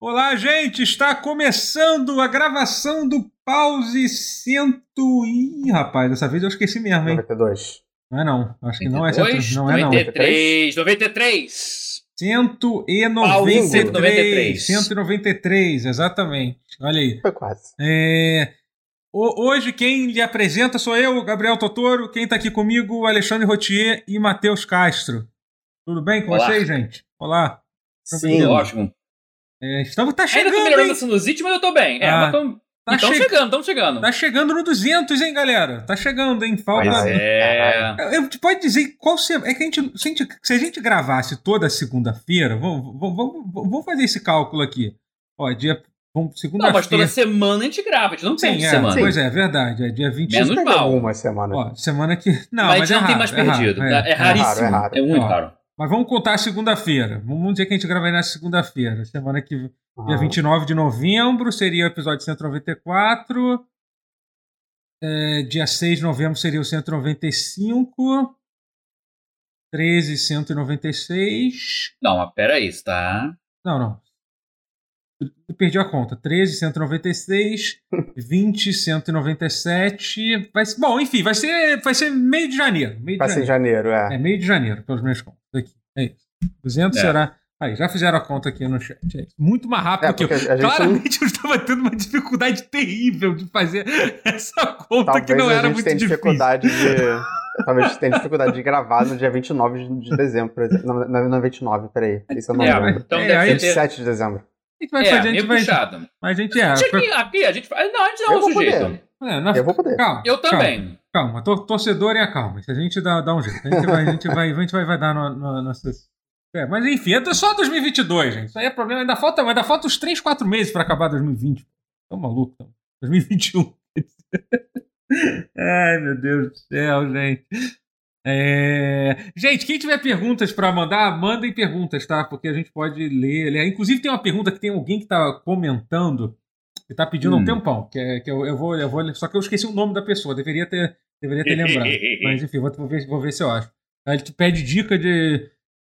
Olá, gente! Está começando a gravação do Pause Cento. Ih, rapaz, dessa vez eu esqueci mesmo, hein? 92. Não é não. Acho que não é 92, cento... Não é não. 93, 93. 193. 193. 193, exatamente. Olha aí. Foi quase. É, ho- Hoje quem lhe apresenta sou eu, Gabriel Totoro. Quem está aqui comigo, Alexandre Rotier e Matheus Castro. Tudo bem com Olá. vocês, gente? Olá. Sim. Ótimo. É, estamos, tá Ainda tô chegando, melhorando hein? a sinusite, mas eu tô bem. É, Ah, mas tô... tá Estamos che- chegando, estamos chegando. Tá chegando no 200, hein, galera? Tá chegando, hein? Falta. Pois É. Eu, eu- pode dizer qual se, é que a gente se, a gente se a gente gravasse toda segunda-feira, vamos, vamos, vamos, vamos fazer esse cálculo aqui. Ó, dia vamos Não, mas toda semana a gente grava, a gente não tem Sim, é, semana. pois é, é verdade. É dia 20. Menos mal. algumas semanas. Ó, semana que não, mas a mas gente é não tem raro, mais é raro, perdido. é, É, é raríssimo. raro, é raro. É muito Ó. raro. Mas vamos contar a segunda-feira. Vamos dizer que a gente grava aí na segunda-feira. Semana que dia Ah, 29 de novembro seria o episódio 194. É, dia 6 de novembro seria o 195. 13, 196. Não, mas peraí, isso tá. Não, não. Eu perdi a conta. 13, 196. 20, 197. Vai ser, bom, enfim, vai ser, vai ser meio de janeiro. Meio de Vai ser em janeiro. janeiro, é. É meio de janeiro, pelos meus contos. Aqui. É isso. 200 É. será. Aí, já fizeram a conta aqui no chat. É. Muito mais rápido É, que eu. porque a gente não- Claramente eu estava tendo uma dificuldade terrível de fazer essa conta Talvez que não a era gente muito tenha difícil. dificuldade de. Talvez tenha dificuldade de gravar no dia 29 de de dezembro, por exemplo. Não, não, não é 29, peraí. Isso eu não É, lembro. então É, deve aí- ter. 27 de dezembro. A gente vai É, fazer, a gente vai. puxado. Mas a gente é. Aqui, aqui a gente faz. Não, a gente dá Eu um vou sujeito. poder. é nós- Eu vou poder. Calma. Eu também. Calma, tor- torcedor e acalma. Se a gente dá, dá um jeito. A gente vai, a gente vai, a gente vai, vai dar no, no, nossas. É, mas enfim, é só 2022, gente. Isso aí é problema. Ainda falta, ainda falta uns 3, 4 meses pra acabar 2020. Tô maluco, então. 2021. Ai, meu Deus do céu, gente. É, Gente, quem tiver perguntas pra mandar, mandem perguntas, tá? Porque a gente pode ler. ler. Inclusive, tem uma pergunta que tem alguém que tá comentando que tá pedindo há um Hum. tempão. Que, é, que eu, eu, vou, eu vou. Só que eu esqueci o nome da pessoa. Deveria ter, deveria ter lembrado. Mas enfim, vou, vou ver, vou ver se eu acho. Aí ele te pede dica de,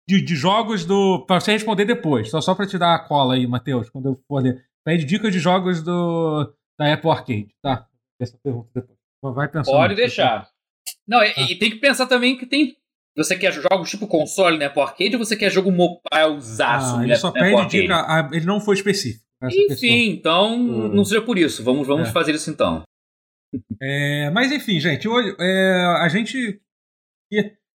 de, de jogos do. Pra você responder depois. Só, só pra te dar a cola aí, Matheus, quando eu for ler. Pede dica de jogos do, da Apple Arcade, tá? Essa pergunta depois. Vai pensando. Pode deixar. Não, e, e tem que pensar também que tem. Você quer jogos tipo console, né? Pro arcade, ou você quer jogo mobilezaço, Ah, né? ele só né, pede dica. ah, ele não foi específico. essa pessoa. Enfim, então Hum. não seja por isso. Vamos, vamos É. fazer isso então. É, mas enfim, gente, hoje é, a gente.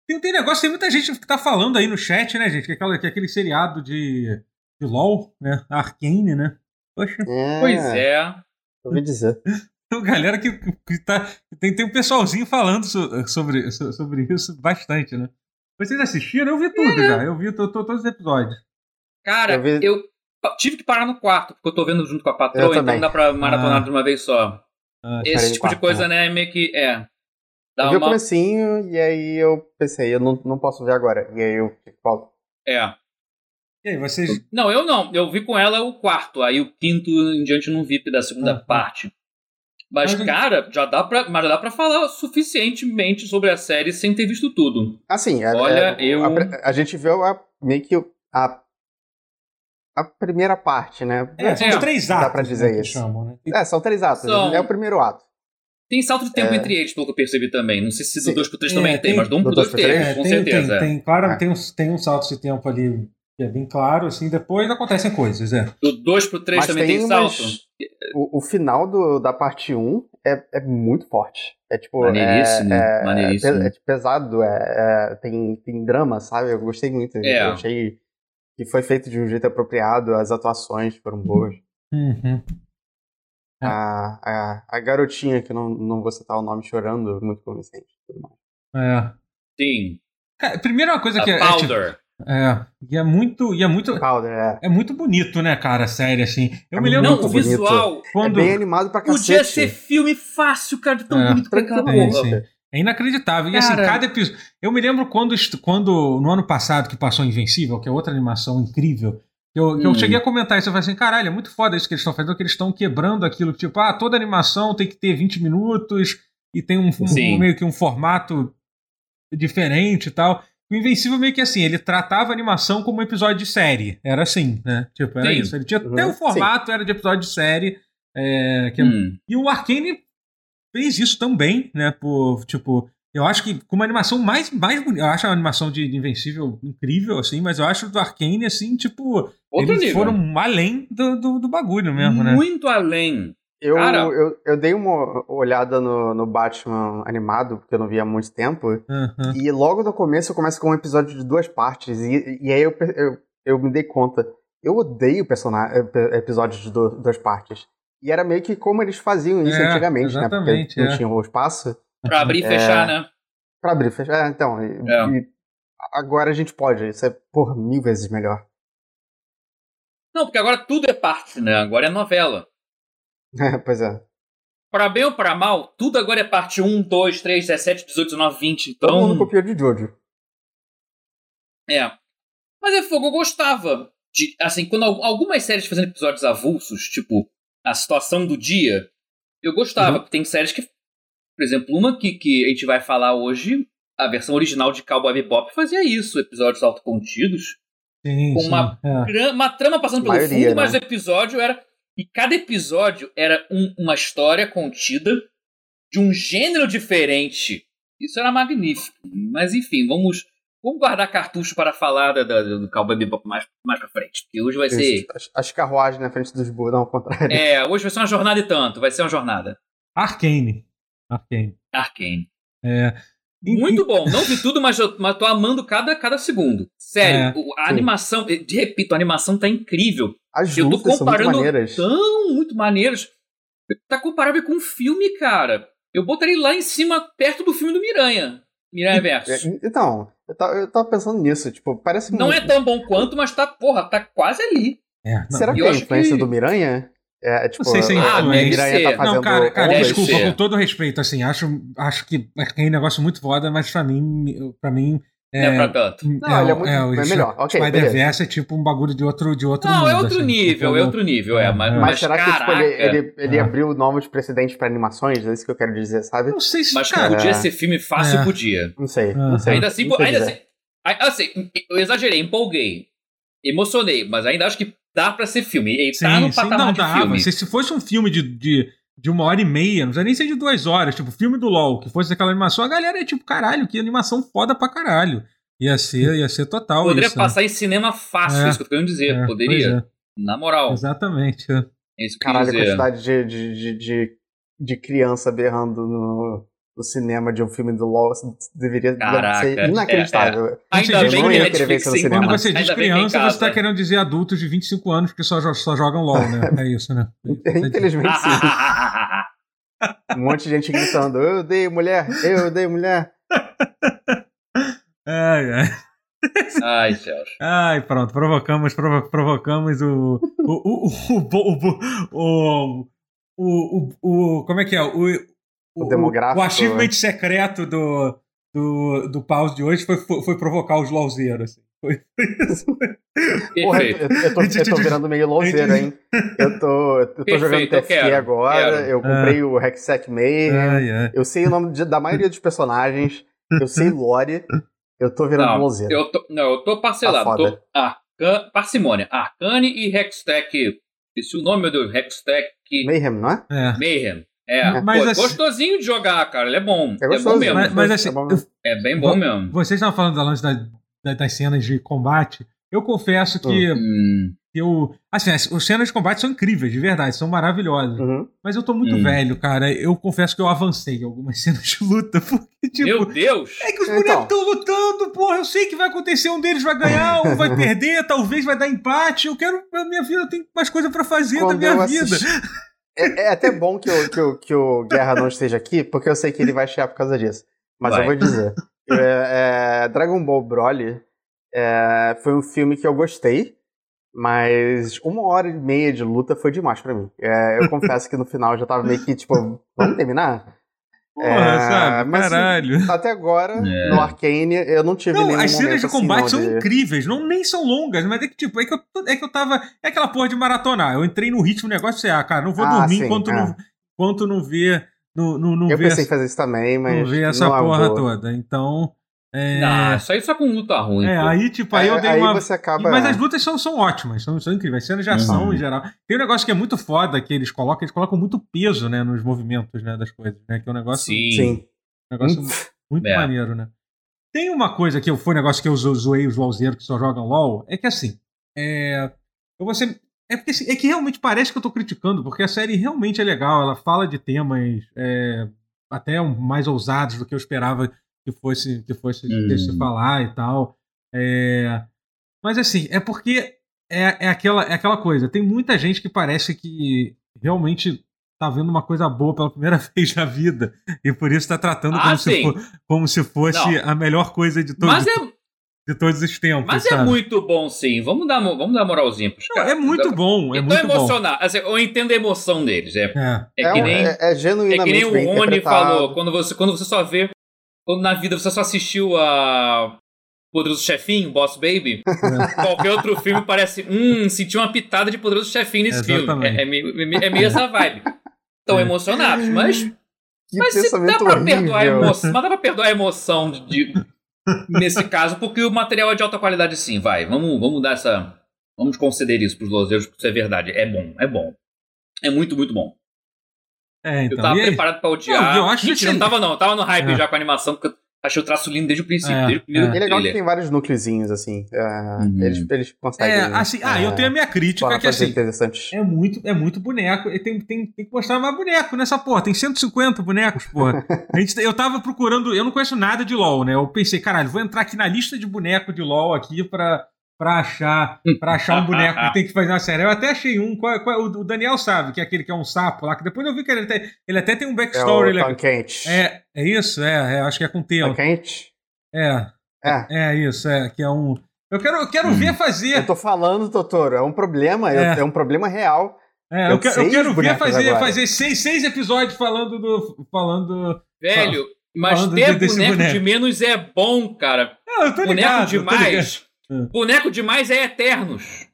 Tem, tem negócio, tem muita gente que tá falando aí no chat, né, gente? Que, aquela, que aquele seriado de, de LOL, né? Arcane, né? Poxa, É, Pois é. Eu ouvi dizer. tem galera que, que tá. Tem, tem um pessoalzinho falando so- sobre, so- sobre isso bastante, né? Vocês assistiram? Eu vi tudo já. Eu vi to- to- todos os episódios. Cara, Eu vi- eu tive que parar no quarto, porque eu tô vendo junto com a patroa, então não dá pra maratonar Ah. de uma vez só. Ah, Esse tipo de coisa, né, meio que. É. Dá Eu vi o comecinho e aí eu pensei, eu não, não posso ver agora. E aí eu volto. É. E aí, vocês. Não, eu não. Eu vi com ela o quarto, aí o quinto em diante eu não vi da segunda Ah, parte. Mas, Mas- cara, já dá pra, mas já dá pra falar suficientemente sobre a série sem ter visto tudo. Assim, é- Olha, é- eu- A, a gente viu a, meio que a, a primeira parte, né? É, são É, os três dá atos pra dizer né, que isso. chamam, né? É, são três atos. São- É o primeiro ato. Tem salto de tempo É. entre eles, pelo que eu percebi também. Não sei se do 2 pro 3 É, também tem- tem, mas do 1 do pro dois 2 pro três? teve, É, com tem, certeza. Tem, tem, claro, É. tem, um, tem um salto de tempo ali que é bem claro, assim, depois acontecem coisas, é. Do 2 pro 3 Mas também tem, salto. O, o final do- da parte 1 é, é muito forte. É tipo. Maneiríssimo, é, é, maneiríssimo. É, é, tipo, pesado, é, é, tem, tem drama, sabe? Eu gostei muito. É. Eu achei que foi feito de um jeito apropriado, as atuações foram boas. Uhum. É. A, a, a garotinha, que não, não vou citar o nome, chorando, muito convincente. Tudo mais. É. Sim. Cara, primeiro uma coisa A que é, é, tipo, Powder. é, e é muito, e é muito, Powder, é. é muito bonito, né, cara, a série assim. Eu É me lembro Não, o visual quando É bem animado pra cacete. podia ser filme fácil, cara, de tão É. bonito é. Sim, sim. É inacreditável. E assim, Cara. cada episódio. Eu me lembro quando, quando no ano passado que passou Invencível, que é outra animação incrível, que eu, que eu Hum. cheguei a comentar isso. Eu falei assim, caralho, é muito foda isso que eles estão fazendo, que eles estão quebrando aquilo. Tipo, ah, toda animação tem que ter 20 minutos e tem um, um- Sim. meio que um formato diferente e tal. o Invencível meio que assim, ele tratava a animação como um episódio de série. Era assim, né? Tipo, era Sim. isso. Ele tinha Uhum. até o formato, era de episódio de série. é, que- Hum. E o Arkane fez isso também, né? Por, tipo, eu acho que com uma animação mais, mais bonita. Eu acho a animação de, de Invencível incrível, assim, mas eu acho do Arkane, assim, tipo. Outro eles nível. foram além do, do, do bagulho mesmo, né? Muito além. Eu, Cara- eu, eu dei uma olhada no, no Batman animado, porque eu não via há muito tempo. E logo no começo eu começo com um episódio de duas partes. E, e aí eu, eu, eu me dei conta. Eu odeio personagem, episódios de du- duas partes. E era meio que como eles faziam isso É, antigamente, né? Porque não é. tinha o espaço. Pra abrir e É. fechar, né? Pra abrir e fechar. É, então. e- É. e agora a gente pode. Isso é por mil vezes melhor. Não, porque agora tudo é parte, né? Agora é novela. pois é. Pra bem ou pra mal, tudo agora é parte 1, 2, 3, 17, 18, 19, 20. Todo mundo Então. copiou de Jojo. É. Mas é fogo, eu gostava. De, assim, quando al- algumas séries fazendo episódios avulsos, tipo A Situação do Dia, eu gostava. Uhum. Porque tem séries que. Por exemplo, uma que, que a gente vai falar hoje, a versão original de Cowboy Bebop fazia isso, episódios autocontidos. Sim, Com sim, uma é. Uma trama passando pelo Maioria, fundo, mas né? o episódio era. E cada episódio era um- uma história contida de um gênero diferente. Isso era magnífico. Mas enfim, vamos, vamos guardar cartucho para falar da, da- do Cowboy Bebop mais, mais pra frente. Porque hoje vai ser. Isso, As, as carruagens na frente dos burros, não, ao contrário. É, hoje vai ser uma jornada e tanto. Vai ser uma jornada. Arcane. Arcane. Arcane. É. Muito bom. Não vi tudo, mas eu mas tô amando cada, cada segundo. Sério, É, o- a sim. animação, eh, repito, a animação tá incrível. As Eu tô lutas são muito comparando maneiras. tão muito maneiros. Tá comparável com um filme, cara. Eu botaria lá em cima, perto do filme do Miranha. Miranha Verso. É, Então, eu tava, eu tava pensando nisso, tipo, parece Não muito. é tão bom quanto, mas tá, porra, tá quase ali. é, não, Será que é a influência que- do Miranha? É, tipo, sei se é a influência. Miranha tá fazendo Não, cara, cara desculpa, ser. com todo respeito, assim, acho, acho que é um negócio muito foda, mas pra mim, pra mim. Não é pra tanto. Não, ele é muito- é melhor. Ok, Spider-Verse é tipo um bagulho de outro, de outro Não, mundo. é outro assim, nível, é entendeu? outro nível, é. Mas, É. Mas, mas será que tipo, caraca, ele, ele, ele É. abriu novos precedentes pra animações? É isso que eu quero dizer, sabe? Não sei se. Mas que cara, podia É. ser filme fácil, É. podia. Não sei, não sei. Ainda assim, Não ainda assim, assim, eu exagerei, empolguei. Emocionei, mas ainda acho que dá pra ser filme. Ele Sim, tá no sim, patamar não de dava. filme. Se, se fosse um filme de, de, de uma hora e meia, não precisa nem ser de duas horas, tipo, filme do LOL, que fosse aquela animação, a galera é tipo, caralho, que animação foda pra caralho. Ia ser, ia ser total Poderia isso. né? passar em cinema fácil, É. isso que eu tô querendo dizer. É, Poderia. pois Na moral. é, exatamente. é. É isso que Caralho, a quantidade de, de, de, de, de criança berrando no, no cinema de um filme do LoL deveria Caraca, ser inacreditável. Ainda Eu bem não que ia querer ver isso no cinema. Quando você diz Ainda bem criança, você tá casa. querendo dizer adultos de 25 anos que só, só jogam LOL, né? É isso, né? Infelizmente, sim. Um monte de gente gritando: Eu odeio mulher, eu odeio mulher. Ai, ai. Ai, céus. Ai, pronto, provocamos, provo- provocamos o. O. O. O. O. O. o, o, o- como é que é? O, O demográfico. O achievement secreto do, do, do pause de hoje foi, foi, foi provocar os LOLzeiros. Assim. Foi, Porra, Perfeito. eu, eu tô, eu tô virando meio louzeiro, hein? Eu tô, eu tô jogando eu TFT quero, agora, quero. eu comprei o Hexset Mayhem, ai, ai. eu sei o nome de- da maioria dos personagens, eu sei lore, eu tô virando Não, louzeiro. eu tô, não, eu tô parcelado. Tá tô. Arcan, parcimônia. Arcane e Hextech. Esqueci o nome, Deus. Hextech Mayhem, não é? É. Mayhem. É, Mas pô, assim- gostosinho de jogar, cara. Ele é bom. É É, bom mesmo. Mas, mas assim, É eu- mesmo. É bem bom mesmo. vocês estavam falando da lance da, da- das cenas de combate. Eu confesso que Hum, eu. Assim, as, as cenas de combate são incríveis, de verdade, são maravilhosas. Uhum. Mas eu tô muito Hum. velho, cara. Eu confesso que eu avancei em algumas cenas de luta. Porque, tipo. meu Deus! É que os Então. bonecos estão lutando, porra. Eu sei que vai acontecer, um deles vai ganhar, um vai perder, talvez vai dar empate. Eu quero. A minha vida tem mais coisa pra fazer da Quando minha eu vida. assisti- É, é até bom que o, que, o, que o Guerra não esteja aqui, porque eu sei que ele vai chiar por causa disso. Mas Vai. eu vou dizer. É, é, Dragon Ball Broly é, foi um filme que eu gostei, mas uma hora e meia de luta foi demais pra mim. É, eu confesso que no final eu já tava meio que, tipo, vamos terminar? Porra, É, sabe? mas, Caralho. Até agora, É. no Arcane, eu não tive Não, nenhum as cenas de assim, combate não, são de- incríveis, não nem são longas, mas é que tipo, é que eu, é que eu tava. É aquela porra de maratonar. Eu entrei no ritmo do negócio e falei, ah, cara, não vou Ah, dormir sim, enquanto, é. não, enquanto não ver. Não, não, não Eu ver pensei em fazer isso também, mas não ver essa não é porra boa. toda. Então, É... Não, isso aí só com luta ruim. É, pô. aí, tipo, aí É, eu dei aí uma. você acaba. Mas as lutas são, são ótimas, são, são incríveis. Cenas de ação Uhum. em geral. Tem um negócio que é muito foda que eles colocam, eles colocam muito peso, né, nos movimentos, né, das coisas, né? Que é um negócio, Sim. Sim. um negócio muito É. maneiro, né? Tem uma coisa que eu- foi um negócio que eu zo- zoei os LOLzeiros que só jogam LOL, é que assim, é. Eu vou ser. É, porque, assim, é que realmente parece que eu tô criticando, porque a série realmente é legal, ela fala de temas é, até mais ousados do que eu esperava que fosse, que fosse Hum. ter se falar e tal. É, mas assim, é porque é, é, aquela, é aquela coisa. Tem muita gente que parece que realmente tá vendo uma coisa boa pela primeira vez na vida. E por isso tá tratando Ah, como, se, sim. fo- como se fosse a melhor coisa de, to Mas de, é, de todos os tempos. mas é sabe? muito bom, sim. Vamos dar, mo- vamos dar moralzinha pros Não, caras. é muito bom, é Eu tô muito bom. emocionado. Assim, eu entendo a emoção deles. É, É. é, É, que um- nem, é, é é genuinamente que nem o Rony falou. Quando você, quando você só vê. Quando na vida você só assistiu a. Poderoso Chefinho, Boss Baby. Qualquer outro filme parece. Hum, senti uma pitada de Poderoso Chefinho nesse filme. Exatamente. É, é meio, é meio- é meio essa vibe. Estão É. emocionados, mas Que Mas se dá pra perdoar a emoção. Mas dá pra perdoar a emoção de, de- nesse caso, porque o material é de alta qualidade sim, vai. Vamos, vamos dar essa. Vamos conceder isso pros lozeiros, porque isso é verdade. É bom, é bom. É muito, muito bom. É, Eu então. tava e aí? preparado pra odiar. Não, eu acho Mentira, assim- não tava não. Eu tava no hype É. já com a animação, porque eu achei o traço lindo desde o princípio, É, desde o primeiro é. É legal que tem vários núcleozinhos, assim. é, Uhum. eles, eles conseguem. É, assim, ah, eu tenho a minha crítica que assim, é muito, é muito boneco. E tem, tem, tem que mostrar mais boneco nessa porra. Tem 150 bonecos, porra. A gente, eu tava procurando, eu não conheço nada de LoL, né? Eu pensei, caralho, vou entrar aqui na lista de boneco de LoL aqui pra, pra, achar, pra achar um boneco que tem que fazer uma série. Eu até achei um, qual- qual- o Daniel sabe, que é aquele que é um sapo lá, que depois eu vi que ele até, ele até tem um É backstory. o ele- Tom Kent. é, é isso, é, é, acho que é com T. Tom Kent? É, É. é isso, é, que é um. Eu quero, eu quero Hum. ver fazer. Eu tô falando, Totoro, é um problema, É. é, é um problema real. É, Eu eu, quero, eu quero ver fazer, agora. fazer seis, seis episódios falando do. Falando. Velho, mas falando ter de- boneco, boneco. de menos é bom, cara. Não, eu tô boneco ligado, eu tô ligado. demais. Hum. Boneco demais é Eternos.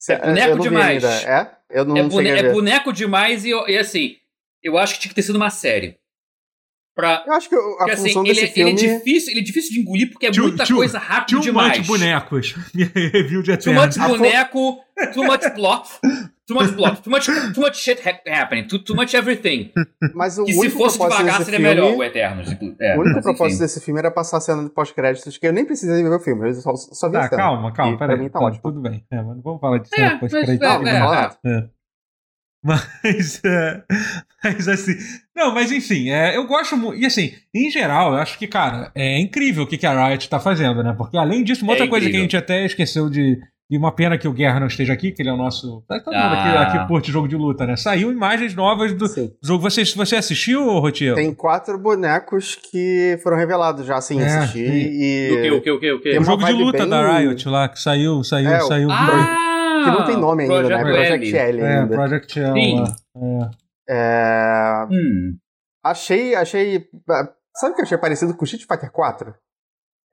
Cê- É boneco não demais. É? Eu não É, cheguei bone- é ver. boneco demais e, e, assim, eu acho que tinha que ter sido uma série. Pra, Eu acho que o- a porque, assim, função ele, desse é, ele filme... é difícil, ele é difícil de engolir porque é Too- muita too- coisa rápido Too demais. much bonecos. Minha review de Too Eterno. much boneco, too much plot, too much plot, too much, too much shit ha- happening, too, too much everything. Mas o Que se único fosse propósito devagar desse seria filme... melhor o Eternos. É, O único propósito enfim. desse filme era passar a cena de pós-créditos, que eu nem precisei ver o filme, eu só, só vi a Tá, cena. calma, calma, E pra peraí. mim tá Tá, ótimo. Tudo bem. É, mas não vamos falar de É, cena é, Não, não é, é. É. Mas, é, mas assim, não, mas enfim, é, eu gosto muito. E assim, em geral, eu acho que, cara, é incrível o que, que a Riot tá fazendo, né? Porque além disso, uma É outra coisa que a incrível. gente até esqueceu de. E uma pena que o Guerra não esteja aqui, que ele é o nosso. Tá todo mundo aqui, Ah. aqui curte jogo de luta, né? Saiu imagens novas do Sim. jogo. Você, você assistiu, Rotier? Tem quatro bonecos que foram revelados já, assim, É, assisti. E... O que, o que, o que, o que? Tem O uma jogo de luta bem- da Riot lá, que saiu, saiu, É, o- saiu. Ah! Que não tem nome ainda, né? Project L é, ainda. Project L Sim. lá. É. É... Hum. Achei, achei... Sabe o que eu achei parecido com o Street Fighter 4?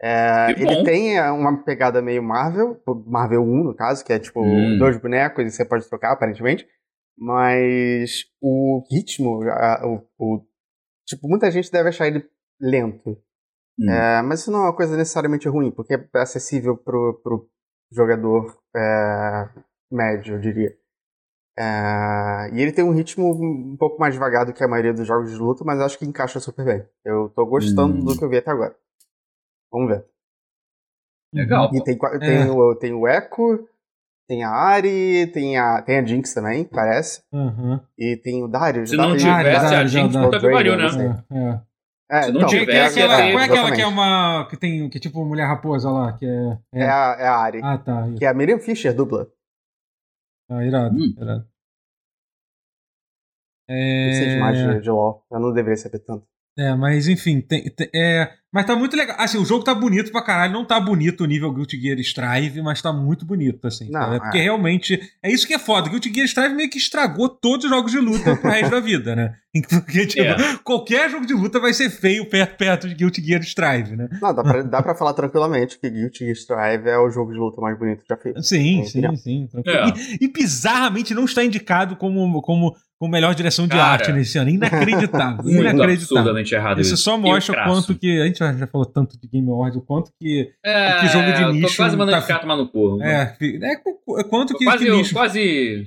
É, ele tem é, uma pegada meio Marvel, Marvel 1 no caso, que é tipo Hum. dois bonecos e você pode trocar aparentemente, mas o ritmo, a- o, o- tipo, muita gente deve achar ele lento, Hum. É, mas isso não é uma coisa necessariamente ruim, porque é acessível pro, pro jogador é, médio, eu diria. É, e ele tem um ritmo um pouco mais devagar do que a maioria dos jogos de luta, mas acho que encaixa super bem. Eu tô gostando Hum. do que eu vi até agora. Vamos ver. Legal. E tem, qua- É. tem, o, tem o Echo, tem a Ari, tem a, tem a Jinx também, parece. Uhum. E tem o Darius. Se não tivesse a Jinx, puta que pariu, não né? sei. É, é. É, Se não então, é tivesse, aquela, é, qual é aquela que é uma. que tem. que é tipo mulher raposa lá, que é. É a, é a Ari. Ah, tá. Isso. Que é a Miriam Fisher dubla. Ah, irado, Hum. irado. Não sei de mais de, de LoL. Eu não deveria saber tanto. É, mas enfim, tem, tem- é, mas tá muito legal. Assim, o jogo tá bonito pra caralho. Não tá bonito o nível Guilty Gear Strive, mas tá muito bonito, assim. Não, tá? É porque é. realmente. É isso que é foda. Guilty Gear Strive meio que estragou todos os jogos de luta pro resto da vida, né? Porque, tipo, É. qualquer jogo de luta vai ser feio perto, perto de Guilty Gear Strive, né? Não, dá pra, dá pra falar tranquilamente que Guilty Gear Strive é o jogo de luta mais bonito já feito. Sim, Sim, sim, não. sim. É. E, e bizarramente não está indicado como, como, como melhor direção de Cara. arte nesse ano. Inacreditável. Muito inacreditável. absurdamente errado Isso isso. só mostra o quanto que. A gente já falou tanto de Game Awards, o quanto que. É, que jogo de nicho Tô quase mandando tá- cara tomar no cu. É, fi- é, qu- qu- quanto Tô que, quase, que eu- nicho. quase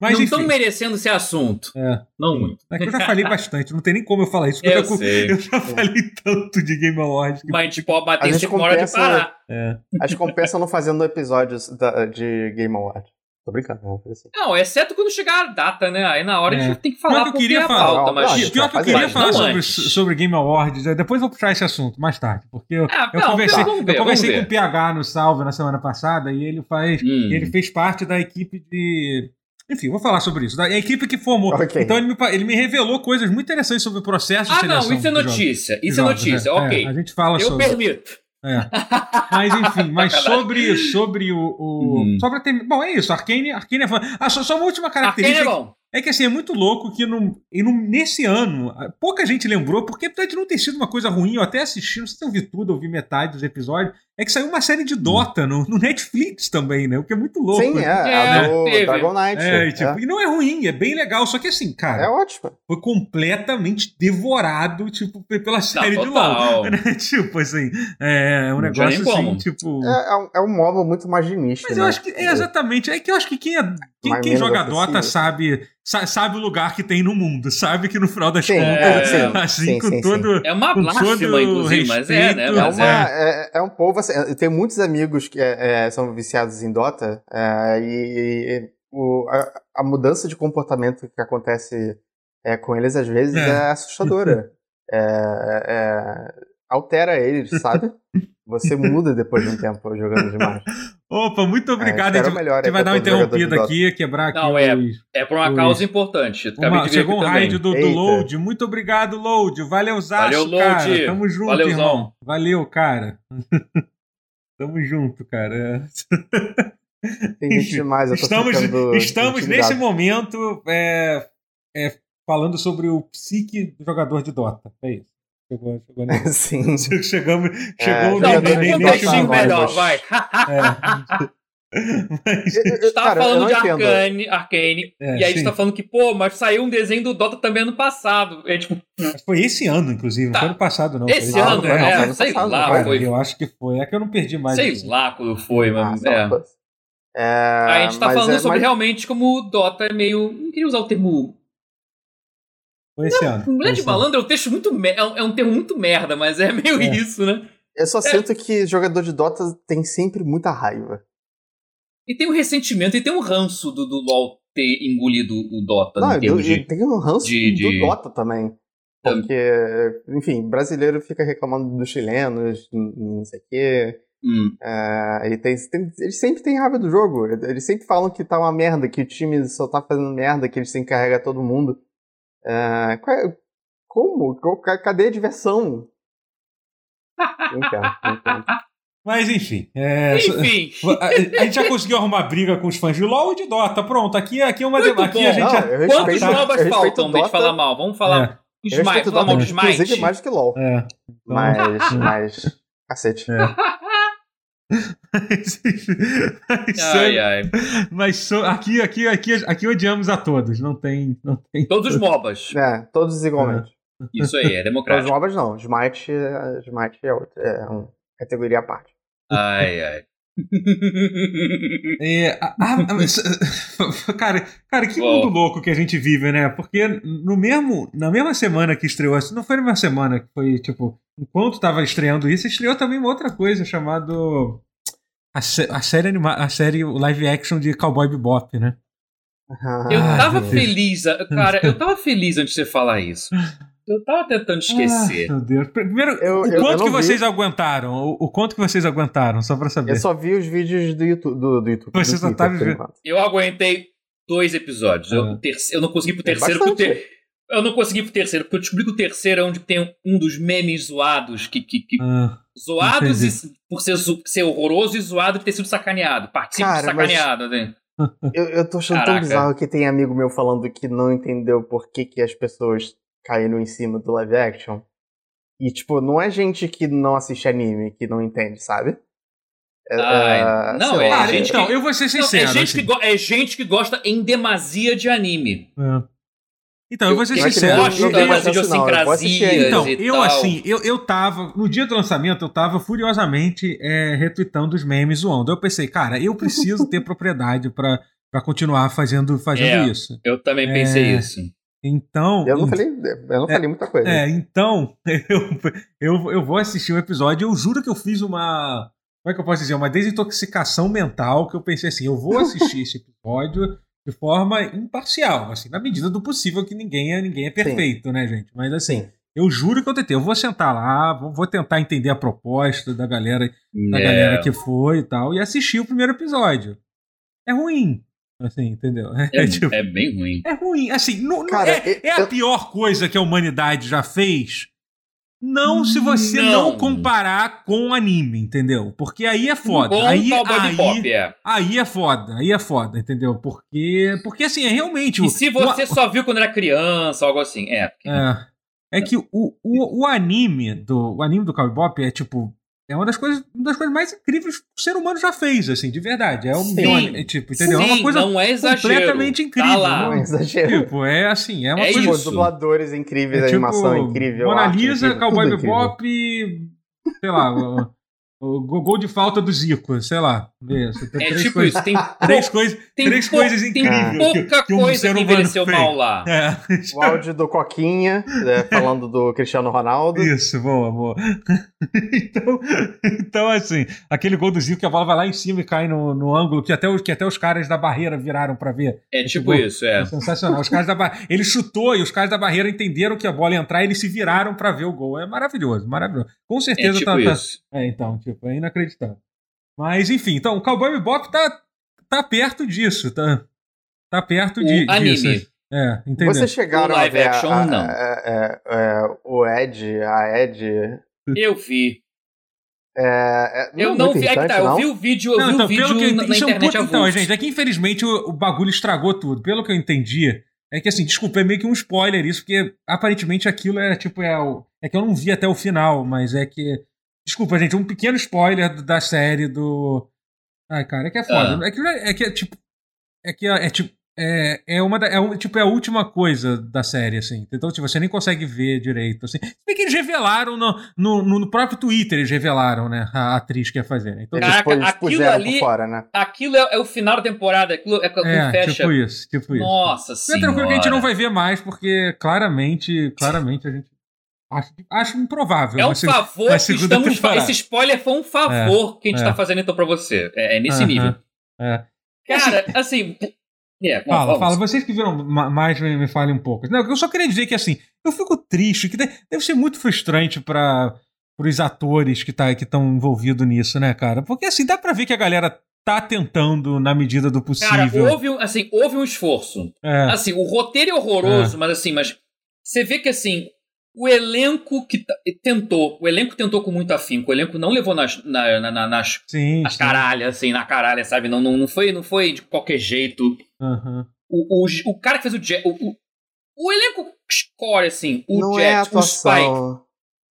Mas não estão merecendo esse assunto. É, Não muito. é que eu já falei bastante, não tem nem como eu falar isso, porque Eu eu, já, sei. eu já falei tanto de Game Awards. que- Mas a gente pode bater A gente hora de compensa- parar. É. Acho que compensa não fazendo episódios da- de Game Award. Tô brincando, não assim. Não, exceto quando chegar a data, né? Aí na hora a É. gente tem que falar que eu queria é a falar. pauta, Não, mas... não, Pior que eu Mas queria não falar sobre, antes. sobre Game Awards, é, depois eu vou puxar esse assunto, mais tarde, porque eu, Ah, eu não, conversei, ver, eu conversei com o PH no Salve na semana passada e ele faz. Hum. Ele fez parte da equipe de. Enfim, vou falar sobre isso. Da a equipe que formou. Ok. Então ele me, ele me revelou coisas muito interessantes sobre o processo de Ah, seleção. não, isso é de jogos- notícia. de Isso é jogos, notícia, né? ok. É, a gente fala Eu sobre. permito. É. Mas enfim, mas sobre, sobre o. o Hum. Só pra ter. Bom, é isso. Arcane, Arcane é fã. Ah, só, só uma última Arcane é característica. bom. É que assim, é muito louco que no, e no- nesse ano, pouca gente lembrou, porque apesar de não ter sido uma coisa ruim, eu até assisti, não sei se eu vi tudo, eu vi metade dos episódios, é que saiu uma série de Dota no, no Netflix também, né? O que é muito louco. Sim, é, É, do teve. Dragon Knight. É, É, e, tipo, e não é ruim, é bem legal, só que assim, é cara, ótimo. foi completamente devorado, tipo, pe- pela série de total. LOL. né? tipo, assim, é um Não negócio assim, como. tipo... É, é um, é um móvel muito mais de nicho, Mas né? eu acho que, é, exatamente, é que eu acho que quem, é, quem, quem joga acessível. Dota sabe, sa- sabe o lugar que tem no mundo, sabe que no final das Sim, contas, é, sim, assim, sim, com sim, sim. todo... É uma blasfema, todo inclusive, mas é, né? respeito, É, Mas uma, é. é, é um povo assim. Eu tenho muitos amigos que é, é, são viciados em Dota é, e, e o, a, a mudança de comportamento que acontece é, com eles às vezes É. é, assustadora. É, é, altera eles, sabe? Você muda depois de um tempo jogando demais. Opa, muito obrigado. espero a gente, melhor a gente vai dar uma interrompida Dota. aqui, quebrar aqui Não, é. os... É por uma Ui. causa importante. Acabei Uma, chegou um raid do, do. Load. Muito obrigado, Load. Valeu, Zaço, Valeu, Load. cara. Tamo junto, Valeuzão. irmão. Valeu, cara. Tamo junto, cara. É. Tem gente demais, eu tô Estamos, estamos nesse momento é, é, falando sobre o psique do jogador de Dota. É isso. Chegou, chegou nesse- Sim. Chegamos, É, chegou Não, Dota contextinho vai, melhor, mas- vai. É. Mas, Eu- eu- Estava cara, eu falando não de entendo. Arcane, Arcane É, e aí sim. você tá falando que, pô, mas saiu um desenho do Dota também ano passado. É tipo, foi esse ano, inclusive. Não Tá. foi ano passado, não. esse foi ano, não, não, é, foi ano sei passado, lá, cara, foi. Eu acho que foi. É que eu não perdi mais. Sei isso. lá quando foi, Ah, mas. não, é. É, Aí a gente tá falando é- sobre mas- realmente como o Dota é meio. Não queria usar o termo. Foi esse ano. Mulher Foi de esse ano. malandro é um texto muito. me- É um, é um termo muito merda, mas é meio É. isso, né? Eu só sinto que jogador de Dota tem sempre muita raiva. E tem um ressentimento e tem um ranço do, do LoL ter engolido o Dota Não, eu, de. tenho um ranço de- do de- Dota também. Porque, enfim, brasileiro fica reclamando dos chilenos, não sei o quê. Hum. É, e tem, tem- eles sempre têm raiva do jogo. Eles sempre falam que tá uma merda, que o time só tá fazendo merda, que eles têm que carregar todo mundo. É, qual é- como? Cadê a diversão? Entendo, entendo. Mas enfim. é, Enfim. A, a gente já conseguiu arrumar briga com os fãs de LoL e de Dota. Pronto, aqui, aqui é uma Muito aqui bom. a gente Não, já. Quantos respeito faltam pra gente falar mal? Vamos falar. É, Smite, falar mal de Smite. inclusive mais que LOL. é. Então, Mas, mas, cacete. É. Mas, mas, Ai, ai. mas so- aqui, aqui, aqui, aqui odiamos a todos. Não tem. Não tem Todos os MOBAs. É, todos igualmente. Isso aí, é Os democrático. MOBAs não, Smite, é- Smite é, outra, é uma categoria à parte. Ai, ai. É, ah, ah, mas, cara, cara, que mundo louco que a gente vive, né? Porque no mesmo, na mesma semana que estreou, não foi na mesma semana que foi, tipo, enquanto tava estreando isso, estreou também uma outra coisa chamado a, a série anima, a série live action de Cowboy Bebop, né? Eu Ai, tava Deus. feliz, cara, eu tava feliz antes de você falar isso. Eu tava tentando esquecer. Ah, meu Deus. Primeiro, Eu- o eu- quanto eu que vi. vocês aguentaram? O, o quanto que vocês aguentaram, só pra saber. Eu só vi os vídeos do YouTube. Do, do YouTube Você do só Twitter, tá por vivendo- enquanto. Eu aguentei dois episódios. Eu, Ah. o terce- eu não consegui pro É terceiro. ter- Eu não consegui pro terceiro, porque eu descobri que o terceiro é onde tem um dos memes zoados que. que, que- Ah, zoados e- por ser, ser horroroso e zoado de ter sido sacaneado. Participe de Cara, mas- sacaneado, né? Eu, eu tô achando Caraca. tão bizarro que tem amigo meu falando que não entendeu por que, que as pessoas caíram em cima do live action. E, tipo, não é gente que não assiste anime que não entende, sabe? É, Ah, é, não, é lá, gente então, que- eu vou ser Não, sincero. é, gente assim. que é gente que gosta em demasia de anime. É. Então, eu vou ser Eu- Não é que sincero. não- não não, eu vou assistir ainda. idiosincrasias Então, e eu tal. assim, eu, eu tava. No dia do lançamento, eu tava furiosamente é, retweetando os memes zoando. Eu pensei, cara, eu preciso ter propriedade pra, pra continuar fazendo, fazendo É. isso. Eu também pensei É. isso. Então. Eu não falei, eu não falei muita coisa. É, então, eu, eu, eu vou assistir o episódio. Eu juro que eu fiz uma. Como é que eu posso dizer? Uma desintoxicação mental que eu pensei assim: eu vou assistir esse episódio de forma imparcial, assim, na medida do possível, que ninguém é, ninguém é perfeito, né, gente? Mas assim, Sim. eu juro que eu tentei. Eu vou sentar lá, vou, vou tentar entender a proposta da galera, da É. galera que foi e tal, e assistir o primeiro episódio. É ruim. Assim, entendeu? É, É, tipo, é bem ruim. é ruim. Assim, não, Cara, é, é a eu- pior coisa que a humanidade já fez. Não se você não, Não. comparar com o anime, entendeu? Porque aí é foda. Bom aí, aí, é. aí é foda. Aí é foda, entendeu? Porque, porque assim, é realmente. E o- se o- você só viu quando era criança, algo assim, é. é, é que o, o, o anime do o anime do Cowboy Bebop é tipo é uma das coisas uma das coisas mais incríveis que o ser humano já fez assim de verdade é, um, Sim. é uma- é tipo entendeu é Sim, uma coisa não é exagero. completamente incrível, Tá lá. Não é exagero. tipo é assim é uma É coisa Tipo, isso. dubladores incríveis, é tipo animação incrível. Mona Lisa incrível, Cowboy. Bebop sei lá o, gol de falta do Zico sei lá isso, tem É três tipo coisas, isso, tem, três pou- coisas tem três pou- coisas tem incríveis que- pouca que um coisa que humano envelheceu fez. mal lá. é O áudio do Coquinha, é, falando do Cristiano Ronaldo. Isso, boa, boa. então, então, assim, aquele gol do Zico que a bola vai lá em cima e cai no, no ângulo que até, os, que até os caras da barreira viraram pra ver. É tipo gol. isso, é. É sensacional. Os caras da ba... Ele chutou e os caras da barreira entenderam que a bola ia entrar e eles se viraram pra ver o gol. É maravilhoso, maravilhoso. Com É certeza tipo tá, tá- isso. É, então, tipo, é inacreditável. Mas, enfim, então, o Cowboy Bebop tá, tá perto disso, tá, tá perto O de, anime. disso. É, entendeu? Vocês chegaram O live a ver action, a, a- não. é, é, é, o Ed, a Ed. Eu vi. É, é, Eu é não vi. É que tá, irritante, eu não? vi o vídeo, eu Não, vi então, o vídeo que eu na, entendi, na isso é um internet puta- Então, gente, é que infelizmente o, o bagulho estragou tudo. Pelo que eu entendi, é que assim, desculpa, é meio que um spoiler isso, porque aparentemente aquilo é tipo, é, o, é que eu não vi até o final, mas é que. Desculpa, gente, um pequeno spoiler da série do. Ai, cara, é que é foda. Ah. É, que, é que é tipo. É que é, é tipo. É, é uma da, é, um- tipo, é a última coisa da série, assim. Então, tipo, você nem consegue ver direito, assim. Se bem que eles revelaram no, no, no- próprio Twitter, eles revelaram, né? A atriz que ia fazer. né? Então, Eles, Caraca, eles aquilo ali- fora, né? Aquilo é, é o final da temporada, aquilo é é, fecha. tipo isso, tipo isso. Nossa Não é tranquilo que a gente senhora. não vai ver mais, porque claramente, claramente a gente. Acho, acho improvável. É um favor que estamos fa- temporada. Esse spoiler foi um favor que a gente é. tá fazendo então pra você. É, é nesse Aham, nível. é. Cara, assim. É, bom, Fala, vamos. fala. Vocês que viram ma- mais, me, me falem um pouco. Não, eu só queria dizer que, assim, eu fico triste, que de- deve ser muito frustrante para os atores que tá, estão envolvidos nisso, né, cara? Porque, assim, dá pra ver que a galera tá tentando na medida do Cara, possível. houve, um- assim, houve um esforço. É, Assim, o roteiro é horroroso, mas assim, mas você vê que assim, o elenco que tá- tentou, o elenco tentou com muito afinco, o elenco não levou nas, na- na- na- nas, sim. nas sim. caralhas, assim, na caralha, sabe? Não, não, não, foi, não foi de qualquer jeito. Aham. O, o, o cara que fez o Jack. O, o, o elenco score, assim, o não é Jack, o Spike. atuação.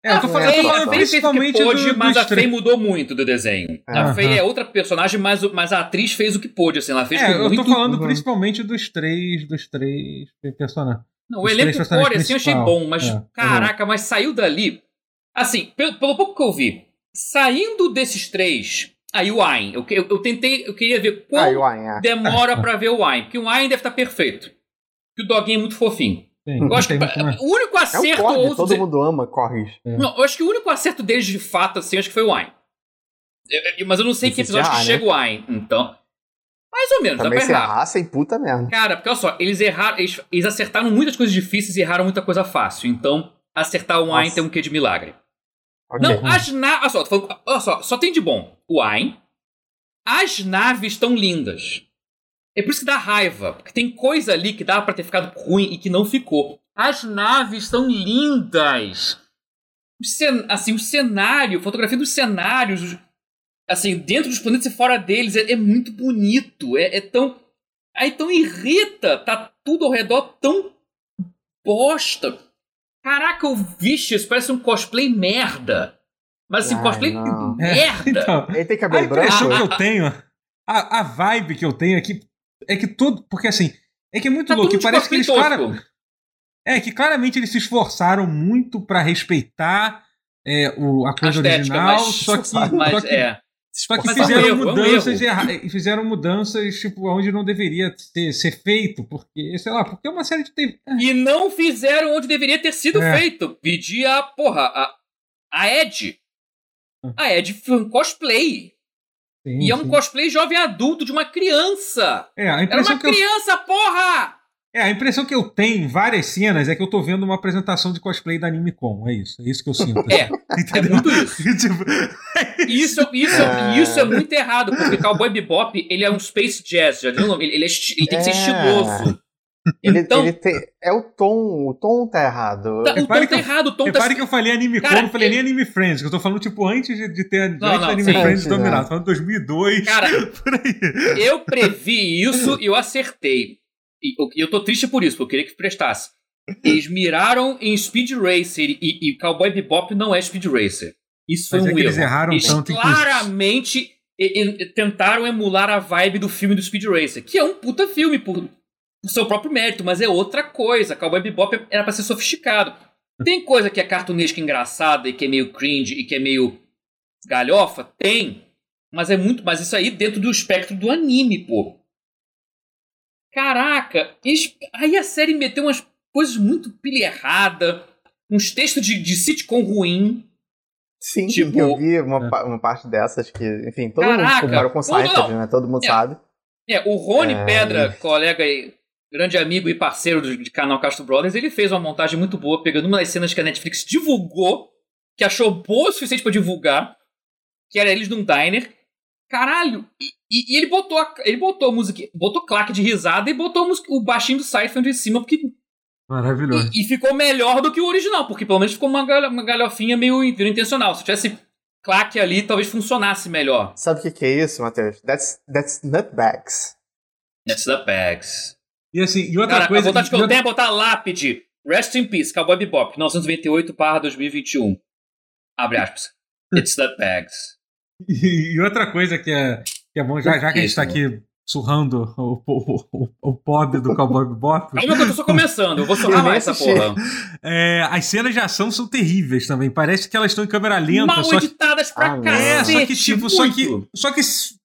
É, eu tô a falando, falando Faye fez o que principalmente pôde, do, mas dos a Faye mudou muito do desenho. A Aham. Faye é outra personagem, mas, mas a atriz fez o que pôde, assim, ela fez É, com eu muito... tô falando Uhum. principalmente dos três, dos três personagens. Não, o elenco core, assim, eu achei bom, mas É. caraca, mas saiu dali. Assim, pelo, pelo pouco que eu vi, saindo desses três. Aí o Ayn, eu, eu, eu tentei, eu queria ver quanto o é. demora pra ver o Ayn, porque o Ayn deve estar perfeito. Porque o doguinho é muito fofinho. Sim, Eu acho que muito o único É o acerto. Korg, ouso todo dizer- mundo ama Korg. Não, eu acho que o único acerto deles de fato, assim, acho que foi o Ayn. Eu- eu- Mas eu não sei que episódio que né? chega o Ayn, então. Mais ou menos, dá Também pra se errar. errassem, puta merda. Cara, porque olha só, eles erraram, eles, eles acertaram muitas coisas difíceis e erraram muita coisa fácil. Então, acertar Ayn Nossa. tem um quê de milagre. Ok. Não, as naves. Olha só, falando- olha só, só tem de bom o Ayn. As naves estão lindas. É por isso que dá raiva. Porque tem coisa ali que dava pra ter ficado ruim e que não ficou. As naves estão lindas. O cen- assim, o cenário, fotografia dos cenários, os- assim, dentro dos planetas e fora deles, é, é muito bonito. É, é tão. Aí então irrita, tá tudo ao redor tão bosta. Caraca, o Vicious parece um cosplay merda. Mas assim, Ai, cosplay não. merda. Então, Ele tem a cabelo impressão branco? que eu tenho, a, a vibe que eu tenho é que, é que tudo. Porque assim, é que é muito Tá louco. Que parece que eles. Cara, é, que claramente eles se esforçaram muito pra respeitar é, o, a A coisa estética, original, mas, só que. mas só que é. Só que Mas é um fizeram é um mudanças, e fizeram mudanças, tipo, onde não deveria ser, ser feito, porque, sei lá, porque é uma série de TV. E não fizeram onde deveria ter sido É. feito. Pedir a, porra, a, a Ed. Hum. A Ed foi um cosplay. Sim, E é um sim. cosplay jovem adulto de uma criança. É, a Era impressão uma que eu, criança, porra! É, a impressão que eu tenho em várias cenas é que eu tô vendo uma apresentação de cosplay da Anime Con. É isso, é isso que eu sinto. É, é Entendeu? muito isso. Tipo, Isso, isso, É. isso é muito errado, porque Cowboy Bebop, ele é um space jazz, já viu? o nome? Ele, ele, é ele tem que ser É. estiloso. Ele, Então- ele tem. É o tom. O tom tá errado. Tá- o tom tá que eu- errado, o tom tá... Repare que eu falei Anime Cara, Con, não falei eu- nem Anime Friends, que eu tô falando, tipo, antes de, de ter Não, antes não, do Anime sim. Friends dominado. é. Falando 2002, Cara, por aí. eu previ isso e eu acertei. E eu, eu tô triste por isso, porque eu queria que prestasse. Eles miraram em Speed Racer e, e Cowboy Bebop não é Speed Racer. Isso foi Mas é um que erro. eles erraram Eles tanto em que- claramente e- e- tentaram emular a vibe do filme do Speed Racer, que é um puta filme por, por seu próprio mérito, mas é outra coisa. Cowboy Bebop era pra ser sofisticado. Tem coisa que é cartunesca engraçada e que é meio cringe e que é meio galhofa? Tem. Mas é muito. Mas isso aí dentro do espectro do anime, pô. Caraca! aí a série meteu umas coisas muito pilha errada, uns textos de, de sitcom ruim. Sim, Tipo- eu vi uma, É. uma parte dessas que, enfim, todo Caraca, mundo comparou com Seinfeld, né? Todo mundo É. sabe. É, o Rony É. Pedra, colega e grande amigo e parceiro do, de canal Castro Brothers, ele fez uma montagem muito boa, pegando uma das cenas que a Netflix divulgou, que achou boa o suficiente pra divulgar, que era eles num diner. Caralho! E, e- e ele botou a, ele botou a música, botou claque de risada e botou música- o baixinho do Seinfeld em cima, porque Maravilhoso. e, e ficou melhor do que o original, porque pelo menos ficou uma, galho- uma galhofinha meio in- intencional. Se tivesse claque ali, talvez funcionasse melhor. Sabe o que, que é isso, Matheus? That's, that's nutbags. That's the bags. E assim, e outra Cara, coisa. a vontade que eu tenho é botar lápide. Rest in Peace, Cowboy Bebop, 1998 para 2021. Abre aspas. It's the bags. E, outra coisa que é, que é bom, já, já que a gente tá Isso. aqui surrando o, o, o, o pobre do Cowboy Bebop, Calma que eu tô só começando, eu vou surrar mais essa porra. é, as cenas de ação são terríveis também. Parece que elas estão em câmera lenta. Mal só que, editadas pra Ah, não. é, cacete. só que tipo, só que, só que,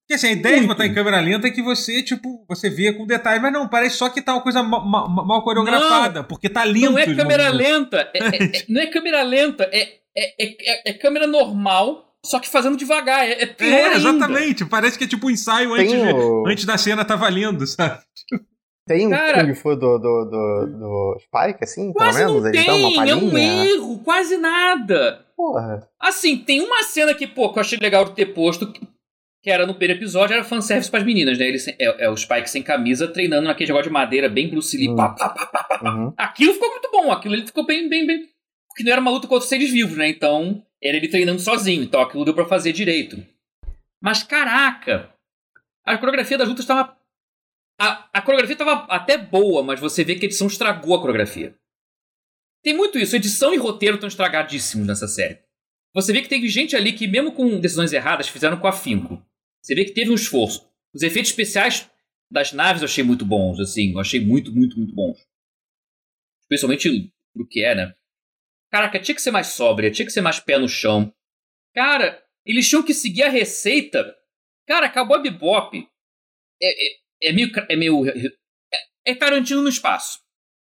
que assim, a ideia de botar em câmera lenta é que você, tipo, você vê com detalhe, mas não, parece só que tá uma coisa ma- ma- ma- mal coreografada, porque tá lento. Não é câmera lenta, é- é- é- não é câmera lenta, é, é, é- é câmera normal, só que fazendo devagar. É, é pior É, ainda. exatamente. Parece que é tipo um ensaio antes, Tem de- o, antes da cena tá valendo, sabe? tem o Cara- Kung Fu do, do, do, do Spike, assim, Quase pelo menos? não tem, é um erro, quase nada. Porra. Assim, tem uma cena que, pô, que eu achei legal de ter posto, que era no primeiro episódio, era fanservice pras meninas, né? Ele, sem- é, é o Spike sem camisa, treinando naquele negócio de madeira, bem Bruce Lee, Hum. pá, pá, pá, pá. Uhum. Aquilo ficou muito bom, aquilo ele ficou bem, bem, bem... Porque não era uma luta contra seres vivos, né? Então, era ele treinando sozinho, então aquilo deu pra fazer direito. Mas, caraca, a coreografia das lutas tava... A, a coreografia tava até boa, mas você vê que a edição estragou a coreografia. Tem muito isso, edição e roteiro estão estragadíssimos nessa série. Você vê que teve gente ali que, mesmo com decisões erradas, fizeram com afinco. Você vê que teve um esforço. Os efeitos especiais das naves eu achei muito bons, assim. Eu achei muito, muito, muito bons. Especialmente pro que é, né? Caraca, tinha que ser mais sóbria, tinha que ser mais pé no chão. Cara, eles tinham que seguir a receita. Cara, Cowboy Bebop é, é, é meio... É, meio é, é Tarantino no espaço.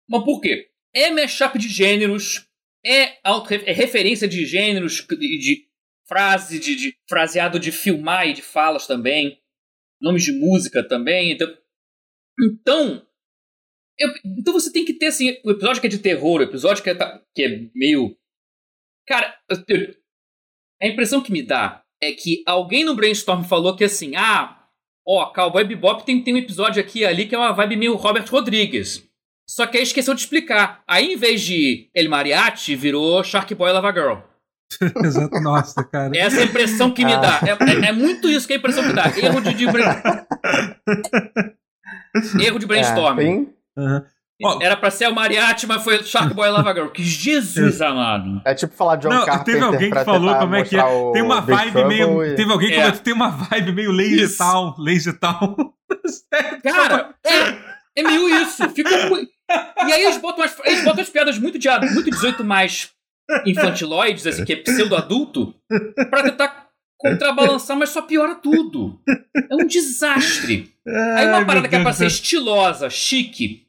Mas por quê? É mashup de gêneros, é, auto, é referência de gêneros, de, de frase, de, de fraseado de filmar e de falas também, nomes de música também. Então, então, eu- então você tem que ter assim, o episódio que é de terror, o episódio que é, que é meio. Cara, eu- a impressão que me dá é que alguém no brainstorm falou que assim, ah, ó, Cowboy Bebop tem, tem um episódio aqui e ali que é uma vibe meio Robert Rodrigues. Só que aí esqueceu de explicar. Aí, em vez de El Mariachi, virou Shark Boy Lava Girl. Exato. Nossa, cara. Essa é a impressão que me dá. É, é- é muito isso que é a impressão que dá. Erro de. de... Erro de brainstorming. É, uhum. Era pra ser o Mariachi, mas foi Shark Boy Lava Girl. Que Jesus amado. É tipo falar John Não, Carpenter teve alguém que falou como é que é. Tem uma vibe meio. E... Teve alguém que é. falou que tem uma vibe meio lazy town. Lazy town. Cara, é, é meio isso. Fica. E aí eles botam as, eles botam as piadas muito, de, muito 18 mais infantiloides, assim, que é pseudo-adulto, pra tentar contrabalançar, mas só piora tudo. É um desastre. Aí uma parada que é pra ser estilosa, chique,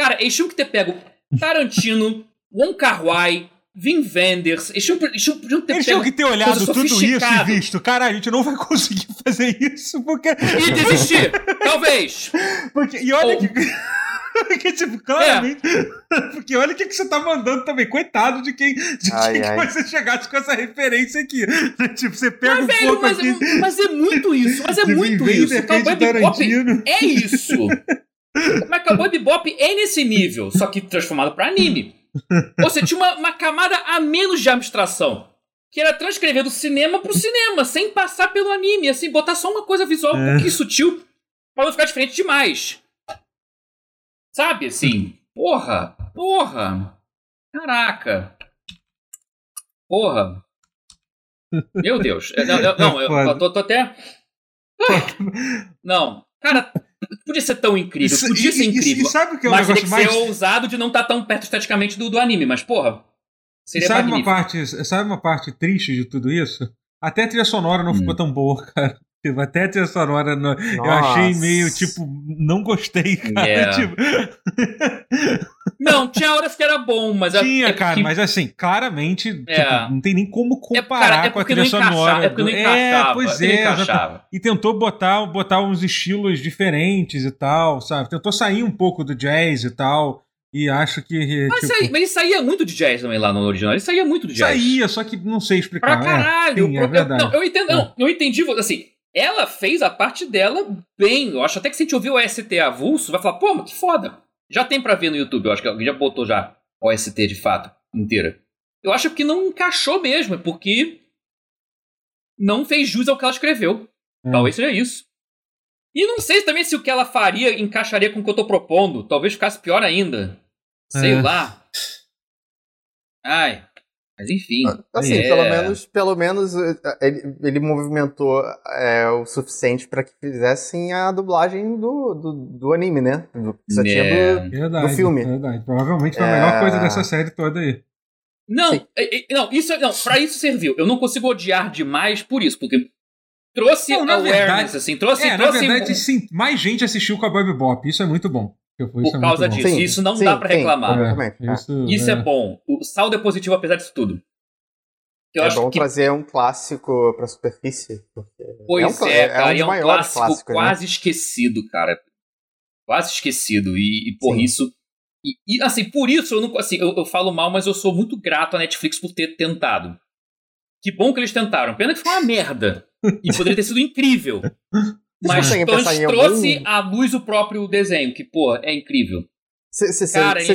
Cara, eles tinham que ter pego Tarantino, Wong Kar Wai, Vin Wenders, eles tinham, eles tinham, ter eles tinham que ter olhado tudo isso e visto, cara, a gente não vai conseguir fazer isso, porque... E desistir, talvez. Porque, e olha Ou... que... Porque, tipo, claramente. É. Porque olha o que, que você tá mandando também. Coitado de quem, de ai, quem ai. que você chegasse com essa referência aqui. tipo, você pega mas, um velho, pouco mas, aqui. É, mas é muito isso. Mas é muito isso. Cowboy Bebop é isso. Mas Cowboy Bebop é nesse nível, só que transformado para anime. Ou seja, tinha uma, uma, camada a menos de abstração. Que era transcrever do cinema pro cinema, sem passar pelo anime, assim, botar só uma coisa visual um é. pouquinho sutil pra não ficar diferente demais. Sabe, assim, porra, porra, caraca, porra. Meu Deus, não, não eu, eu tô, tô até... Não, cara, podia ser tão incrível, isso, podia ser incrível. E, e sabe o que é o mas teria que mais... ser ousado de não estar tá tão perto esteticamente do, do anime, mas porra. Seria sabe magnífico. uma parte, sabe uma parte triste de tudo isso? Até a trilha sonora não hum. ficou tão boa, cara. Tipo, até a trilha sonora no, eu achei meio tipo, não gostei, cara. Yeah. Tipo... Não, tinha horas que era bom, mas tinha, é cara, que... mas assim, claramente, é. tipo, não tem nem como comparar é, cara, é com a trilha sonora. É porque não encaixava. É, pois é, encaixava. e tentou botar, botar uns estilos diferentes e tal, sabe? Tentou sair um pouco do jazz e tal. E acho que. Mas, tipo... saía, mas ele saía muito de jazz também lá no original. Ele saía muito de jazz. Saía, só que não sei explicar. Pra caralho. É, sim, é verdade. Eu, não, eu entendo. Não, eu entendi. Assim, ela fez a parte dela bem. Eu acho até que se a gente ouvir o ST avulso, vai falar, pô, mas que foda. Já tem para ver no YouTube, eu acho que alguém já botou já o ST de fato, inteira. Eu acho que não encaixou mesmo, é porque não fez jus ao que ela escreveu. É. Talvez seja isso. E não sei também se o que ela faria encaixaria com o que eu tô propondo. Talvez ficasse pior ainda. Sei é. lá. Ai. Mas enfim. Ah, assim, é... pelo menos, pelo menos eh, ele, ele movimentou é, o suficiente para que fizessem a dublagem do, do, do anime, né? Do, que tinha do, verdade, do filme. Verdade. Provavelmente foi a melhor é. coisa dessa série toda aí. Não, é, não, isso não, para isso serviu. Eu não consigo odiar demais por isso, porque trouxe não, awareness, verdade, assim, trouxe, é, trouxe... Na verdade, sim, mais gente assistiu com a Bob Bop, isso é muito bom. Por é causa disso. Sim, isso não sim, dá para reclamar. É, isso, isso é. é. bom. O saldo é positivo apesar disso tudo. Eu é bom que... trazer um clássico pra superfície. Pois é, um, é, cara, é um, é um clássico né? quase né? esquecido, cara. Quase esquecido. E, e por Sim. isso. E, e, assim, por isso eu não. Assim, eu, eu, falo mal, mas eu sou muito grato à Netflix por ter tentado. Que bom que eles tentaram. Pena que foi uma merda. E poderia ter sido incrível. Mas trouxe algum... à luz o próprio desenho, que, pô, é incrível. Vocês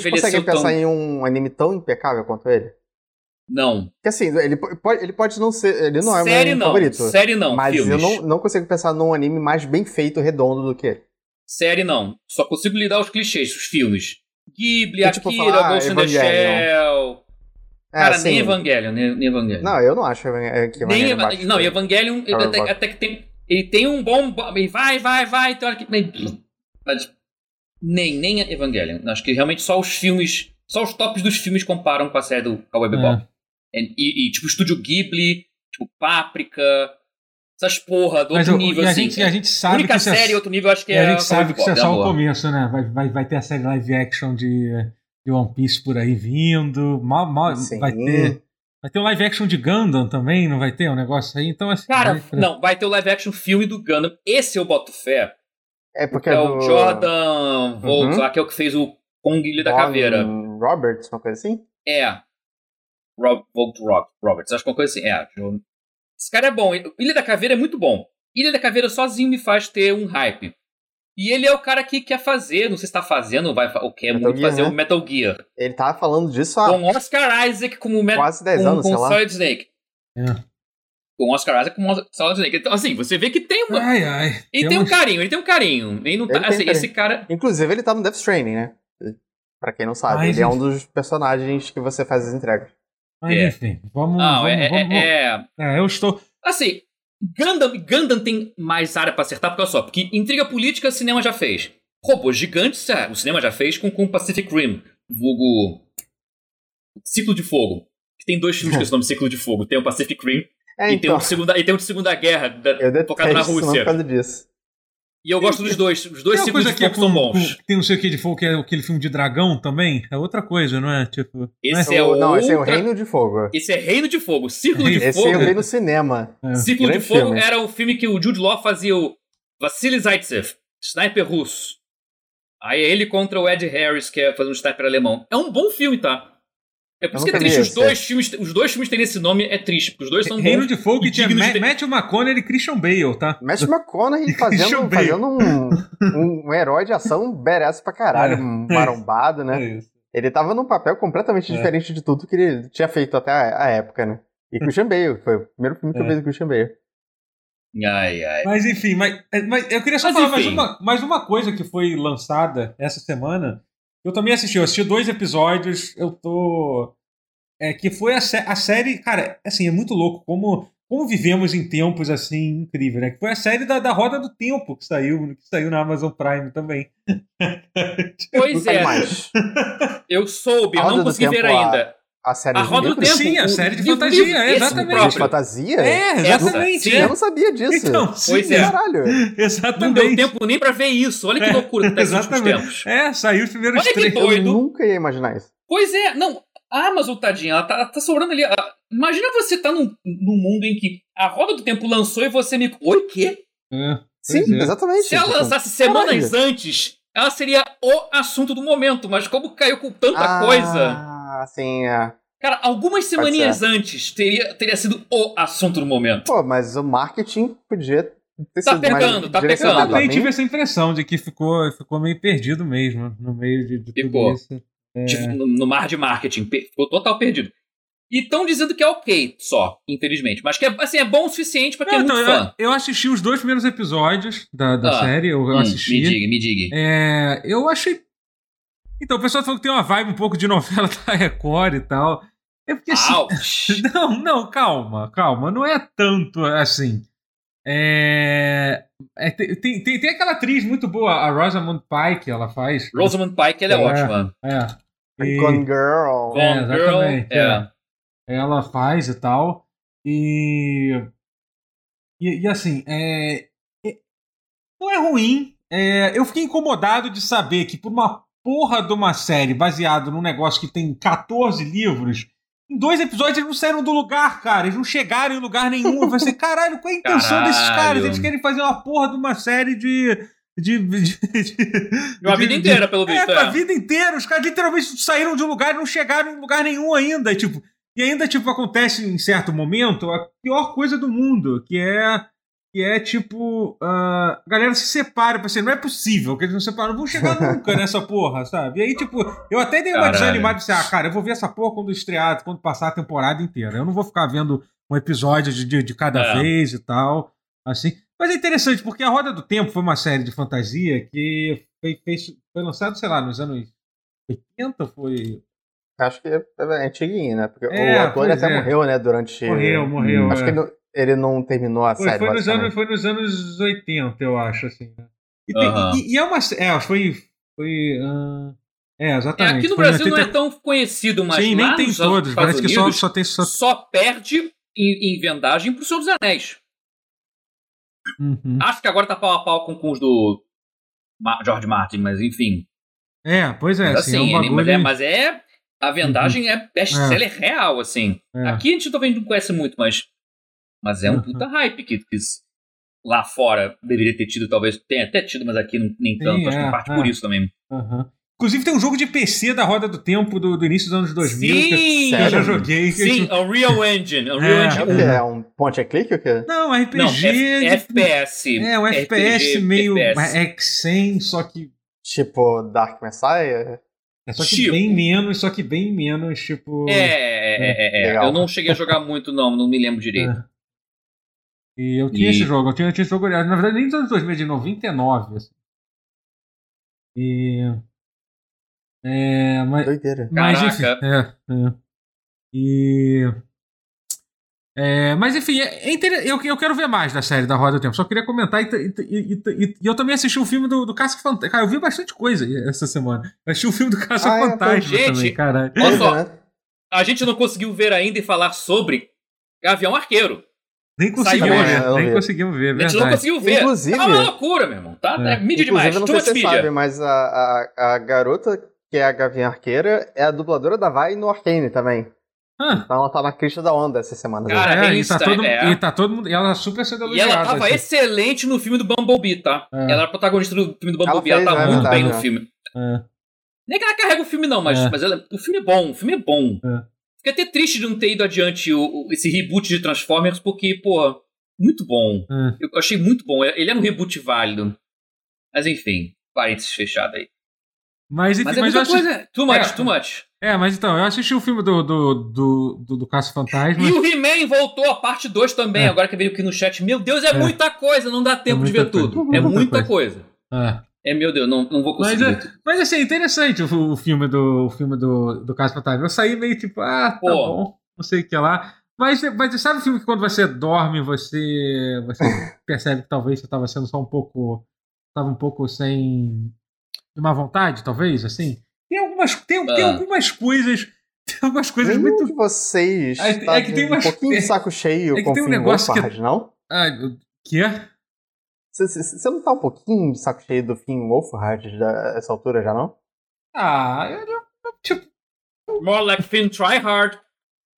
conseguem pensar tão... em um anime tão impecável quanto ele? Não. Que assim, ele pode, ele pode não ser. Ele não é o meu não. favorito. Série não. Mas filmes. eu não, não consigo pensar num anime mais bem feito, redondo do que ele. Série não. Só consigo lidar os clichês, os filmes. Ghibli, é, tipo, Akira, falar, Ghost in the Shell. É, Cara, nem Evangelion, nem, Evangelion. Não, eu não acho que Evangelion. Nem, é não, Evangelion até, até, que tem. Ele tem um bom. Ele vai, vai, vai. Tem hora que. Mas, nem, nem Evangelion. Acho que realmente só os filmes. Só os tops dos filmes comparam com a série do Cowboy Bebop. É. E, e, tipo, Estúdio Ghibli, tipo, Páprica, essas porra do Mas outro eu, nível, e a assim. Gente, a gente sabe a única que série é, outro nível, acho que é. A gente sabe que isso é só o começo, né? Vai, vai, vai ter a série live action de, de One Piece por aí vindo. Mal, mal, vai ter. Vai ter o live action de Gundam também, não vai ter um negócio aí? Então, assim, Cara, vai... não, vai ter o live action filme do Gundam. Esse eu boto fé. É porque é, é do... o Jordan Volts, uhum. que é o que fez o Kong Ilha da Caveira. Roberts, uma coisa assim? É. Rob, Rob, Roberts, acho que uma coisa assim. É, esse cara é bom. Ilha da Caveira é muito bom. Ilha da Caveira sozinho me faz ter um hype. E ele é o cara que quer fazer, não sei se está fazendo vai, ou quer Metal muito Gear, fazer o né? Metal Gear. Ele tava falando disso há... Com Oscar Isaac como Metal Quase 10 com, anos, com sei lá. Solid Snake. É. com Oscar Isaac com Oscar Schwarzenegger. Então, assim, você vê que tem uma. Ai, ai. Ele tem um carinho, ele tem um carinho. Ele não tá, Ele assim, carinho. esse cara. Inclusive, ele tá no Death Stranding, né? Pra quem não sabe, Ai, ele é gente. um dos personagens que você faz as entregas. Mas É. enfim, vamos. Não, vamos, é, vamos, é, é- É, eu estou. Assim, Gundam, Gundam tem mais área pra acertar, porque olha só, porque intriga política o cinema já fez. Robôs gigantes, é, o cinema já fez com, com Pacific Rim, vulgo Ciclo de Fogo. Que tem dois filmes com esse nome, Ciclo de Fogo. Tem o Pacific Rim É, e, tem um então, de segunda, e tem um de Segunda Guerra, da, focado na detesto isso Rússia. por causa disso. E eu gosto dos dois. Os dois ciclos de que é fogo são bons. com- tem não sei o que de fogo, que é aquele filme de dragão também. É outra coisa, não é? Tipo. Esse é O- o. não, esse é o Reino de Fogo. Esse é Reino de Fogo. Círculo de Esse Fogo. eu vi no cinema. É. Círculo de Fogo filme. era o filme que o Jude Law fazia o Vassili Zaitsev, sniper russo. Aí é ele contra o Ed Harris, que é fazer um sniper alemão. É um bom filme, tá? É por isso que é triste. Os dois, filmes, os dois filmes terem esse nome é triste, porque os dois são Reino de Fogo e tinha Ma de- Matthew McConaughey e Christian Bale, tá? Matthew McConaughey fazendo, fazendo um, um, um herói de ação badass pra caralho, É. um marombado, né? É. Ele tava num papel completamente É. diferente de tudo que ele tinha feito até a, a época, né? E Christian Bale, foi o primeiro filme que eu É. vi do Christian Bale. Ai, ai. Mas enfim, mas, é, mas eu queria só Mas, falar mais uma, mais uma coisa que foi lançada essa semana. Eu também assisti, eu assisti dois episódios, eu tô. É, que foi a, sé- a série. Cara, assim, é muito louco como, como vivemos em tempos assim incríveis, né? Que foi a série da, da Roda do Tempo que saiu, que saiu na Amazon Prime também. Pois é, mais. eu soube, eu não consegui ver ainda. A série A de Roda do? Tempo. Sim, a série de fantasia, livro- é, exatamente. De fantasia? É, exatamente. sim. Eu não sabia disso. Então, sim, Pois é. Caralho. Não Exatamente. deu tempo nem pra ver isso. Olha que É, loucura que tá exatamente. tempos. É, saiu os primeiros Olha que três. doido. Eu nunca ia imaginar isso. Pois é, não. A Amazon, tadinha, ela tá, ela tá sobrando ali. Imagina você tá num, num mundo em que a Roda do Tempo lançou e você me. Oi, quê? É, Sim, é. exatamente. Se ela lançasse semanas antes, ela seria o assunto do momento. Mas como caiu com tanta ah, coisa. Sim, é. Cara, algumas semaninhas antes teria, teria sido o assunto do momento. Pô, mas o marketing podia ter Tá sido pegando, mais tá pegando. a também tive essa impressão de que ficou, ficou meio perdido mesmo no meio de, de tudo isso. É. Tipo, no, no mar de marketing. Ficou total perdido. E estão dizendo que é ok só, infelizmente. Mas que é, assim, é bom o suficiente pra quem Não, é então, muito fã. eu, eu assisti os dois primeiros episódios da, da Ah, série, eu, eu Hum, assisti. me diga, me diga. É, eu achei. Então, o pessoal falou que tem uma vibe um pouco de novela da Record e tal. É porque assim. Não, não, calma, calma. Não é tanto assim. É. é, tem, tem, tem- aquela atriz muito boa, a Rosamund Pike, ela faz. Rosamund Pike, ela é, É. ótima. É. E- Gone Girl. Gone É, Girl, exatamente, é. ela faz e tal. E. E, e assim, é, é- não é ruim. É, eu fiquei incomodado de saber que por uma porra de uma série baseada num negócio que tem 14 livros, em dois episódios eles não saíram do lugar, cara. Eles não chegaram em lugar nenhum. Eu falei assim, caralho, qual é a intenção desses Caralho. caras? Eles querem fazer uma porra de uma série de. De, de, de- Uma vida inteira, pelo é, visto. pra É, vida inteira. Os caras literalmente saíram de um lugar e não chegaram em lugar nenhum ainda. E, tipo, e ainda, tipo, acontece em certo momento a pior coisa do mundo, que é. Que é tipo. a galera se separa, assim, não é possível que eles não se separam, não vão chegar nunca nessa porra, sabe? E aí, tipo, eu até dei uma Caralho. desanimada de assim, ah, cara, eu vou ver essa porra quando estrear, quando passar a temporada inteira. Eu não vou ficar vendo um episódio de, de, de cada É. vez e tal. Assim. Mas é interessante, porque A Roda do Tempo foi uma série de fantasia que foi, fez, foi lançado, sei lá, nos anos 80, foi. Acho que é, é antiguinho, né? Porque É, o ator até é. morreu, né? Durante. Morreu, morreu. Acho é. que ele não, ele não terminou a Foi, série. foi, nos anos, foi nos anos 80, eu acho, assim. Né? E, tem- Aham. e- e é uma. É, foi. foi ah, é, É, exatamente. aqui no Foi Brasil não é 80 tão conhecido, mas Sim, lá nem tem nos todos. Parece que só, Unidos, só tem. Só... só perde em, em vendagem pro Senhor dos Anéis. Uhum. Acho que agora tá pau a pau com, com os do George Martin, mas enfim. É, pois é, Mas assim, é assim, um ele- mas, bagulho. é, mas é- A vendagem é best-seller real, assim. É. Aqui a gente talvez não conhece muito, mas. Mas é um Uhum. puta hype que, que lá fora deveria ter tido, talvez. Tem até tido, mas aqui não, nem Sim, tanto. Acho que é, em parte é. por isso também. Aham. Inclusive tem um jogo de PC da Roda do Tempo do, do início dos anos 2000 que Sim! eu já joguei. que, Sim, tipo, Unreal Engine. Unreal É, É Engine o 1. quê? É um ponte a clique ou o quê? Não, RPG. Não, de- FPS. É, um FPS RPG, meio FPS. X100, só que. Tipo Dark Messiah? É só que Tipo. bem menos, só que bem menos, tipo. É, é, é, é, é. Eu não cheguei a jogar muito, não. Não me lembro direito. É. E eu tinha E- esse jogo, eu tinha, eu tinha esse jogo, na verdade, nem dos anos 2000, de 99. Assim. E. É, mas, Doideira. mas Caraca. enfim. É, é. E. é, mas enfim, é, é eu, eu quero ver mais da série da Roda do Tempo. Só queria comentar e, e- e- e- e eu também assisti o filme do, do Caça Fantasma. Cara, eu vi bastante coisa essa semana. Eu assisti o filme do Caça Ah, é, Fantasma gente, também, caralho. Olha só. né? A gente não conseguiu ver ainda e falar sobre Gavião Arqueiro. Nem conseguimos Saiu ver, nem vi. conseguimos ver, é A gente não verdade. conseguiu ver. Inclusive- Tá uma loucura, meu irmão. Tá? É. É, mídia Inclusive, demais. não Too sei much se sabe, mas a, a, a garota que é a Gavinha Arqueira é a dubladora da Vai no Arcane também. Ah, Então ela tá na crista da onda essa semana. Cara, é, e, tá isso, todo, é. e tá todo mundo. E ela super sendo E ela tava assim. excelente no filme do Bumblebee, tá? É. Ela era protagonista do filme do Bumblebee. Ela Ela, fez, tá é muito verdade, bem no é. filme. É. Nem que ela carrega o filme, não, mas, É. mas ela- o filme é bom, o filme é bom. É. Fiquei até triste de não ter ido adiante o, o- esse reboot de Transformers, porque, pô, muito bom. É. Eu achei muito bom. Ele é um reboot válido. Mas enfim, parênteses fechado aí. Mas enfim, Mas é mas muita assisti, coisa. Too much, É. too much. É, mas então, eu assisti o filme do, do, do, do, do Caça Fantasma. E o He-Man voltou a parte 2 também, É. agora que veio aqui no chat. Meu Deus, é, É. muita coisa, não dá tempo de ver coisa. tudo. É É muita muita coisa. É. É, meu Deus, não, não vou Mas, conseguir. é, mas assim, interessante o, o filme do o filme do, do Caça Fantasma. Eu saí meio tipo, ah, tá Pô. bom, não sei o que lá. Mas, mas sabe o filme que quando você dorme, você, você percebe que talvez você estava sendo só um pouco. Tava um pouco sem. de má vontade, talvez, assim? Tem algumas, tem, tem Ah. algumas coisas. Tem algumas coisas Nenhum muito. de vocês É que- tá é que tem um umas- pouquinho de saco cheio é que com tem um negócio que- Wolfhard, não? Ah, o que é? Você- não tá um pouquinho de saco cheio do fim Wolfhard dessa altura já, não? Ah, eu, eu- tipo. More like Finn Tryhard.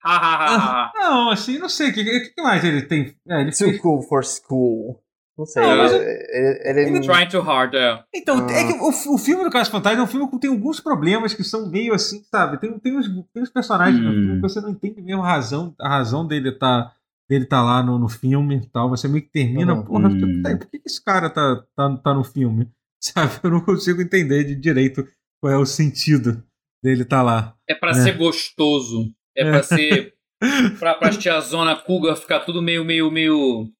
Ha ha ha ha. Não, assim, não sei. O que, que mais ele tem? É, ele Too fez- cool for school. Não sei. Não, mas eu- ele, ele, Finn Trying too hard, é. Então, Ah. é que o, o filme do Caso Fantasma é um filme que tem alguns problemas que são meio assim, sabe? Tem, tem, uns, tem uns personagens no Hum. filme que você não entende mesmo a razão, a razão dele tá, dele tá lá no, no filme e tal. Você meio que termina, Uhum. porra, Hum. por que, esse cara tá, tá, tá no filme? Sabe? Eu não consigo entender de direito qual é o sentido dele tá lá. É pra É. ser gostoso. É pra ser. pra, pra tiazona Kuga ficar tudo meio, meio, meio.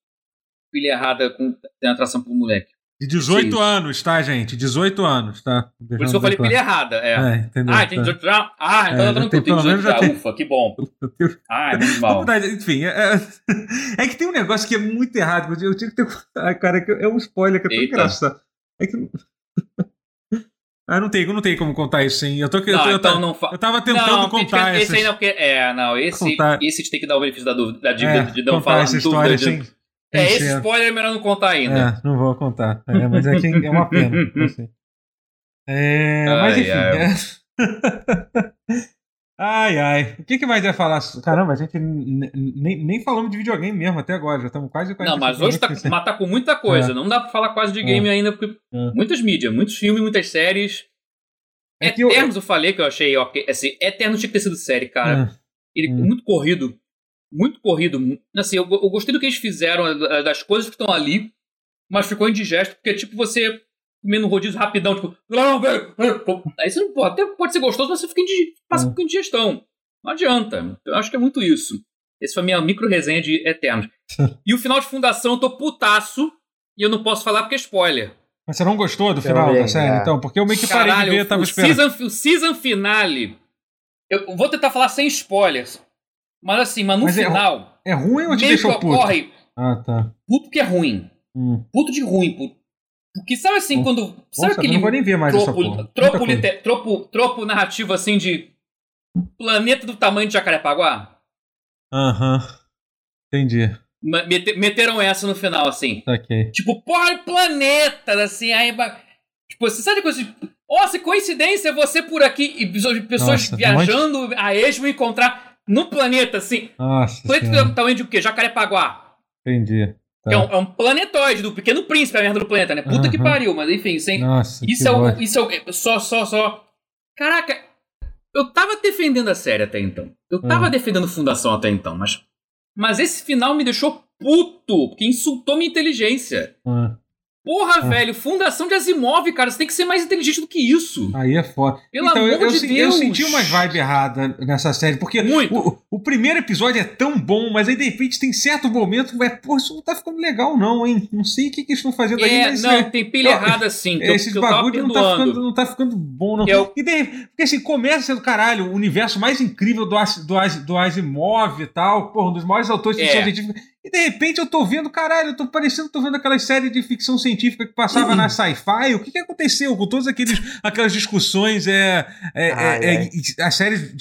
Pilha errada com tem atração pro moleque. De 18 Sim. anos, tá, gente? 18 anos, tá? Por isso que eu falei pilha errada. É. É, entendeu? ah, tem Tá. 18 já? Ah, então É, tá tem- eu pelo menos 18 já. já tem. Ufa, que bom. Eu tenho- Ah, é muito mal. verdade, enfim, é, é- é que tem um negócio que é muito errado. Eu tinha que ter. Ah, cara, é é um spoiler que é tão Eita. engraçado. É que. Ah, não tem, não tem como contar isso sim. Eu, tô, eu, Não, tô- eu, então tava- não fa... eu tava tentando não, contar esse essas, aí não, porque, é, não, esse, Contar- esse tem que dar o benefício da dúvida, da dívida é, de não falar dúvida história de- sem. É, esse ser- spoiler é melhor não contar ainda. É, não vou contar. É, mas é, que é uma pena. assim. É, mas Ai, enfim. ai. é. Ai, ai. O que, que mais ia falar? Caramba, a gente nem, nem falamos de videogame mesmo até agora. Já estamos quase 45 Não, mas hoje tá, mas tá com muita coisa. É. Não dá pra falar quase de game ainda, porque É. muitas mídias, muitos filmes, muitas séries. É que eu- Eternos eu falei que eu achei ok. Assim, Eternos tinha que ter sido série, cara. É. Ele Hum. muito corrido. Muito corrido. Assim, eu, eu gostei do que eles fizeram, eh, das coisas que estão ali, mas ficou indigesto, porque tipo você comendo um rodízio rapidão, tipo, não, velho, pô. aí você não pode, até pode ser gostoso, mas você fica passa Hum. com indigestão. Não adianta. Eu acho que é muito isso. Essa foi a minha micro resenha de Eternos. e o final de fundação, eu tô putaço e eu não posso falar porque é spoiler. Mas você não gostou do final Também, da série, é. então? Porque eu meio que parei de Caralho, ver, tava o, esperando. season, o season finale. Eu vou tentar falar sem spoilers. Mas assim, mas no Mas é final, É ruim ou te deixou puto? ocorre Ah, tá. puto que é ruim. Hum. Puto de ruim. Puto. Porque sabe assim, Bom, quando. Sabe aquele não vou nem ver mais essa tropo, porra. tropo, Muita coisa. lite- tropo, tropo narrativo assim de. Planeta do tamanho de Jacarepaguá? Aham. Entendi. Ma- mete- meteram essa no final, assim. Saquei. Tipo, porra, planetas, assim, aí. Tipo, você sabe coisa de. Nossa, coincidência, você por aqui. E pessoas Nossa, viajando a esmo encontrar no planeta, assim. Nossa Planeta senhora. do tamanho de o quê? Jacarepaguá. Entendi. Tá. Que é, um, é um planetoide do Pequeno Príncipe, a merda do planeta, né? Puta que Aham. pariu, mas enfim, sem. Nossa, Isso que é, o, isso é o. Só, só, só. Caraca, eu tava defendendo a série até então. Eu tava Ah. defendendo Fundação até então, mas. Mas esse final me deixou puto, porque insultou minha inteligência. Ah, Porra, é. velho, Fundação de Asimov, cara, você tem que ser mais inteligente do que isso. Aí é foda. Pelo então, amor eu, de eu, Deus. Eu senti umas vibes erradas nessa série, porque o, o, primeiro episódio é tão bom, mas aí de repente tem certo momento, é, pô, isso não tá ficando legal não, hein? Não sei o que, que eles estão fazendo é, aí, mas... Não, é, tem pilha errada sim. É, esses bagulho não tá, ficando, não tá ficando bom, não. Eu... E de, porque assim, começa sendo, caralho, o universo mais incrível do, do, do Asimov e tal, porra, um dos maiores autores de é. científica e de repente eu tô vendo, caralho, eu tô parecendo, tô vendo aquelas séries de ficção científica que passava na sci-fi. O que, que aconteceu com todas aqueles, aquelas discussões? É, é, ai, é, é as séries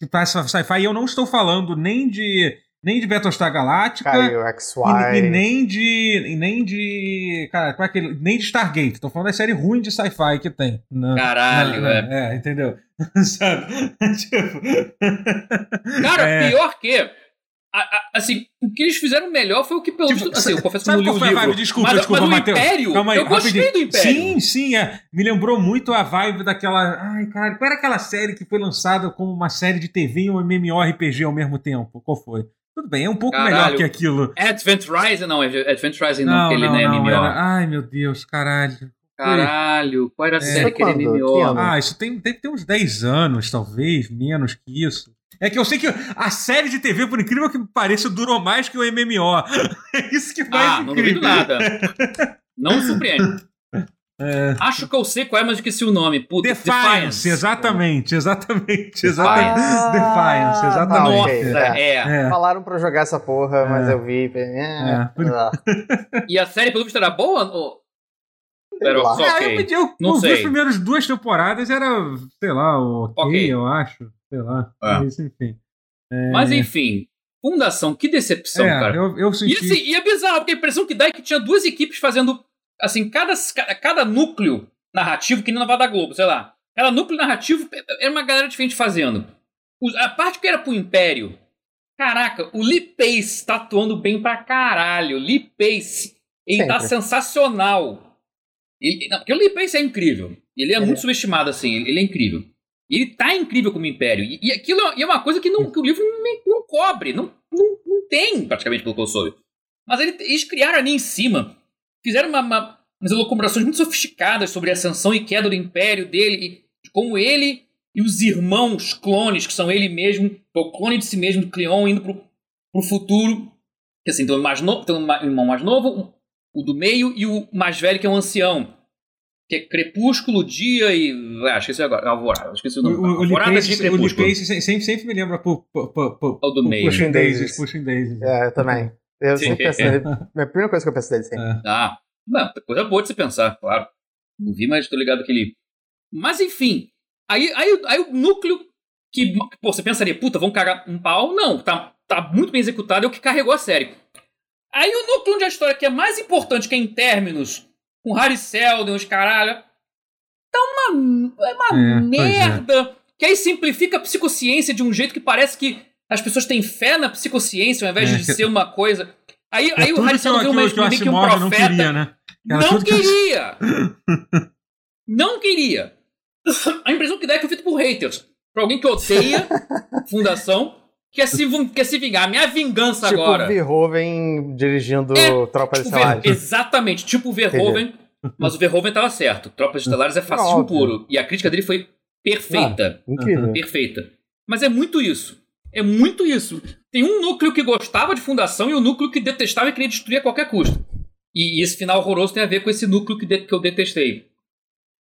que passam sci-fi, e eu não estou falando nem de. Nem de Battlestar Galactica. Caiu, e, e, nem de. E nem de. Cara, qual é aquele, nem de Stargate. Tô falando da série ruim de sci-fi que tem. Na, Caralho, na, na, é. É, entendeu? Sabe? tipo... Cara, é. pior que assim, o que eles fizeram melhor foi o que pelo tipo, visto, assim, eu confesso que não li o livro. Vibe? Desculpa, mas, desculpa, mas Matheus. Império, Calma aí, eu gostei rapidinho. do Império. Sim, sim, é. Me lembrou muito a vibe daquela, ai, cara, qual era aquela série que foi lançada como uma série de TV e um MMORPG ao mesmo tempo? Qual foi? Tudo bem, é um pouco caralho. melhor que aquilo. Advent Rising não, Advent Rising não, porque ele não é MMO. Era... Ai, meu Deus, caralho. Caralho, qual era a é. série que ele MMO? Ah, isso tem, deve ter uns 10 anos, talvez, menos que isso. É que eu sei que a série de TV, por incrível que pareça, durou mais que o MMO. É isso que mais ah, não duvido nada. Não me surpreende. É... Acho que eu sei qual é, mas esqueci o nome. Puta, Defiance, Defiance. Exatamente, exatamente, exatamente. Ah, Defiance, exatamente. Nossa, é. é. Falaram pra jogar essa porra, mas é. eu vi. É. E a série, pelo visto, era boa? Ou... Era só é, okay. eu, pedi, eu, não sei. as primeiras duas temporadas, era, sei lá, ok, okay. eu acho sei lá. É. Mas enfim. É... Mas enfim, Fundação, que decepção, é, cara. Eu, eu senti... e, assim, e é bizarro, porque a impressão que dá é que tinha duas equipes fazendo, assim, cada, cada núcleo narrativo, que nem na da Globo, sei lá. Cada núcleo narrativo era uma galera diferente fazendo. A parte que era pro Império, caraca, o Lee Pace tá atuando bem pra caralho. Lee Pace, ele tá Sempre. tá sensacional. Ele, não, porque o Lee Pace é incrível. Ele é, é. muito subestimado, assim, ele, ele é incrível. Ele tá incrível como império. E, e aquilo é, é uma coisa que, não, que o livro não, cobre. Não, não, não, tem, praticamente, pelo que eu soube. Mas ele, eles criaram ali em cima. Fizeram uma, uma, umas elucubrações muito sofisticadas sobre a ascensão e queda do império dele. De como ele e os irmãos clones, que são ele mesmo, o clone de si mesmo, do Cleon, indo pro, pro futuro. Que assim, tem um, mais no, tem um irmão mais novo, o do meio e o mais velho, que é um ancião que é Crepúsculo, Dia e. Ah, esqueci agora. Alvorada. Esqueci o nome. O, o Alvorada de Crepúsculo. O sempre, sempre me lembra por, por, por, o do meio. Pushing Daisies. Pushing Daisies. É, eu também. Eu sempre penso nele. É a primeira coisa que eu penso dele sempre. É. Ah, não, coisa boa de se pensar, claro. Não vi, mas tô ligado que ele. Mas enfim. Aí, aí, aí o núcleo que. Pô, você pensaria, puta, vão cagar um pau? Não, tá, tá muito bem executado, é o que carregou a série. Aí o núcleo onde a história que é mais importante, que é em términos com Harry Seldon, os caralho. Tá uma, é uma é, merda. É. Que aí simplifica a psicociência de um jeito que parece que as pessoas têm fé na psicociência ao invés é, de que... ser uma coisa. Aí, é aí o Harry Seldon viu uma que, que um profeta. Não queria, né? não queria! não queria! A impressão que dá é que é feito por haters. Pra alguém que odeia Fundação quer se, quer se vingar. Minha vingança tipo agora. Tipo Verhoeven dirigindo é, Tropas tipo Estelares. Ver, exatamente, tipo Verhoeven. Mas o Verhoeven estava certo. Tropas Estelares é fascismo puro. E a crítica dele foi perfeita. Ah, incrível. Perfeita. Mas é muito isso. É muito isso. Tem um núcleo que gostava de fundação e um núcleo que detestava e queria destruir a qualquer custo. E, esse final horroroso tem a ver com esse núcleo que, de, que eu detestei.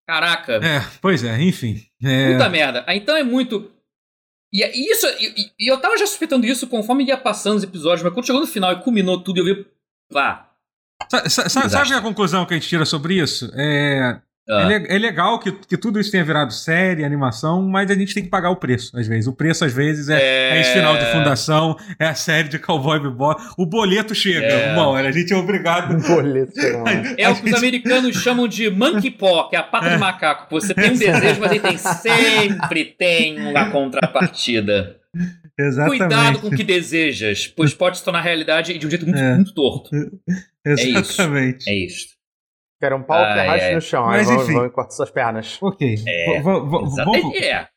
Caraca. É, pois é, enfim. É... Puta merda. Então é muito. E é isso, e, e, eu tava já suspeitando isso conforme ia passando os episódios, mas quando chegou no final e culminou tudo, eu vi. Vá. Sabe, sabe a conclusão que a gente tira sobre isso? É, ah. É, é, legal que, que tudo isso tenha virado série, animação, mas a gente tem que pagar o preço, às vezes. O preço, às vezes, é, é... é esse final de fundação, é a série de Cowboy Bebop. O boleto chega é... uma hora, a gente é obrigado. O boleto chega É o que gente... os americanos chamam de monkey paw, que é a pata é. de macaco. Você tem um desejo, mas ele tem, sempre tem uma contrapartida. Exatamente. Cuidado com o que desejas, pois pode se tornar realidade de um jeito muito, é. muito torto. Exatamente. É isso. É isso. Quero um pau que arraste no chão. Mas, aí enfim. vamos, vamos suas pernas. Ok. É, vamos, é.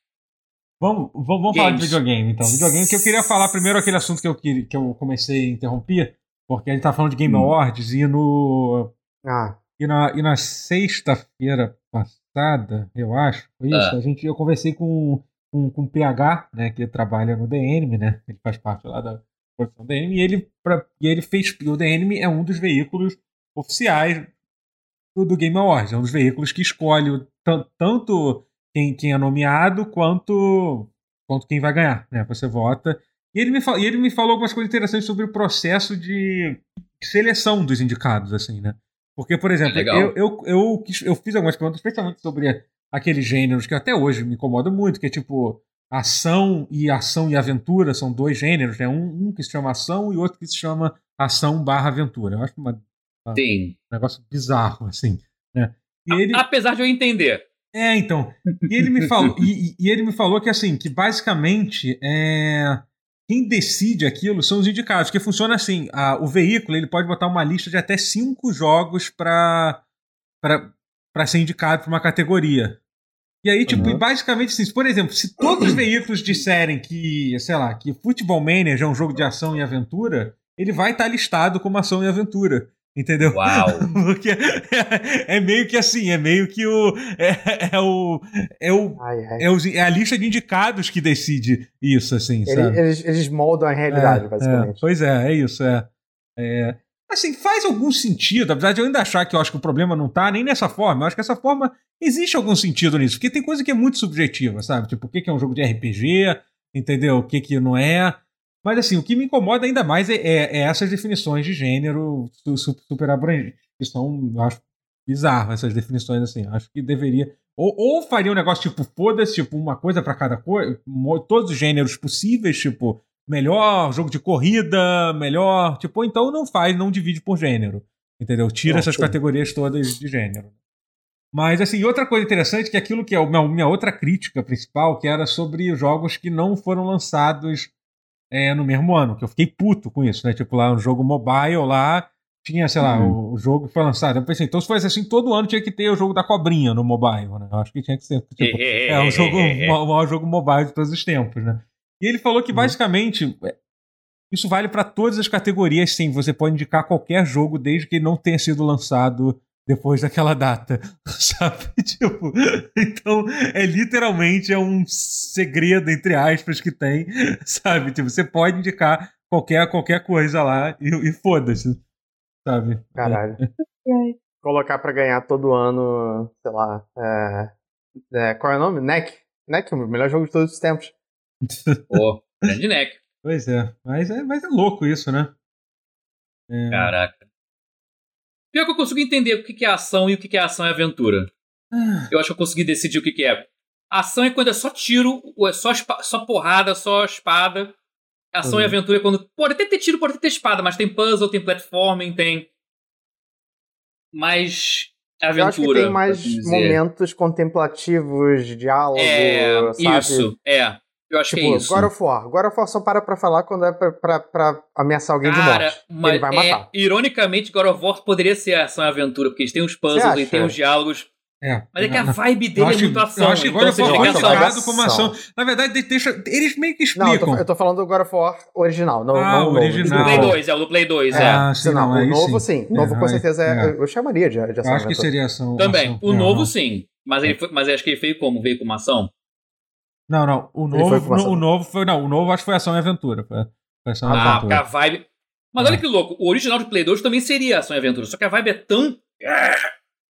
vamos, vamos falar de videogame, então. Videogame que eu queria falar primeiro aquele assunto que eu, que eu comecei a interromper, porque a gente tá falando de Game hum. Awards e no. Ah. e na, e na sexta-feira passada, eu acho, foi isso, Ah. a gente, eu conversei com, com, com o PH, né, que trabalha no DNM, né, ele faz parte lá da produção do DNM, e ele, pra, e ele fez, e o DNM é um dos veículos oficiais do, do Game Awards, é um dos veículos que escolhe tanto quem, quem é nomeado quanto, quanto quem vai ganhar, né, você vota. E ele, me, e ele me falou algumas coisas interessantes sobre o processo de seleção dos indicados, assim, né? Porque, por exemplo, legal. eu, eu, eu, eu fiz algumas perguntas, especialmente sobre aqueles gêneros que até hoje me incomodam muito, que é tipo ação e ação e aventura são dois gêneros, né? Um, um que se chama ação e outro que se chama ação barra aventura. Eu acho uma- Sim. um negócio bizarro, assim, né? E ele, Apesar de eu entender. é, então. E ele me falou, e, e- ele me falou que assim, que basicamente é, quem decide aquilo são os indicados, que funciona assim, a- o veículo ele pode botar uma lista de até cinco jogos para para ser indicado para uma categoria. E aí, tipo, Uhum. e basicamente assim, por exemplo, se todos os veículos disserem que, sei lá, que Football Manager é um jogo de ação e aventura, ele vai estar listado como ação e aventura. Entendeu? Uau. Porque é, é meio que assim, é meio que o. É, é o. É, o Ai, ai. é, os- é a lista de indicados que decide isso, assim, Ele- sabe? Eles, eles moldam a realidade, É, basicamente. é, pois é, é isso, é. É, Assim, faz algum sentido, apesar de eu ainda achar que eu acho que o problema não tá nem nessa forma, eu acho que essa forma existe algum sentido nisso, porque tem coisa que é muito subjetiva, sabe? Tipo, o que que é um jogo de RPG, entendeu? O que que não é. Mas assim, o que me incomoda ainda mais é, é- é essas definições de gênero su- su- super abrangentes, que são, eu acho, bizarras essas definições, assim. Acho que deveria. Ou, ou faria um negócio tipo, foda-se, tipo, uma coisa pra cada coisa, todos os gêneros possíveis, tipo, melhor jogo de corrida, melhor. Tipo, ou então não faz, não divide por gênero. Entendeu? Tira É, essas categorias todas de gênero. Mas, assim, outra coisa interessante que é aquilo que é a minha, outra crítica principal, que era sobre os jogos que não foram lançados é, no mesmo ano, que eu fiquei puto com isso, né? Tipo, lá um jogo mobile lá, tinha, sei lá, Uhum. o, o jogo que foi lançado. Eu pensei, então se fosse assim, todo ano tinha que ter o jogo da cobrinha no mobile, né? Eu acho que tinha que ser, tipo, é o, jogo, o maior jogo mobile de todos os tempos, né? E ele falou que Uhum. basicamente é, isso vale para todas as categorias, sim. Você pode indicar qualquer jogo desde que ele não tenha sido lançado depois daquela data, sabe? Tipo, então é literalmente é um segredo entre aspas que tem, sabe? Tipo, você pode indicar qualquer qualquer coisa lá e, e foda-se, sabe? Caralho. Colocar pra ganhar todo ano, sei lá. É, é, qual é o nome? NEC. NEC, o melhor jogo de todos os tempos. Pô, grande neck. Pois é, mas é, mas é louco isso, né? É, Caraca. Pior que eu consigo entender o que é ação e o que é ação e aventura. ah, Eu acho que eu consegui decidir o que que é. Ação é quando é só tiro, ou é só, só porrada, só espada. Ação e Uhum. aventura é quando. Pode até ter tiro, pode até ter espada, mas tem puzzle, tem platforming, tem. Mais aventura. Eu acho que tem mais assim momentos contemplativos, diálogo, É, sabe? isso. É. Eu acho Tipo, que é isso. God of War. God of War só para pra falar quando é pra, pra, pra ameaçar alguém de Cara, morte. mas Ele vai é, matar. ironicamente, God of War poderia ser ação e aventura, porque eles têm os Você puzzles e tem os diálogos. é. Mas é que a vibe Eu dele acho, é muito ação. eu acho que então agora você foi já joga quer ação. classificado como ação. Na verdade, de- deixa, eles meio que Não, eu explicam. tô, eu tô falando do God of War original, não, Ah, não o original. Do Play Não. 2, é o do Play 2, é. Ah, sim, não, não, o novo sim. sim. O novo É, com certeza é, é. eu chamaria de, de Eu ação. acho que seria ação. Também. ação. O É, novo, sim. Mas, ele foi, mas acho que ele veio como? Veio como ação? Não, não. O novo, ação. o novo foi. Não, o novo acho que foi ação e aventura. Foi, foi ação e Ah, porque aventura. a vibe. Mas É. olha que louco, o original de Play 2 também seria ação e aventura, só que a vibe é tão.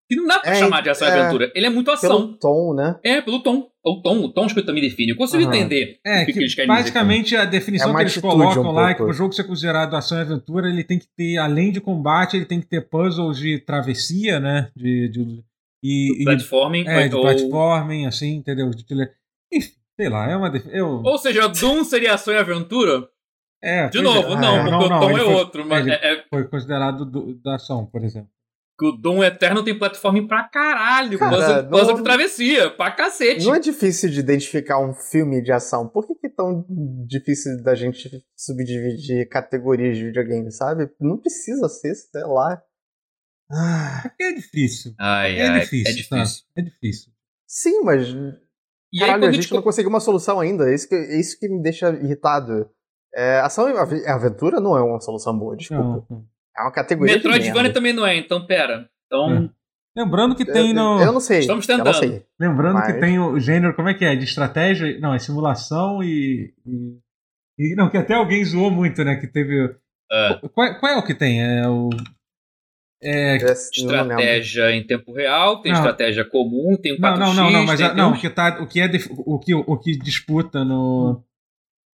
que não dá pra É, chamar de ação e é. aventura. Ele é muito ação. Pelo tom, né? É, pelo tom. O tom, o tom acho que eu também define. Eu consigo Aham. entender É, o que, que, que eles querem dizer. basicamente a É definição uma que eles colocam um lá é que o jogo ser considerado ação e aventura, ele tem que ter, além de combate, ele tem que ter puzzles de travessia, né? De, de- e, e- Platforming é, de ou, platforming, assim, entendeu? De tele- Enfim, sei lá, é uma. def- Eu, ou seja, Doom seria ação e aventura? é, De é. novo, Ah, não, é. porque o tom ele é foi- outro. Mas é, é Foi considerado do- da ação, por exemplo. que o Doom Eterno tem platforming pra caralho. Cara, puzzle, não- puzzle de travessia, pra cacete. Não é difícil de identificar um filme de ação. Por que, que é tão difícil da gente subdividir categorias de videogame, sabe? Não precisa ser, sei lá. Ah, Porque é difícil. Ai, É ai, difícil. é difícil. tá? É difícil. sim, mas E aí, caralho, quando a gente gente não conseguiu uma solução ainda. É isso que, é isso que me deixa irritado. É, ação e avi- aventura não é uma solução boa, desculpa. Não, não. É uma categoria Metroidvania também não é, então pera. Então, É. Lembrando que tem no. Eu não sei. Estamos eu não tentando. sei. Lembrando Mas- que tem o gênero, como é que é? De estratégia. Não, é simulação e. e- e- não, que até alguém zoou muito, né? Que teve. Ah, Qual, qual é o que tem? É o. É. Estratégia em tempo real, tem Não. estratégia comum, tem 4x, Não, não, não, não, mas tem, a- tem não, uns- o que, tá, o, que é def- o, que, o que disputa no.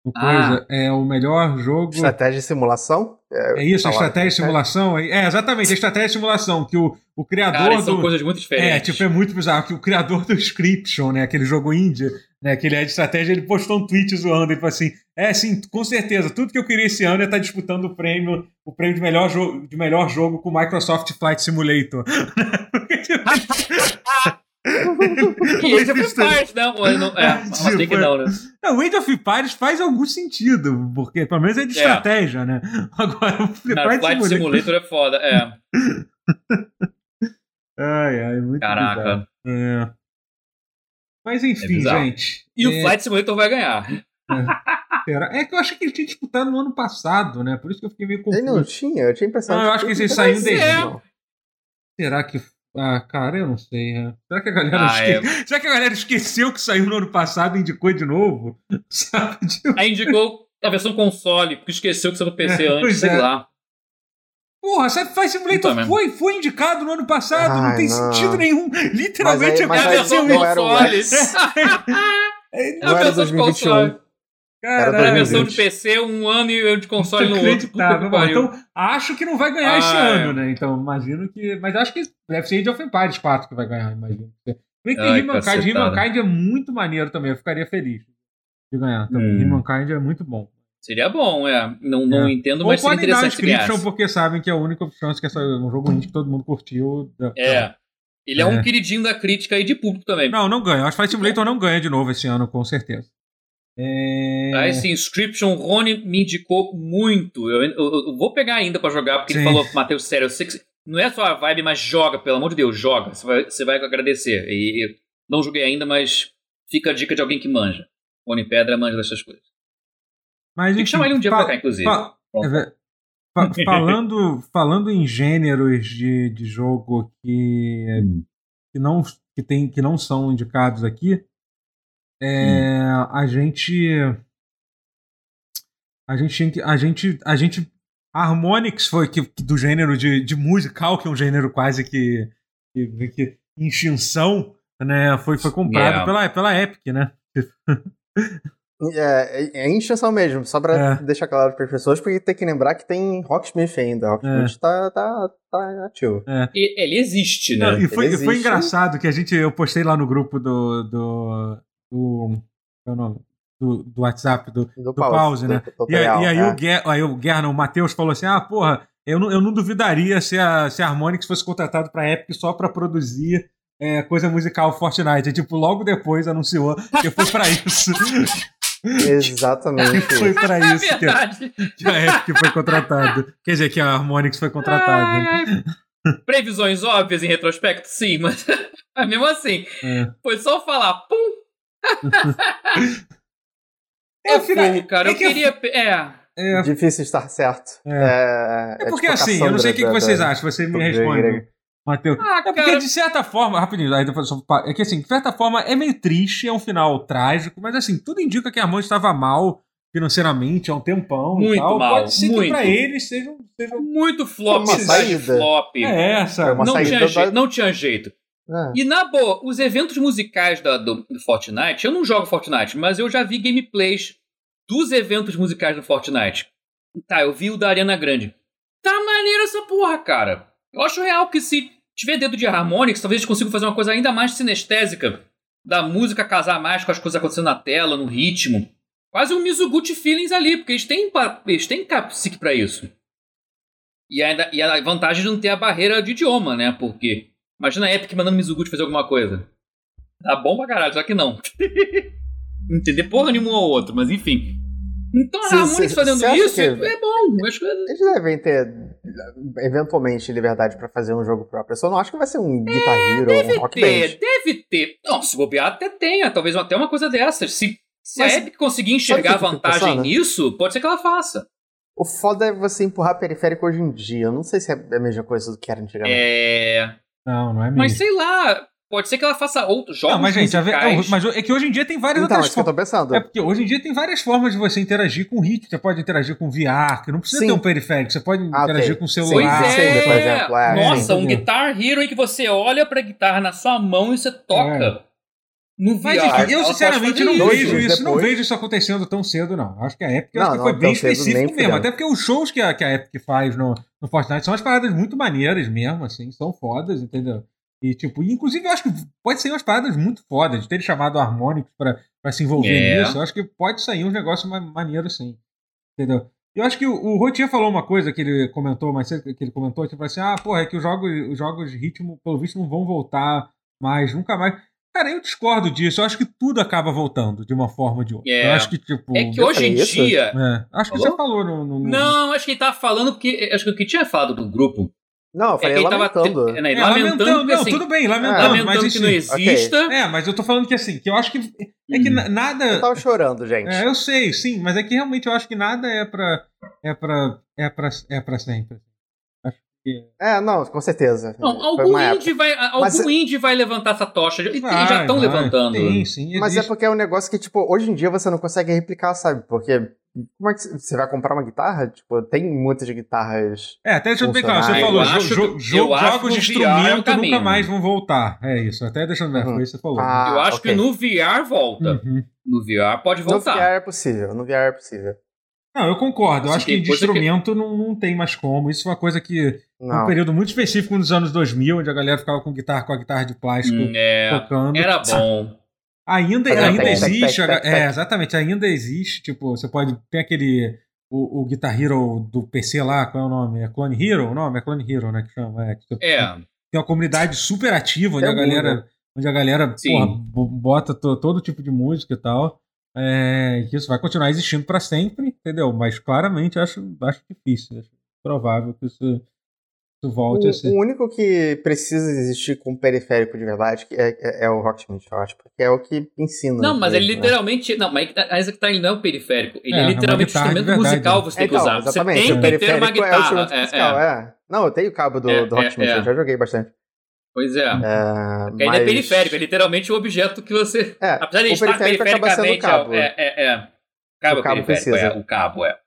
no Ah. coisa é o melhor jogo. Estratégia e simulação? É isso, a Tá lá. estratégia e simulação. É, é, exatamente, a estratégia e simulação, que o, o criador Cara, são do. coisas muito É, diferentes. tipo, é muito bizarro que o criador do Scription, né, aquele jogo indie, né, que ele é de estratégia, ele postou um tweet zoando, ele falou assim, é, sim, com certeza, tudo que eu queria esse ano é estar disputando o prêmio, o prêmio de melhor, jogo de melhor jogo com o Microsoft Flight Simulator. E esse é Free Fire, não, mas não, é, mas tem que Tipo, não, né? Não, o Age of Empires faz algum sentido, porque pelo menos é de É. estratégia, né? Agora, o Flight Cara, Flight Simulator... Simulator é foda, é. Ai, ai, muito. Caraca. É. Mas enfim, bizarro. gente. E o é, Flight Simulator vai ganhar. É que eu acho que ele tinha disputado no ano passado, né? Por isso que eu fiquei meio Ele não confuso. tinha? Eu tinha impressão Não, eu acho que ele esse saiu em Mas dezembro. é. Não. Será que. Ah, cara, eu não sei. é. Será que a galera Ah, é. esque... Será que a galera esqueceu que saiu no ano passado e indicou de novo? Sabe? Aí indicou a versão console, porque esqueceu que saiu no PC É, antes, sei é. lá. Porra, sabe Flight Simulator foi, foi indicado no ano passado, não Ai, tem não. sentido nenhum. Literalmente Mas aí- É mas a versão não era o- console. É, É Não a era versão de 2021. Console. Era versão de 2020. PC um ano e eu de console no outro. Então, acho que não vai ganhar esse Ah, é. ano, né? Então, imagino que. Mas acho que deve ser Age of Empires 4 que vai ganhar, imagino. Bem que Humankind, cacetada. Humankind é muito maneiro também, eu ficaria feliz de ganhar também. Hum. Humankind é muito bom. Seria bom, é. Não, não É. entendo, Ou mas seria podem dar o interessante criar. Inscription porque sabem que é a única chance que essa, um jogo indie que todo mundo curtiu. É. Ele é, um É. queridinho da crítica e de público também. Não, não ganha. Acho que Flight Simulator não ganha de novo esse ano, com certeza. É... Aí sim, Inscription, Rony me indicou muito. Eu, eu- eu vou pegar ainda pra jogar, porque Sim. ele falou, Matheus, sério, eu sei que não é só a vibe, mas joga, pelo amor de Deus, joga. Você vai, você vai agradecer. E não joguei ainda, mas fica a dica de alguém que manja. Rony Pedra manja dessas coisas. Mas, Tem que chamar ele um dia pra cá, inclusive. fa-. É falando, falando em gêneros de, de jogo que, Hum. que, não, que, tem, que não são indicados aqui, é, a gente. A gente tinha que. A gente. A gente. Harmonix foi que, que do gênero de, de musical, que é um gênero quase que. que, que extinção, né? Foi, foi comprado Yeah. pela, pela Epic, né? É, é, é em extensão mesmo, só pra É. deixar claro para as pessoas, porque tem que lembrar que tem Rocksmith ainda. Rocksmith É. tá, tá, tá ativo. E- ele existe, né? Não, e foi, Ele e foi existe. engraçado que a gente, eu postei lá no grupo do. do, do qual é o nome? Do, do WhatsApp do, Do, pause, né? do E aí, tutorial, e aí é. o, Guer, aí o Guerra, o Matheus falou assim: ah, porra, eu não, eu não duvidaria se a, se a Harmonix fosse contratado pra Epic só pra produzir é, coisa musical Fortnite. E, tipo, logo depois anunciou que foi pra isso. Exatamente. que foi pra É isso que, a- verdade. que a Epic foi contratada. Quer dizer, que a Harmonix foi contratada. Ai. Previsões óbvias em retrospecto, sim, mas, mas mesmo assim, É. foi só falar, pum, É, fogo, cara. é eu que eu- queria. É. É, Difícil estar certo. É. É, É porque tipo assim, eu não sei o que, que vocês da- acham, você me responde. Matheus. Ah, É porque, de certa forma, rapidinho, aí é que assim, de certa forma é meio triste, é um final trágico, mas assim, tudo indica que a mãe estava mal financeiramente há um tempão e Muito tal. mal, Pode ser muito. que pra eles seja, seja Muito flop, Uma saída. flop. é essa. É uma não, saída tinha da- não tinha jeito. É. E na boa, os eventos musicais da- do, do Fortnite, eu não jogo Fortnite, mas eu já vi gameplays dos eventos musicais do Fortnite. Tá, eu vi o da Ariana Grande. Tá maneiro essa porra, cara. Eu acho real que se tiver dedo de Harmonix, talvez eles consigam fazer uma coisa ainda mais sinestésica. Da música casar mais com as coisas acontecendo na tela, no ritmo. Quase um Mizuguchi Feelings ali, porque eles têm, eles têm capsic pra isso. E, ainda, e a vantagem de não ter a barreira de idioma, né? Porque imagina a Epic mandando Mizuguchi fazer alguma coisa. Tá bom pra caralho, só que não. Entender porra nenhuma um ao outro, mas enfim. Então a Harmonix fazendo isso é bom. Acho que Eles devem ter, eventualmente, liberdade pra fazer um jogo próprio. Eu só não acho que vai ser um Guitar Hero ou um É, deve Rock ter, Band. deve ter. Não, se bobear até tenha, talvez até uma coisa dessas. Se, se Mas a Epic conseguir enxergar vantagem nisso, pode ser que ela faça. O foda é você empurrar periférico hoje em dia. Eu não sei se é a mesma coisa do que era antigamente. É. Não, não é mesmo. Mas sei lá, pode ser que ela faça outros jogos Não, mas, gente, musicais. mas é que hoje em dia tem várias Então, é outras eu tô pensando. É porque hoje em dia tem várias formas de você interagir com o ritmo. Você pode interagir com VR, que não precisa Sim. ter um periférico. Você pode Ah, interagir com o celular. Pois Sim, é, por exemplo, é, Nossa, sim, um? Guitar Hero em que você olha pra guitarra na sua mão e você toca no VR. Mas enfim, Ela eu sinceramente não isso. Vejo isso, não depois. vejo isso acontecendo tão cedo, não. Acho que a Epic Não, acho que não, foi bem específico mesmo. Até porque os shows que a, que a Epic faz no, no Fortnite são umas paradas muito maneiras mesmo, assim, são fodas, entendeu? E, tipo, inclusive eu acho que pode ser umas paradas muito fodas, de ter chamado pra, pra se envolver É. nisso. Eu acho que pode sair um negócio ma- maneiro, sim. Entendeu? Eu acho que o, o Rotier falou uma coisa que ele comentou, mas que ele comentou, tipo assim, ah, porra, é que os jogos, os jogos de ritmo, pelo visto, não vão voltar mais, nunca mais. Cara, eu discordo disso. Eu acho que tudo acaba voltando de uma forma ou de outra. É. Eu acho que, tipo. É que hoje em dia. é, acho que Falou? você falou no. no- no- Não, acho que ele tava falando porque. Acho que o que tinha falado do grupo. Não, eu É que falei ele tava. lamentando. é, né, É, lamentando, lamentando, que, não, assim, tudo bem, lamentando, É. mas lamentando que não exista. É, mas eu tô falando que assim, que eu acho que. É que Hum. na- nada. Eu tava chorando, gente. É, eu sei, sim, mas é que realmente eu acho que nada é pra. É pra. É pra, é pra sempre. É, não, com certeza. Não, algum indie, vai, algum Mas- indie vai levantar essa tocha. E, Vai, já estão levantando. Tem, sim. Mas é porque é um negócio que, tipo, hoje em dia você não consegue replicar, sabe? Porque como é que você vai comprar uma guitarra? Tipo, tem muitas guitarras. É, até deixando bem claro, você falou, acho jo- que- jo- jogos de é instrumento caminho. nunca mais vão voltar. É isso, até deixando bem, Uhum. foi isso que você falou. Ah, Eu acho ok. que no VR volta. Uhum. No VR pode No voltar. VR é possível, no VR é possível. Não, eu concordo. Eu Assim, acho que de coisa que- instrumento não, não tem mais como. Isso foi uma coisa que. Um Não. período muito específico nos anos 2000, onde a galera ficava com guitarra com a guitarra de plástico Hum, é, tocando. era bom. Ainda, ainda existe. Tec, tec, tec, é, exatamente, ainda existe. Tipo, você pode. Tem aquele. O, o Guitar Hero do PC lá, qual é o nome? É Clone Hero? O nome é Clone Hero, né? Que chama. É, que você- É. Tem uma comunidade super ativa, onde É a galera. Onde a galera porra, bo- bota to- todo tipo de música e tal. É, que isso vai continuar existindo para sempre, entendeu? Mas claramente eu acho, acho difícil. Acho provável que isso, isso volte a ser. O, o único que precisa existir com periférico de verdade é, é, é o Rocksmith, eu acho. Porque é o que ensina. Não, mas ele né? literalmente. Não, mas Isaac tá, ele não é um periférico. Ele É, é, é literalmente um guitarra de instrumento verdade, musical né? você tem que Então, usar. Você exatamente. tem o que ter uma periférico é o guitarra. É, musical, é. é. Não, eu tenho o cabo do, É, do é, Rocksmith, é. eu já joguei bastante. Pois é. É, Porque mas... ele é periférico, é literalmente o objeto que você. É, Apesar de estar o perifericamente. cabo. É, é, é. Cabo, O cabo periférico, precisa. é. O cabo, é.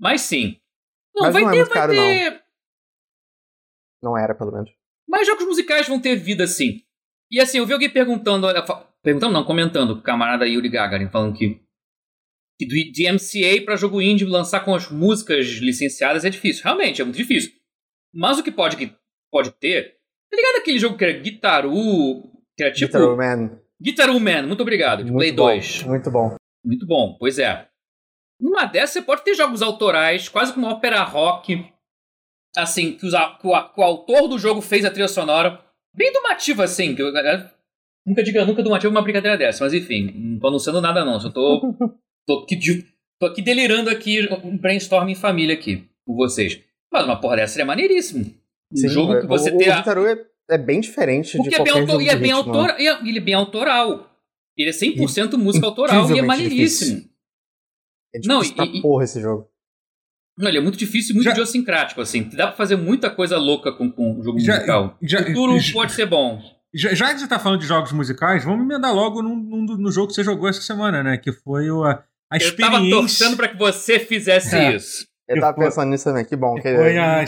Mas sim. Não, Mas vai não é ter, muito vai caro, ter. Não era, pelo menos. Mas jogos musicais vão ter vida sim. E assim, eu vi alguém perguntando, perguntando não, comentando, o camarada Yuri Gagarin, falando que, que do DMCA para jogo indie lançar com as músicas licenciadas é difícil. Realmente, é muito difícil. Mas o que pode, que pode ter, tá ligado aquele jogo que era Guitaru, que era tipo... Guitar Man. Guitaru Man, muito obrigado, de muito Play bom, 2. Muito bom. Muito bom, pois é. Numa dessas, você pode ter jogos autorais, quase como ópera rock, assim, que, os que o, que o autor do jogo fez a trilha sonora, bem domativa, assim, que eu, nunca diga nunca domativa uma brincadeira dessa, mas enfim, não tô anunciando nada não, só tô, tô, aqui, tô aqui delirando aqui, um brainstorm em família aqui, com vocês. Mas uma porra dessa seria maneiríssimo. Um Sim, jogo que você o, tem o a- Guitaru é, é bem diferente porque de é bem, qualquer autor, jogo e é bem autor, e é- ele é bem autoral. Ele é 100% música autoral e é maneiríssimo. É Não, difícil e- pra e- porra esse jogo. Não, ele é muito difícil e muito Já- idiosincrático, assim. Dá pra fazer muita coisa louca com, com o jogo Já- musical. já- o futuro já- pode ser bom. Já, já que você tá falando de jogos musicais, vamos emendar logo num, num no jogo que você jogou essa semana, né? Que foi o, a, a Eu tava experiência. torcendo pra que você fizesse É. isso. Eu tava pensando nisso também, que bom. Que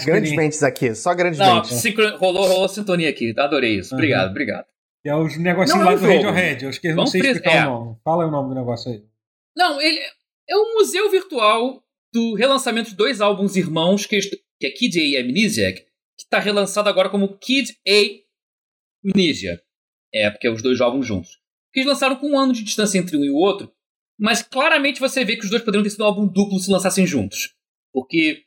grandes mentes aqui, só grandes Não, mentes. sincro- rolou, rolou sintonia aqui. Adorei isso. Uhum. Obrigado, obrigado. Que é os negocinhos Não é lá um do. Radiohead. Eu acho que eu não sei fris- explicar é. o nome. Fala aí o nome do negócio aí. Não, ele é um museu virtual do relançamento de dois álbuns irmãos, que, que é Kid A e Amnesiac, que tá relançado agora como Kid A Amnesia. É, porque é os dois álbuns juntos. Que eles lançaram com um ano de distância entre um e o outro, mas claramente você vê que os dois poderiam ter sido um álbum duplo se lançassem juntos. Porque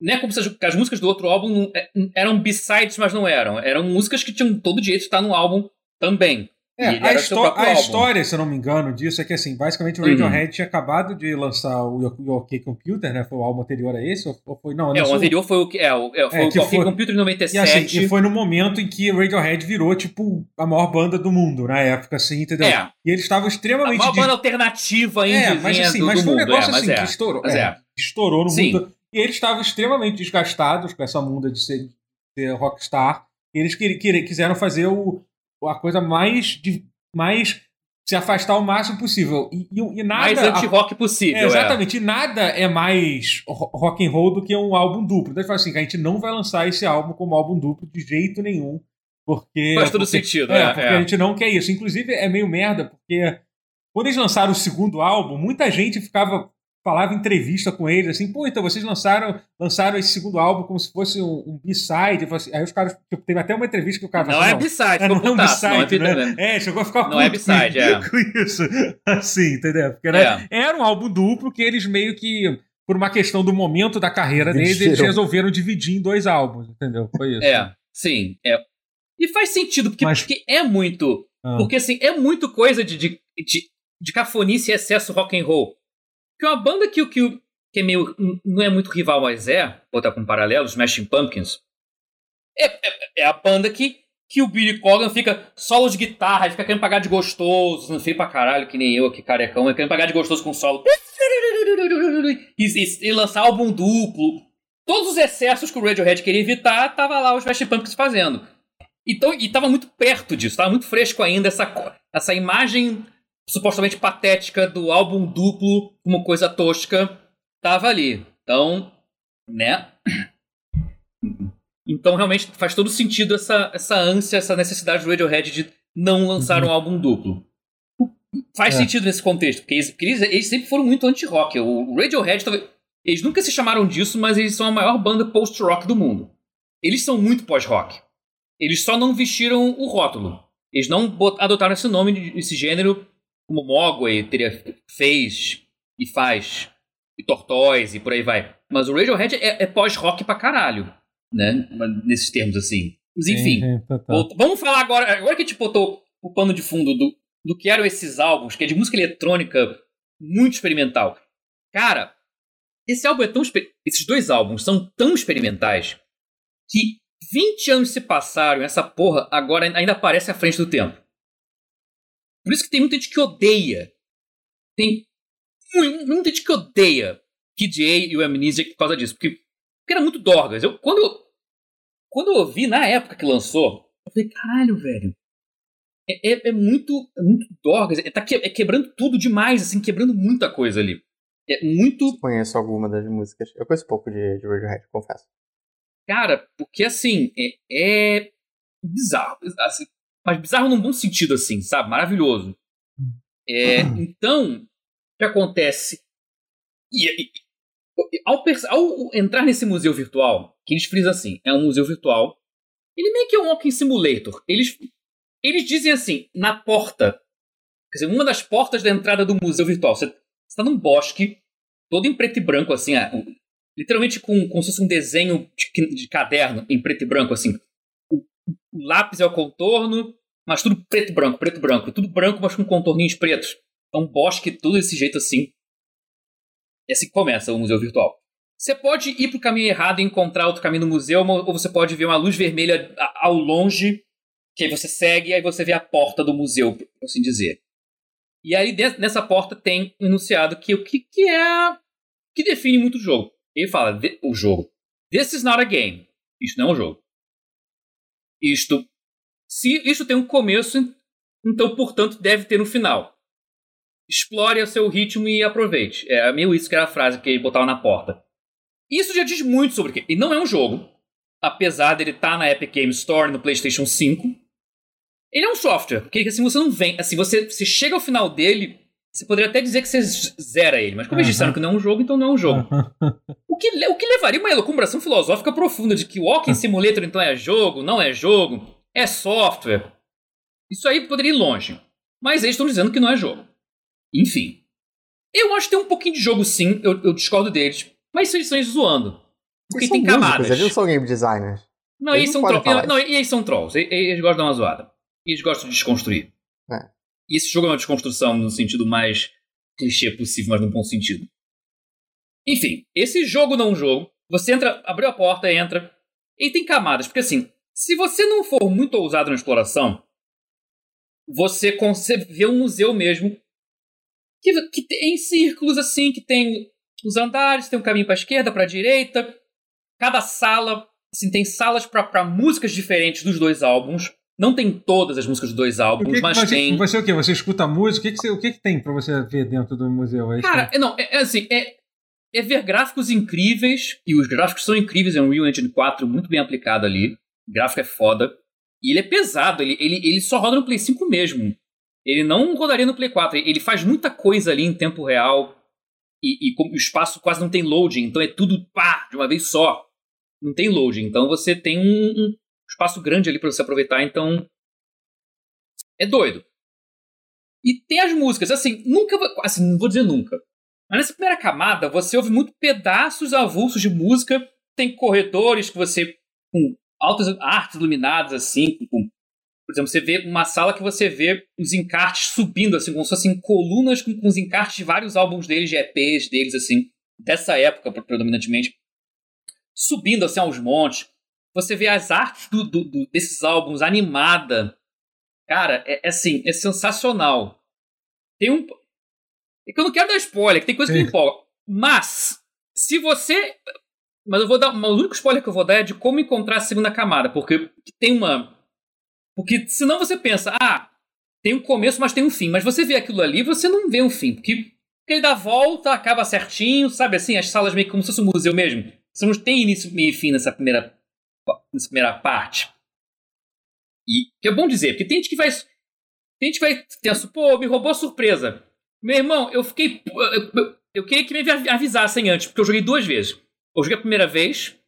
não é como se as, músicas do outro álbum é- eram b-sides, mas não eram. Eram músicas que tinham todo direito de estar no álbum também. E É, a, a história, se eu não me engano, disso é que assim, basicamente o Hum. Radiohead tinha acabado de lançar o OK Computer, né? Foi o álbum anterior a esse, ou foi. Não, É, o anterior foi o que é, o, é, foi É, o que OK foi- Computer em E 97. assim, e foi no momento em que o Radiohead virou, tipo, a maior banda do mundo, na época, assim, entendeu? É. E eles estavam A extremamente. maior dis- banda alternativa ainda É, mas assim, mas do foi um mundo, negócio é, mas assim é. que estourou. Mas é. Estourou no Sim. mundo. E eles estavam extremamente desgastados com essa munda de ser, de ser rockstar. eles quiseram fazer o, a coisa mais, mais se afastar o máximo possível. E, e, e nada, mais anti-rock possível. É, exatamente. É. E nada é mais rock and roll do que um álbum duplo. Então, assim, a gente não vai lançar esse álbum como álbum duplo de jeito nenhum. Porque. Faz todo porque, sentido, é. é porque é. a gente não quer isso. Inclusive, é meio merda, porque quando eles lançaram o segundo álbum, muita gente ficava falava em entrevista com eles, assim, pô, então vocês lançaram, lançaram esse segundo álbum como se fosse um, um B-side. Assim, aí os caras, tipo, teve até uma entrevista que o cara Não assim, é B-side, é, não é um B-side, não é, né? É, chegou a ficar Não é B-side, é. com isso. Assim, entendeu? Porque era, é. era um álbum duplo que eles meio que, por uma questão do momento da carreira deles, eles resolveram dividir em dois álbuns, entendeu? Foi isso. É, sim. É. E faz sentido, porque, Mas... porque é muito. Ah. Porque assim, é muito coisa de, de, de, de cafonice e excesso rock and roll. Porque uma banda que, que, que é meio. não é muito rival, mas é, botar com um paralelo, Smashing Pumpkins. É, é, é, a banda que, que o Billy Corgan fica solo de guitarra, fica querendo pagar de gostoso, não sei pra caralho, que nem eu aqui, carecão, querendo pagar de gostoso com solo. E, e, e, lançar álbum duplo. Todos os excessos que o Radiohead queria evitar, tava lá os Smashing Pumpkins fazendo. Então, e tava muito perto disso, tava muito fresco ainda essa, essa imagem supostamente patética do álbum duplo, uma coisa tosca estava ali. Então, né? Então realmente faz todo sentido essa, essa ânsia, essa necessidade do Radiohead de não lançar um álbum duplo. Faz é. sentido nesse contexto, porque eles, eles, eles sempre foram muito anti-rock. O Radiohead, eles nunca se chamaram disso, mas eles são a maior banda post-rock do mundo. Eles são muito pós-rock. Eles só não vestiram o rótulo. Eles não adotaram esse nome, esse gênero, como Mogwai teria, fez e faz e Tortoise e por aí vai. Mas o Radiohead é, é pós-rock pra caralho, né? Nesses termos assim. Mas enfim, sim, sim, tá, tá. vamos falar agora. Agora que a gente botou o pano de fundo do, do que eram esses álbuns, que é de música eletrônica muito experimental. Cara, esse álbum é tão. Esses dois álbuns são tão experimentais que 20 anos se passaram e essa porra agora ainda aparece à frente do tempo. Por isso que tem muita gente que odeia. Tem muita gente que odeia Kid A e o Amnesia por causa disso. Porque, porque era muito Dorgas. Eu, quando, eu, quando eu ouvi, na época que lançou, eu falei, caralho, velho. É, é, é muito, é muito Dorgas. É, tá que, é quebrando tudo demais, assim, quebrando muita coisa ali. É muito. Eu conheço alguma das músicas. Eu conheço pouco de, de Radiohead, confesso. Cara, porque assim, é, é bizarro. Assim, mas bizarro num bom sentido, assim, sabe? Maravilhoso. É, então, que acontece? E, e, ao, ao, entrar nesse museu virtual, que eles frisam assim, é um museu virtual, ele meio que é um walking simulator. Eles, eles dizem assim, na porta, quer dizer, uma das portas da entrada do museu virtual, você está num bosque, todo em preto e branco, assim, literalmente com, como se fosse um desenho de, de caderno em preto e branco, assim. O, lápis é o contorno, mas tudo preto branco, preto branco. Tudo branco, mas com contorninhos pretos. É um bosque tudo desse jeito assim. E assim começa o museu virtual. Você pode ir para o caminho errado e encontrar outro caminho no museu, ou você pode ver uma luz vermelha ao longe, que aí você segue e aí você vê a porta do museu, por assim dizer. E aí nessa porta tem enunciado que o que, que é que define muito o jogo. Ele fala, o jogo. This is not a game. Isto não é um jogo. Isto. Se isto tem um começo, então, portanto, deve ter um final explore o seu ritmo e aproveite. É meio isso que era a frase que ele botava na porta. Isso já diz muito sobre o que. E não é um jogo, apesar dele estar tá na Epic Game Store no PlayStation 5. Ele é um software, porque assim você não vem, assim você, você chega ao final dele, você poderia até dizer que você zera ele, mas como eles disseram que não é um jogo, então não é um jogo. o, que, o que levaria uma elucubração filosófica profunda de que o Walking Simulator então é jogo, não é jogo, é software. Isso aí poderia ir longe. Mas eles estão dizendo que não é jogo. Enfim. Eu acho que tem um pouquinho de jogo sim, eu, eu discordo deles. Mas eles estão zoando. Porque eles tem músicos, camadas. Eles não são game designers. Não, eles, eles são trolls. Não, eles são trolls. Eles, eles gostam de dar uma zoada. Eles gostam de desconstruir. É. E esse jogo é uma desconstrução no sentido mais clichê possível, mas num bom sentido. Enfim, esse jogo não é jogo. Você entra, abriu a porta, entra. E tem camadas, porque assim, se você não for muito ousado na exploração, você vê um museu mesmo que, que tem círculos assim, que tem os andares, tem um caminho para esquerda, para direita. Cada sala assim, tem salas para músicas diferentes dos dois álbuns. Não tem todas as músicas dos dois álbuns, que mas você, tem. Você o quê? Você escuta a música? O que, que, você, o que, que tem pra você ver dentro do museu? É Cara, é, não, é, é assim, é, é ver gráficos incríveis, e os gráficos são incríveis, é um Unreal Engine 4 muito bem aplicado ali. O gráfico é foda. E ele é pesado, ele, ele, ele só roda no Play 5 mesmo. Ele não rodaria no Play 4. Ele faz muita coisa ali em tempo real. E, e o espaço quase não tem loading, então é tudo pá, de uma vez só. Não tem loading. Então você tem um, um espaço grande ali para você aproveitar. Então é doido. E tem as músicas, assim, nunca. Assim, não vou dizer nunca. Mas nessa primeira camada, você ouve muito pedaços avulsos de música. Tem corredores que você. com altas artes iluminadas, assim. Com, por exemplo, você vê uma sala que você vê os encartes subindo, assim, como se fossem colunas com, com os encartes de vários álbuns deles, de EPs deles, assim, dessa época, predominantemente. Subindo, assim, aos montes. Você vê as artes do, do, do desses álbuns animada Cara, é, é assim, é sensacional. Tem um. É que eu não quero dar spoiler, que tem coisa que me empolga. Mas, se você. Mas eu vou dar. O único spoiler que eu vou dar é de como encontrar a segunda camada. Porque tem uma. Porque senão você pensa, ah, tem um começo, mas tem um fim. Mas você vê aquilo ali, você não vê um fim. Porque ele dá volta, acaba certinho, sabe assim? As salas meio como se fosse um museu mesmo. Você não tem início, meio e fim nessa primeira, nessa primeira parte. E que é bom dizer, porque tem gente que vai. Tem gente que vai tenso, pô, me roubou a surpresa. Meu irmão, eu fiquei. Eu, eu, eu queria que me avisassem antes, porque eu joguei duas vezes. Eu joguei a primeira vez,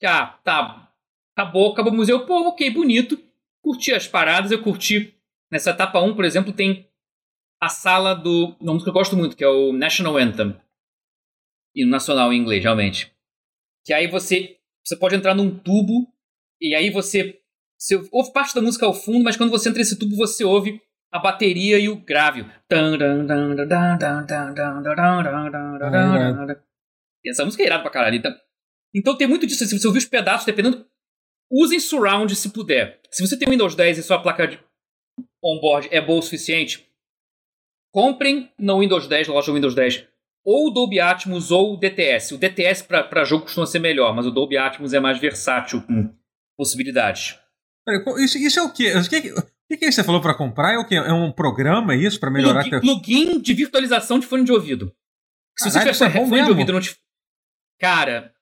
que, ah, tá. Acabou, acabou o museu, pô, ok, bonito. Curti as paradas, eu curti. Nessa etapa 1, por exemplo, tem a sala do. Uma música que eu gosto muito, que é o National Anthem. E nacional em inglês, realmente. Que aí você. Você pode entrar num tubo, e aí você você ouve parte da música ao fundo, mas quando você entra nesse tubo, você ouve a bateria e o grave. Essa música é irada pra caralho. Então, então tem muito disso. Se você ouvir os pedaços, dependendo. Usem surround se puder. Se você tem Windows 10 e sua placa de onboard é boa o suficiente, comprem no Windows 10, na loja Windows 10, ou Dolby Atmos ou o DTS. O DTS para jogo costuma ser melhor, mas o Dolby Atmos é mais versátil com possibilidades. Isso, isso é o quê? O que, o que, você falou para comprar? É o quê? É um programa é isso para melhorar? Plugin, plugin de virtualização de fone de ouvido. Se você tiver é fone mesmo? de ouvido não te... Cara,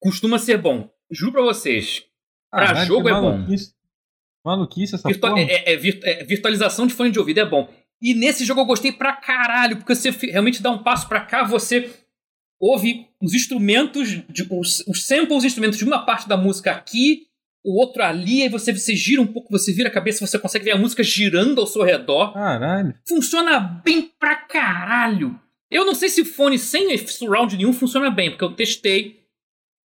costuma ser bom. Juro pra vocês. Pra ah, jogo é maluquice. bom. Maluquice essa Virtu porra. É, é, é, virtualização de fone de ouvido é bom. E nesse jogo eu gostei pra caralho, porque você realmente dá um passo pra cá, você ouve os instrumentos, de, os, os samples, os instrumentos de uma parte da música aqui o outro ali, aí você, você gira um pouco, você vira a cabeça, você consegue ver a música girando ao seu redor. Caralho. Funciona bem pra caralho. Eu não sei se fone sem surround nenhum funciona bem, porque eu testei.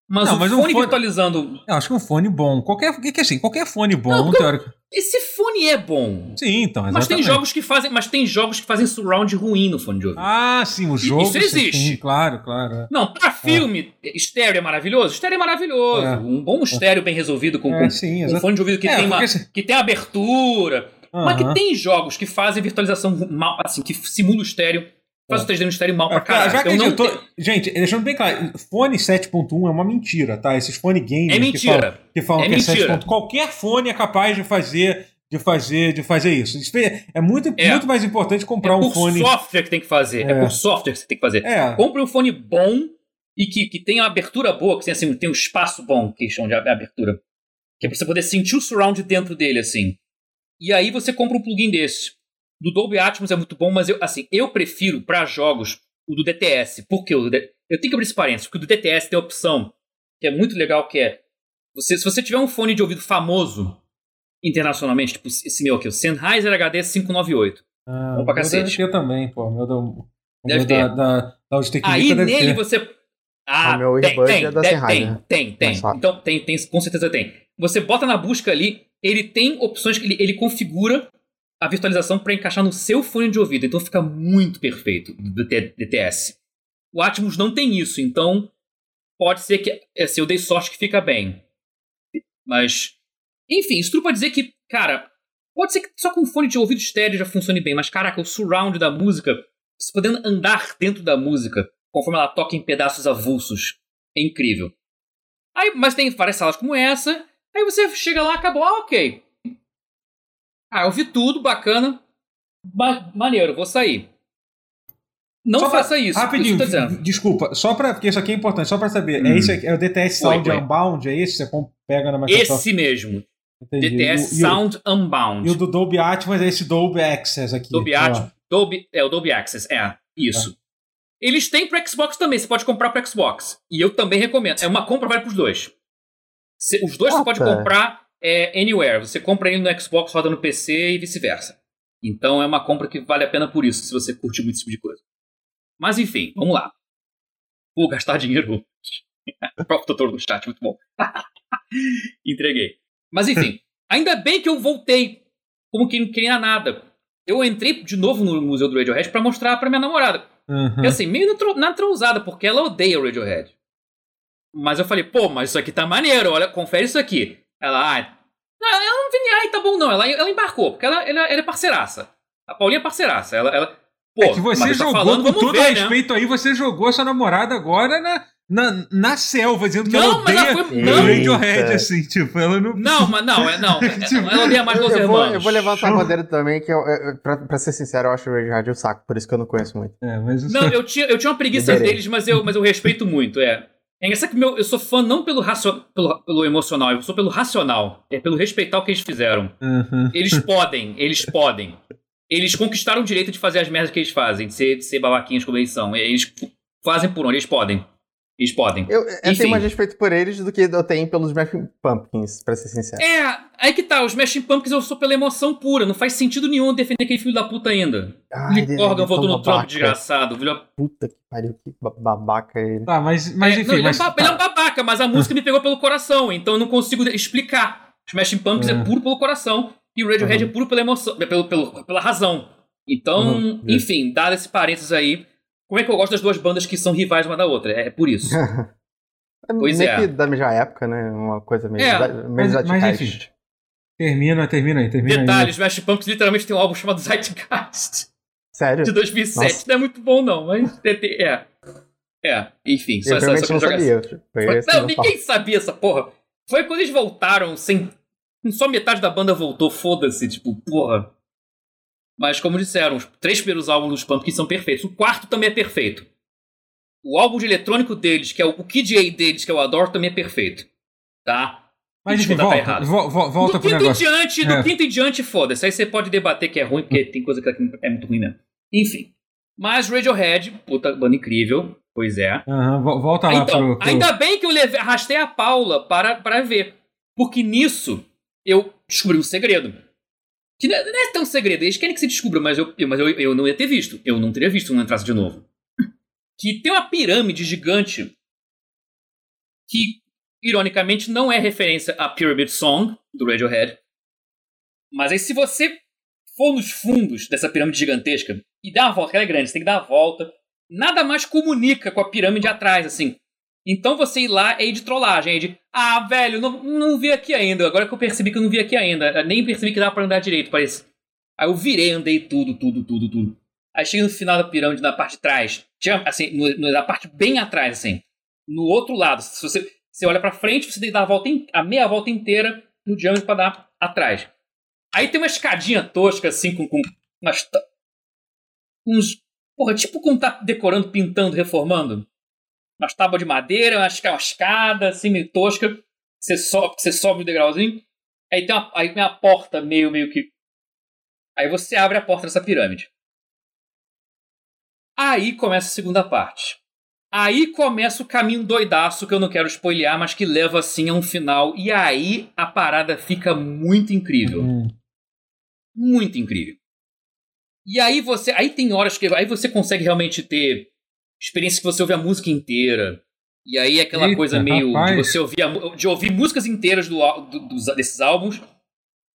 Mas não, o mas fone, um fone virtualizando. Eu acho que um fone bom. Qualquer, que assim, qualquer fone bom, não, teórico. Esse fone é bom. Sim, então. Exatamente. Mas tem jogos que fazem, mas tem jogos que fazem surround ruim no fone de ouvido. Ah, sim, o jogo. Isso existe. Sim, claro, claro. É. Não, para filme, é. estéreo é maravilhoso. Estéreo é maravilhoso. É. Um bom estéreo bem resolvido com, é, sim, com fone de ouvido que é, tem uma, que tem abertura. Uhum. Mas que tem jogos que fazem virtualização mal, assim, que simula o estéreo Faz o 3D no estéreo mal pra caralho. Já que não tô... Gente, deixando bem claro, fone 7.1 é uma mentira, tá? Esses fone gamers é mentira. que falam que, falam é, que é 7. Qualquer fone é capaz de fazer de fazer, de fazer isso. isso é, é muito, é. muito mais importante comprar é um fone. É por software que tem que fazer. É. é. por software que você tem que fazer. É. Compre um fone bom e que, que tenha uma abertura boa, que tenha, assim, tem um espaço bom, que chama de abertura. Que é pra você poder sentir o surround dentro dele, assim. E aí você compra um plugin desse. Do Dolby Atmos é muito bom, mas eu, assim, eu prefiro para jogos o do DTS. Por quê? Eu tenho que abrir esse parênteses, porque o do DTS tem a opção que é muito legal, que é você, se você tiver um fone de ouvido famoso internacionalmente, tipo esse meu aqui, o Sennheiser HD 598. Ah, Bom pra cacete. Deve ter também, pô. Meu do, deve ter. Da, da, da Aí nele ter. você. Ah, o meu tem, tem, é da tem, tem, tem, tem. Então tem, tem, com certeza tem. Você bota na busca ali, ele tem opções que ele, ele configura a virtualização para encaixar no seu fone de ouvido. Então fica muito perfeito do DTS. O Atmos não tem isso, então pode ser que assim, eu dei sorte que fica bem. Mas enfim, isso tudo pra dizer que, cara, pode ser que só com fone de ouvido estéreo já funcione bem, mas caraca, o surround da música, você podendo andar dentro da música, conforme ela toca em pedaços avulsos, é incrível. Aí, mas tem várias salas como essa. Aí você chega lá, acabou, ah, ok. Ah, eu vi tudo, bacana. Ma maneiro, vou sair. Não Só faça pra- isso. Rapidinho, isso desculpa, só pra, porque isso aqui é importante, só pra saber. Hum. É, esse aqui, é o DTS Sound Oi. Unbound, é esse? Você pega na Microsoft? Esse mesmo. Entendi. DTS E o- Sound Unbound. E o do Dolby Atmos é esse Dolby Access aqui. Dolby. Atmos. Dolby, é, o Dolby Access, é. Isso. Eles têm pro Xbox também, você pode comprar pro Xbox. E eu também recomendo. É uma compra, vale pros dois. Você- os dois você pode comprar é, anywhere. Você compra ele no Xbox, roda no PC e vice-versa. Então é uma compra que vale a pena por isso, se você curte muito esse tipo de coisa. Mas enfim, vamos lá. Pô, gastar dinheiro. o próprio doutor do chat, muito bom. Entreguei. Mas enfim, ainda bem que eu voltei como quem não queria nada. Eu entrei de novo no Museu do Radiohead pra mostrar pra minha namorada. Uhum. E assim, meio na tro- na trousada, porque ela odeia o Radiohead. Mas eu falei, pô, mas isso aqui tá maneiro, olha, confere isso aqui. Ela, ah, não, ela não vem, ai, tá bom não, ela, ela embarcou, porque ela, ela, ela é parceiraça. A Paulinha é parceiraça, ela, ela pô, É que você tá jogou, falando, com todo ver, né? respeito aí, você jogou sua namorada agora na, na, na selva, dizendo que ela Não, mas ela odeia foi- o não. Radiohead, assim, tipo, ela não... Não, mas não, é, não, é- ela odeia mais Los eu vou, Hermanos. eu vou levantar a bandeira também, que eu, eu- pra, pra ser sincero, eu acho o Radiohead um saco, por isso que eu não conheço muito. É, mas. Não, eu tinha, eu tinha uma preguiça Liberei. deles, mas eu, mas eu respeito muito, é. É engraçado que meu, eu sou fã não pelo, racio, pelo, pelo emocional, eu sou pelo racional. É pelo respeitar o que eles fizeram. Uhum. Eles podem, eles podem. Eles conquistaram o direito de fazer as merdas que eles fazem, de ser, de ser babaquinhos como eles são. Eles fazem por onde, eles podem. Eles podem. Eu, eu Enfim. tenho mais respeito por eles do que eu tenho pelos Smashing Pumpkins, pra ser sincero. É, aí que tá, os Smashing Pumpkins eu sou pela emoção pura, não faz sentido nenhum defender aquele filho da puta ainda. Ai, Lee Corgan é voltou tão no Trump desgraçado. Filho... Puta que pariu, que ba- babaca ele. Tá, mas, mas É, enfim, não, ele, mas... é um, ele é um babaca, mas a música me pegou pelo coração, então eu não consigo explicar. Smashing Pumpkins é, É. puro pelo coração e o Radiohead Uhum. é puro pela emoção, é pelo, pelo- pela razão. Então, Uhum, é. enfim, dado esse parênteses aí, como é que eu gosto das duas bandas que são rivais uma da outra? É por isso. É Pois meio é. que da mesma época, né? Uma coisa meio, É, da- meio mas- mas enfim. Termina, termina aí, termina Detalhe, aí. Smashing Pumpkins literalmente tem um álbum chamado Zeitgeist, Sério? de 2007. Nossa. Não é muito bom não, mas é. É, é enfim, só Eu essa, realmente só não sabia. Esse não, meu ninguém sabia essa porra. Foi quando eles voltaram sem. Só metade da banda voltou, foda-se, tipo, porra. Mas como disseram, os três primeiros álbuns dos Pumpkins são perfeitos. O quarto também é perfeito. O álbum de eletrônico deles, que é o, o Kid A deles, que eu adoro, também é perfeito. Tá? Mas enfim, Desculpa, tá volta, errado. vo- vo- volta do pro quinto negócio. em diante, do É. quinto em diante, foda-se. Aí você pode debater que é ruim, porque tem coisa que é muito ruim mesmo. Enfim. Mas Radiohead, puta banda incrível, pois é. Vo- volta lá Então, pro... pro- ainda bem que eu levei, arrastei a Paula para, para ver. Porque nisso eu descobri um segredo. Que não é, não é tão segredo, eles querem que se descubra, mas, eu, mas eu, eu não ia ter visto. Eu não teria visto se não entrasse de novo. Que tem uma pirâmide gigante que, ironicamente, não é referência à Pyramid Song do Radiohead. Mas aí, se você for nos fundos dessa pirâmide gigantesca e dar uma volta, ela é grande, você tem que dar a volta, nada mais comunica com a pirâmide atrás, assim. Então você ir lá é ir de trollagem, é de, ah, velho, não, não vi aqui ainda. Agora que eu percebi que eu não vi aqui ainda, eu nem percebi que dava pra andar direito, parece. Aí eu virei, andei tudo, tudo, tudo, tudo. Aí cheguei no final da pirâmide, na parte de trás, tinha, assim, no- no- na parte bem atrás, assim. No outro lado, se você, você olha pra frente, você tem que dar a, volta in- a meia volta inteira no diâmetro pra dar atrás. Aí tem uma escadinha tosca, assim, com, com umas, uns. Porra, tipo como tá decorando, pintando, reformando. Umas tábuas de madeira, uma escada, assim, meio tosca. Você sobe, você sobe o degrauzinho. Aí tem, uma, aí tem uma porta meio, meio que. Aí você abre a porta dessa pirâmide. Aí começa a segunda parte. Aí começa o caminho doidaço que eu não quero spoilear, mas que leva assim a um final. E aí a parada fica muito incrível Hum. muito incrível. E aí você, aí tem horas que aí você consegue realmente ter experiência que você ouve a música inteira. E aí aquela Eita, coisa meio de rapaz. você ouvir a de ouvir músicas inteiras do, do- dos- desses álbuns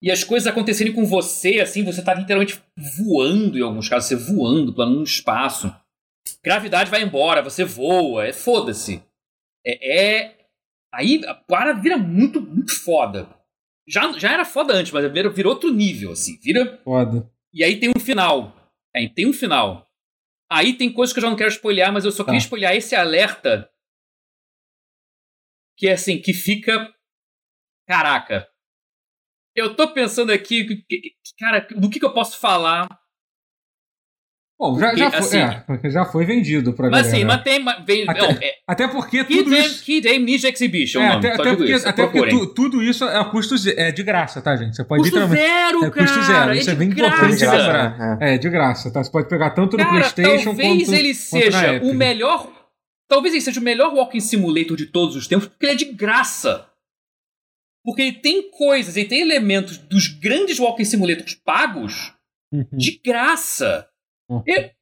e as coisas acontecerem com você, assim, você tá literalmente voando em alguns casos, você voando, planando no espaço. Gravidade vai embora, você voa, é foda-se. É, é- aí a parada vira muito muito foda. Já, já era foda antes, mas virou outro nível, assim. Vira Foda. e aí tem um final. Aí tem um final. Aí tem coisas que eu já não quero spoilear, mas eu só queria Tá. spoilear esse alerta. que é assim, que fica. Caraca. Eu tô pensando aqui, cara, do que, que eu posso falar Bom, já, já, foi, assim, é, já foi vendido pra mas, Sim, mas tem. Vem, até, não, é, até porque Key tudo isso... Key Day Ninja Exhibition, é, até, até, porque, isso, até porque tu, tudo isso é custo é de graça, tá, gente? Você pode custo zero, é cara! Custo zero, isso é, bem graça. importante lembrar. É. é, de graça, tá? Você pode pegar tanto no cara, Playstation talvez quanto ele seja o melhor... Talvez ele seja o melhor Walking Simulator de todos os tempos, porque ele é de graça. Porque ele tem coisas, ele tem elementos dos grandes Walking Simulators pagos uhum. de graça. É,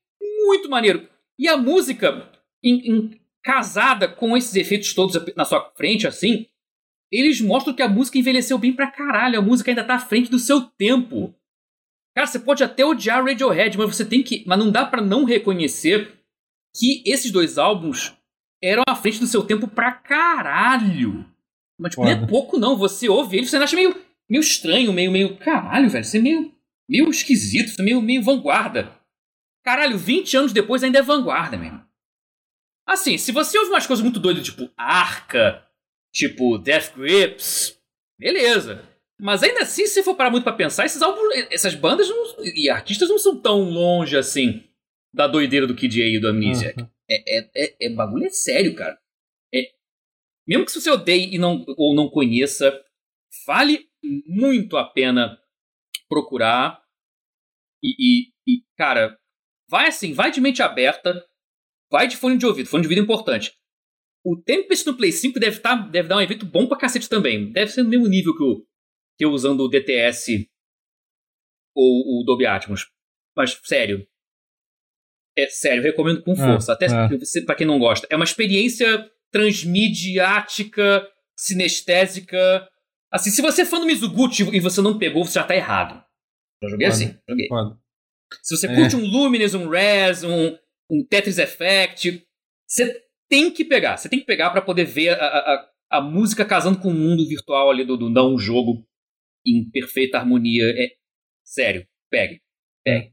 muito maneiro. E a música, em, em, casada com esses efeitos todos na sua frente, assim, eles mostram que a música envelheceu bem pra caralho. A música ainda tá à frente do seu tempo. Cara, você pode até odiar Radiohead, mas você tem que. Mas não dá para não reconhecer que esses dois álbuns eram à frente do seu tempo pra caralho. Mas, tipo, não é pouco, não. Você ouve eles, você acha meio, meio estranho, meio, meio. Caralho, velho. Você é meio, meio esquisito, você é meio, meio vanguarda. Caralho, 20 anos depois ainda é vanguarda, mesmo. Assim, se você ouve umas coisas muito doidas, tipo Arca, tipo Death Grips, beleza. Mas ainda assim, se for parar muito para pensar, esses álbuns, essas bandas não, e artistas não são tão longe assim da doideira do Kid A e do Amnesiac. Uhum. É, é, é, é, bagulho é sério, cara. É, mesmo que você odeie e não, ou não conheça, vale muito a pena procurar. E, e, e cara, Vai assim, vai de mente aberta, vai de fone de ouvido. Fone de ouvido é importante. O Tempest no Play 5 deve, tá, deve dar um evento bom pra cacete também. Deve ser no mesmo nível que eu, que eu usando o DTS ou o Dolby Atmos. Mas, sério. É sério, recomendo com é, força. É, Até é. para quem não gosta. É uma experiência transmediática, sinestésica. Assim, se você é fã do Mizuguchi e você não pegou, você já tá errado. Já joguei Pode. assim. Joguei. Pode. Se você é. curte um Lumines, um Res, um, um Tetris Effect, você tem que pegar. Você tem que pegar para poder ver a, a, a, música casando com o mundo virtual ali do, do não jogo em perfeita harmonia. É, sério, pegue. Pegue.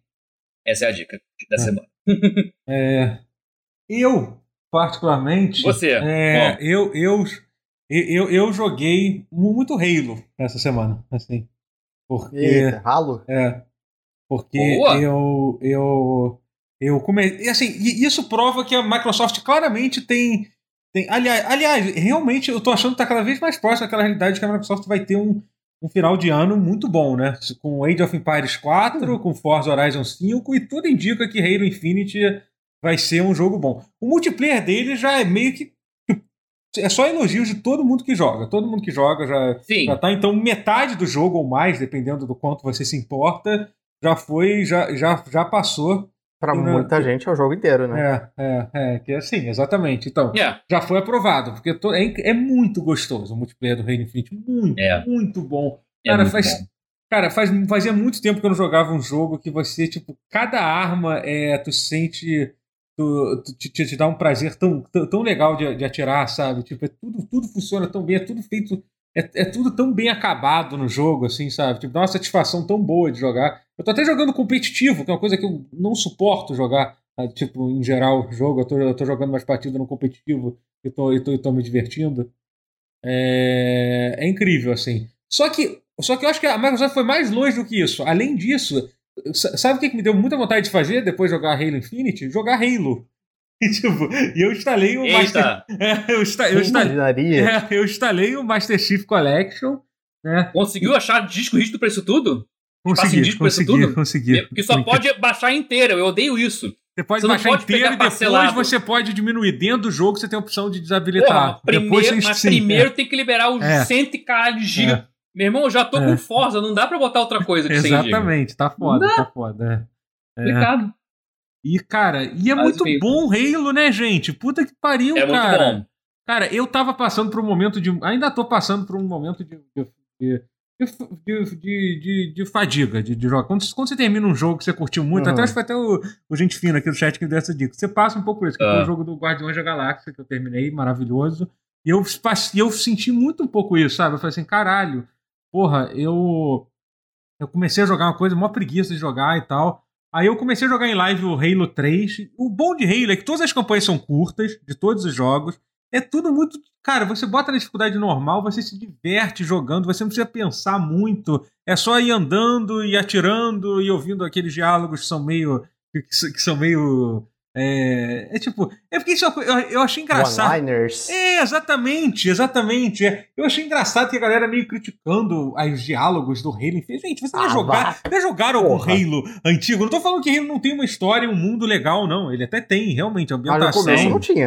Essa é a dica da é. semana. é, eu, particularmente. Você. É, eu, eu, eu, eu joguei muito Halo essa semana. Assim. Porque. Eita, Halo? É. Porque Boa. eu. eu eu comecei. Assim, isso prova que a Microsoft claramente tem. tem aliás, aliás, realmente eu tô achando que tá cada vez mais próximo daquela realidade que a Microsoft vai ter um, um final de ano muito bom, né? Com Age of Empires 4, com Forza Horizon 5, e tudo indica que Halo Infinite vai ser um jogo bom. O multiplayer dele já é meio que. É só elogios de todo mundo que joga. Todo mundo que joga já, Sim. já tá. Então, metade do jogo ou mais, dependendo do quanto você se importa, já foi, já, já, já passou. Para muita não... gente é o jogo inteiro, né? É, é, é, que é assim, exatamente. Então, yeah. já foi aprovado, porque tô, é, é, muito gostoso o multiplayer do Reino Infinite. Muito, é. muito bom. É cara, muito faz. Bom. Cara, faz, fazia muito tempo que eu não jogava um jogo que você, tipo, cada arma é. Tu sente. Tu, tu te, te, dá um prazer tão, tão, tão legal de, de, atirar, sabe? Tipo, é tudo, tudo funciona tão bem, é tudo feito. É, é tudo tão bem acabado no jogo, assim, sabe? Tipo, dá uma satisfação tão boa de jogar. Eu tô até jogando competitivo, que é uma coisa que eu não suporto jogar, ah, tipo, em geral, jogo. Eu tô, eu tô jogando mais partidas no competitivo e tô, e tô, e tô me divertindo. É, é incrível, assim. Só que, só que eu acho que a Microsoft foi mais longe do que isso. Além disso, sabe o que, que me deu muita vontade de fazer depois de jogar Halo Infinite? Jogar Halo. E, tipo, eu instalei o Master. É, eu, insta... eu, instalei... É, eu instalei o Master Chief Collection. Né? Conseguiu achar disco rígido pra isso tudo? Consegui, disco consegui, tudo? consegui. Porque só pode baixar inteiro, eu odeio isso. Você pode você baixar pode inteiro e depois parcelado. você pode diminuir. Dentro do jogo você tem a opção de desabilitar. Porra, primeiro, depois você, mas sim, primeiro é. tem que liberar os é. 100 caralho de giga. É. Meu irmão, eu já tô é. com Forza, não dá pra botar outra coisa 100 Exatamente, tá foda, tá foda. É. Complicado. E, cara, e é mas, muito enfim. bom Halo, né, gente? Puta que pariu, é cara. Muito bom. Cara, eu tava passando por um momento de. Ainda tô passando por um momento de, de, de de, de, de, de, fadiga de, de jogo. Quando, quando você termina um jogo que você curtiu muito, uhum. até acho que foi até o, o gente fino aqui do chat que deu essa dica. Você passa um pouco por isso, que uhum. foi o jogo do Guardiões da Galáxia que eu terminei, maravilhoso. E eu, eu senti muito um pouco isso, sabe? Eu falei assim, caralho, porra, eu. Eu comecei a jogar uma coisa, mó preguiça de jogar e tal. Aí eu comecei a jogar em live o Halo 3. O bom de Halo é que todas as campanhas são curtas, de todos os jogos. É tudo muito. Cara, você bota na dificuldade normal, você se diverte jogando, você não precisa pensar muito. É só ir andando e atirando e ouvindo aqueles diálogos que são meio. que, são meio é, é tipo, é porque isso, eu, eu achei engraçado. One-liners. É, exatamente, exatamente. É. Eu achei engraçado que a galera meio criticando os diálogos do Halo. Gente, você ah, já, jogar, já jogaram algum Halo antigo? Não tô falando que Halo não tem uma história e um mundo legal, não. Ele até tem, realmente, a ambientação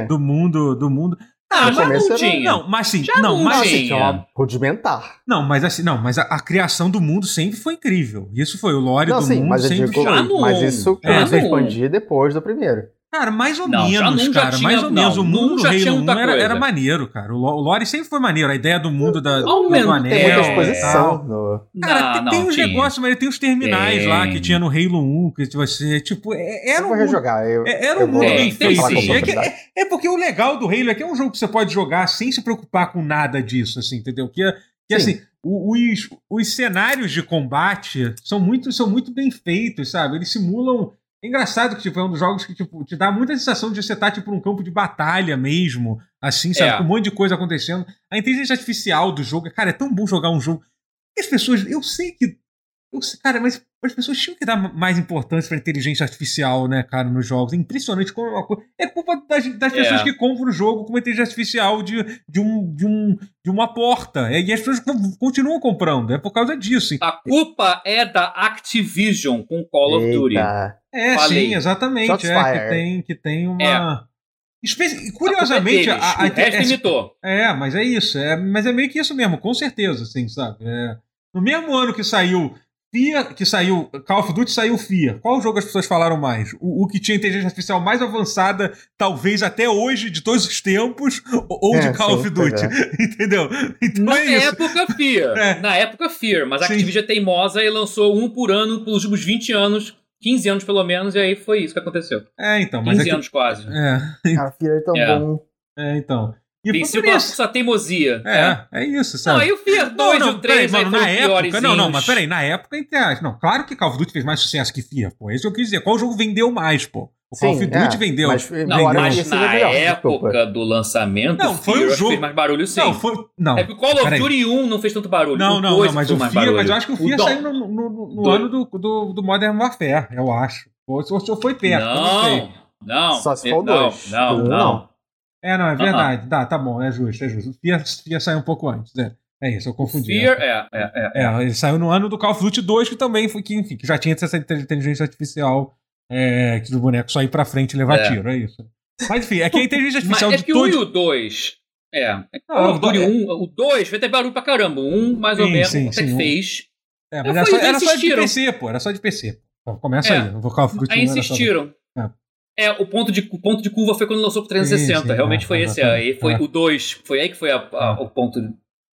do mundo, do mundo. Ah, já não tinha. Não, mas sim, já não, mas assim, tinha. rudimentar. Não, mas assim, não, mas a, a, criação do mundo sempre foi incrível. Isso foi o lore não, do sim, mundo mas sempre digo, foi. Mas isso começou é. a expandir depois do primeiro. Cara, mais ou não, menos, cara. Tinha, mais ou menos. o mundo do Halo 1 era, era, maneiro, cara. O lore sempre foi maneiro. A ideia do mundo da, do, do anel. exposição. No... Cara, não, tem, tem uns negócios, mas tem uns terminais tem. lá que tinha no Halo 1, que você, tipo, é, era eu vou rejogar. Eu, é, era um mundo bem feito. É, é, é, porque o legal do Halo é que é um jogo que você pode jogar sem se preocupar com nada disso, assim, entendeu? Que, que assim, os, os cenários de combate são muito, são muito bem feitos, sabe? Eles simulam é engraçado que tipo, é um dos jogos que tipo, te dá muita sensação de você estar tipo, num campo de batalha mesmo, assim, sabe? É. Com um monte de coisa acontecendo. A inteligência artificial do jogo, cara, é tão bom jogar um jogo. As pessoas, eu sei que eu, cara, mas as pessoas tinham que dar mais importância para inteligência artificial, né, cara, nos jogos. É impressionante como é uma coisa. É culpa das, das é. pessoas que compram o jogo com uma inteligência artificial de, de, um, de, um, de uma porta. É, e as pessoas continuam comprando. É por causa disso. A culpa é da Activision com Call Eita. of Duty. É, Falei. sim, exatamente. É, que tem, que tem uma. É. Espe curiosamente, a, a, a, é, é, mas é isso. É, mas é meio que isso mesmo, com certeza, assim, sabe? É, no mesmo ano que saiu FIA, que saiu, Call of Duty saiu FIA. Qual jogo as pessoas falaram mais? O, o, que tinha inteligência artificial mais avançada, talvez até hoje, de todos os tempos, ou é, de Call sim, of Duty. É. Entendeu? Então Na é época FIA. É. Na época FIA, mas a Activision é teimosa e lançou um por ano pelos últimos 20 anos. 15 anos pelo menos, e aí foi isso que aconteceu. É, então. 15 é anos quase. É. Cara, FIA é tão é. bom. É, então. E Venceu com essa teimosia. É, é, é isso, sabe? Não, aí o Fear 2 não, não, e o 3 mano, na época, Não, não, mas peraí, na época, não, claro que Call of Duty fez mais sucesso que Fear, pô. É isso que eu quis dizer. Qual jogo vendeu mais, pô? O Call of Duty é, vendeu. Mas, não, vendeu. mas na melhor, época desculpa. do lançamento, não, foi o jogo fez mais barulho sim. Não, foi, não. É que o Call of Duty 1 não fez tanto barulho. Não, não, não, mas o Fear, mas eu acho que o Fear saiu no, no, no ano do, do, do Modern Warfare, eu acho. Ou se foi perto, não, não sei. Não, Só se for dois. Não, não, não. É, não, é verdade. Tá, tá bom, é justo, é justo. O Fear, Fear saiu um pouco antes. É, é isso, eu confundi. Fear, é, é, é, é. Ele saiu no ano do Call of Duty 2, que também foi, que, enfim, que já tinha essa inteligência artificial é, que do boneco só ir pra frente e levar é. tiro, é isso. Mas enfim, é que a inteligência artificial Mas é que o 1 e o 2. É. é Call of Duty 1, o 2 fez até barulho pra caramba. O 1, mais ou menos, sim, até sim, fez. É, mas era, só, era só de PC, pô. Era só de PC. Começa é. aí. O Call of Duty aí insistiram. É, o ponto de, o ponto de curva foi quando lançou pro 360. Sim, sim, Realmente é, foi esse. Aí foi é. o 2. Foi aí que foi a, a, o ponto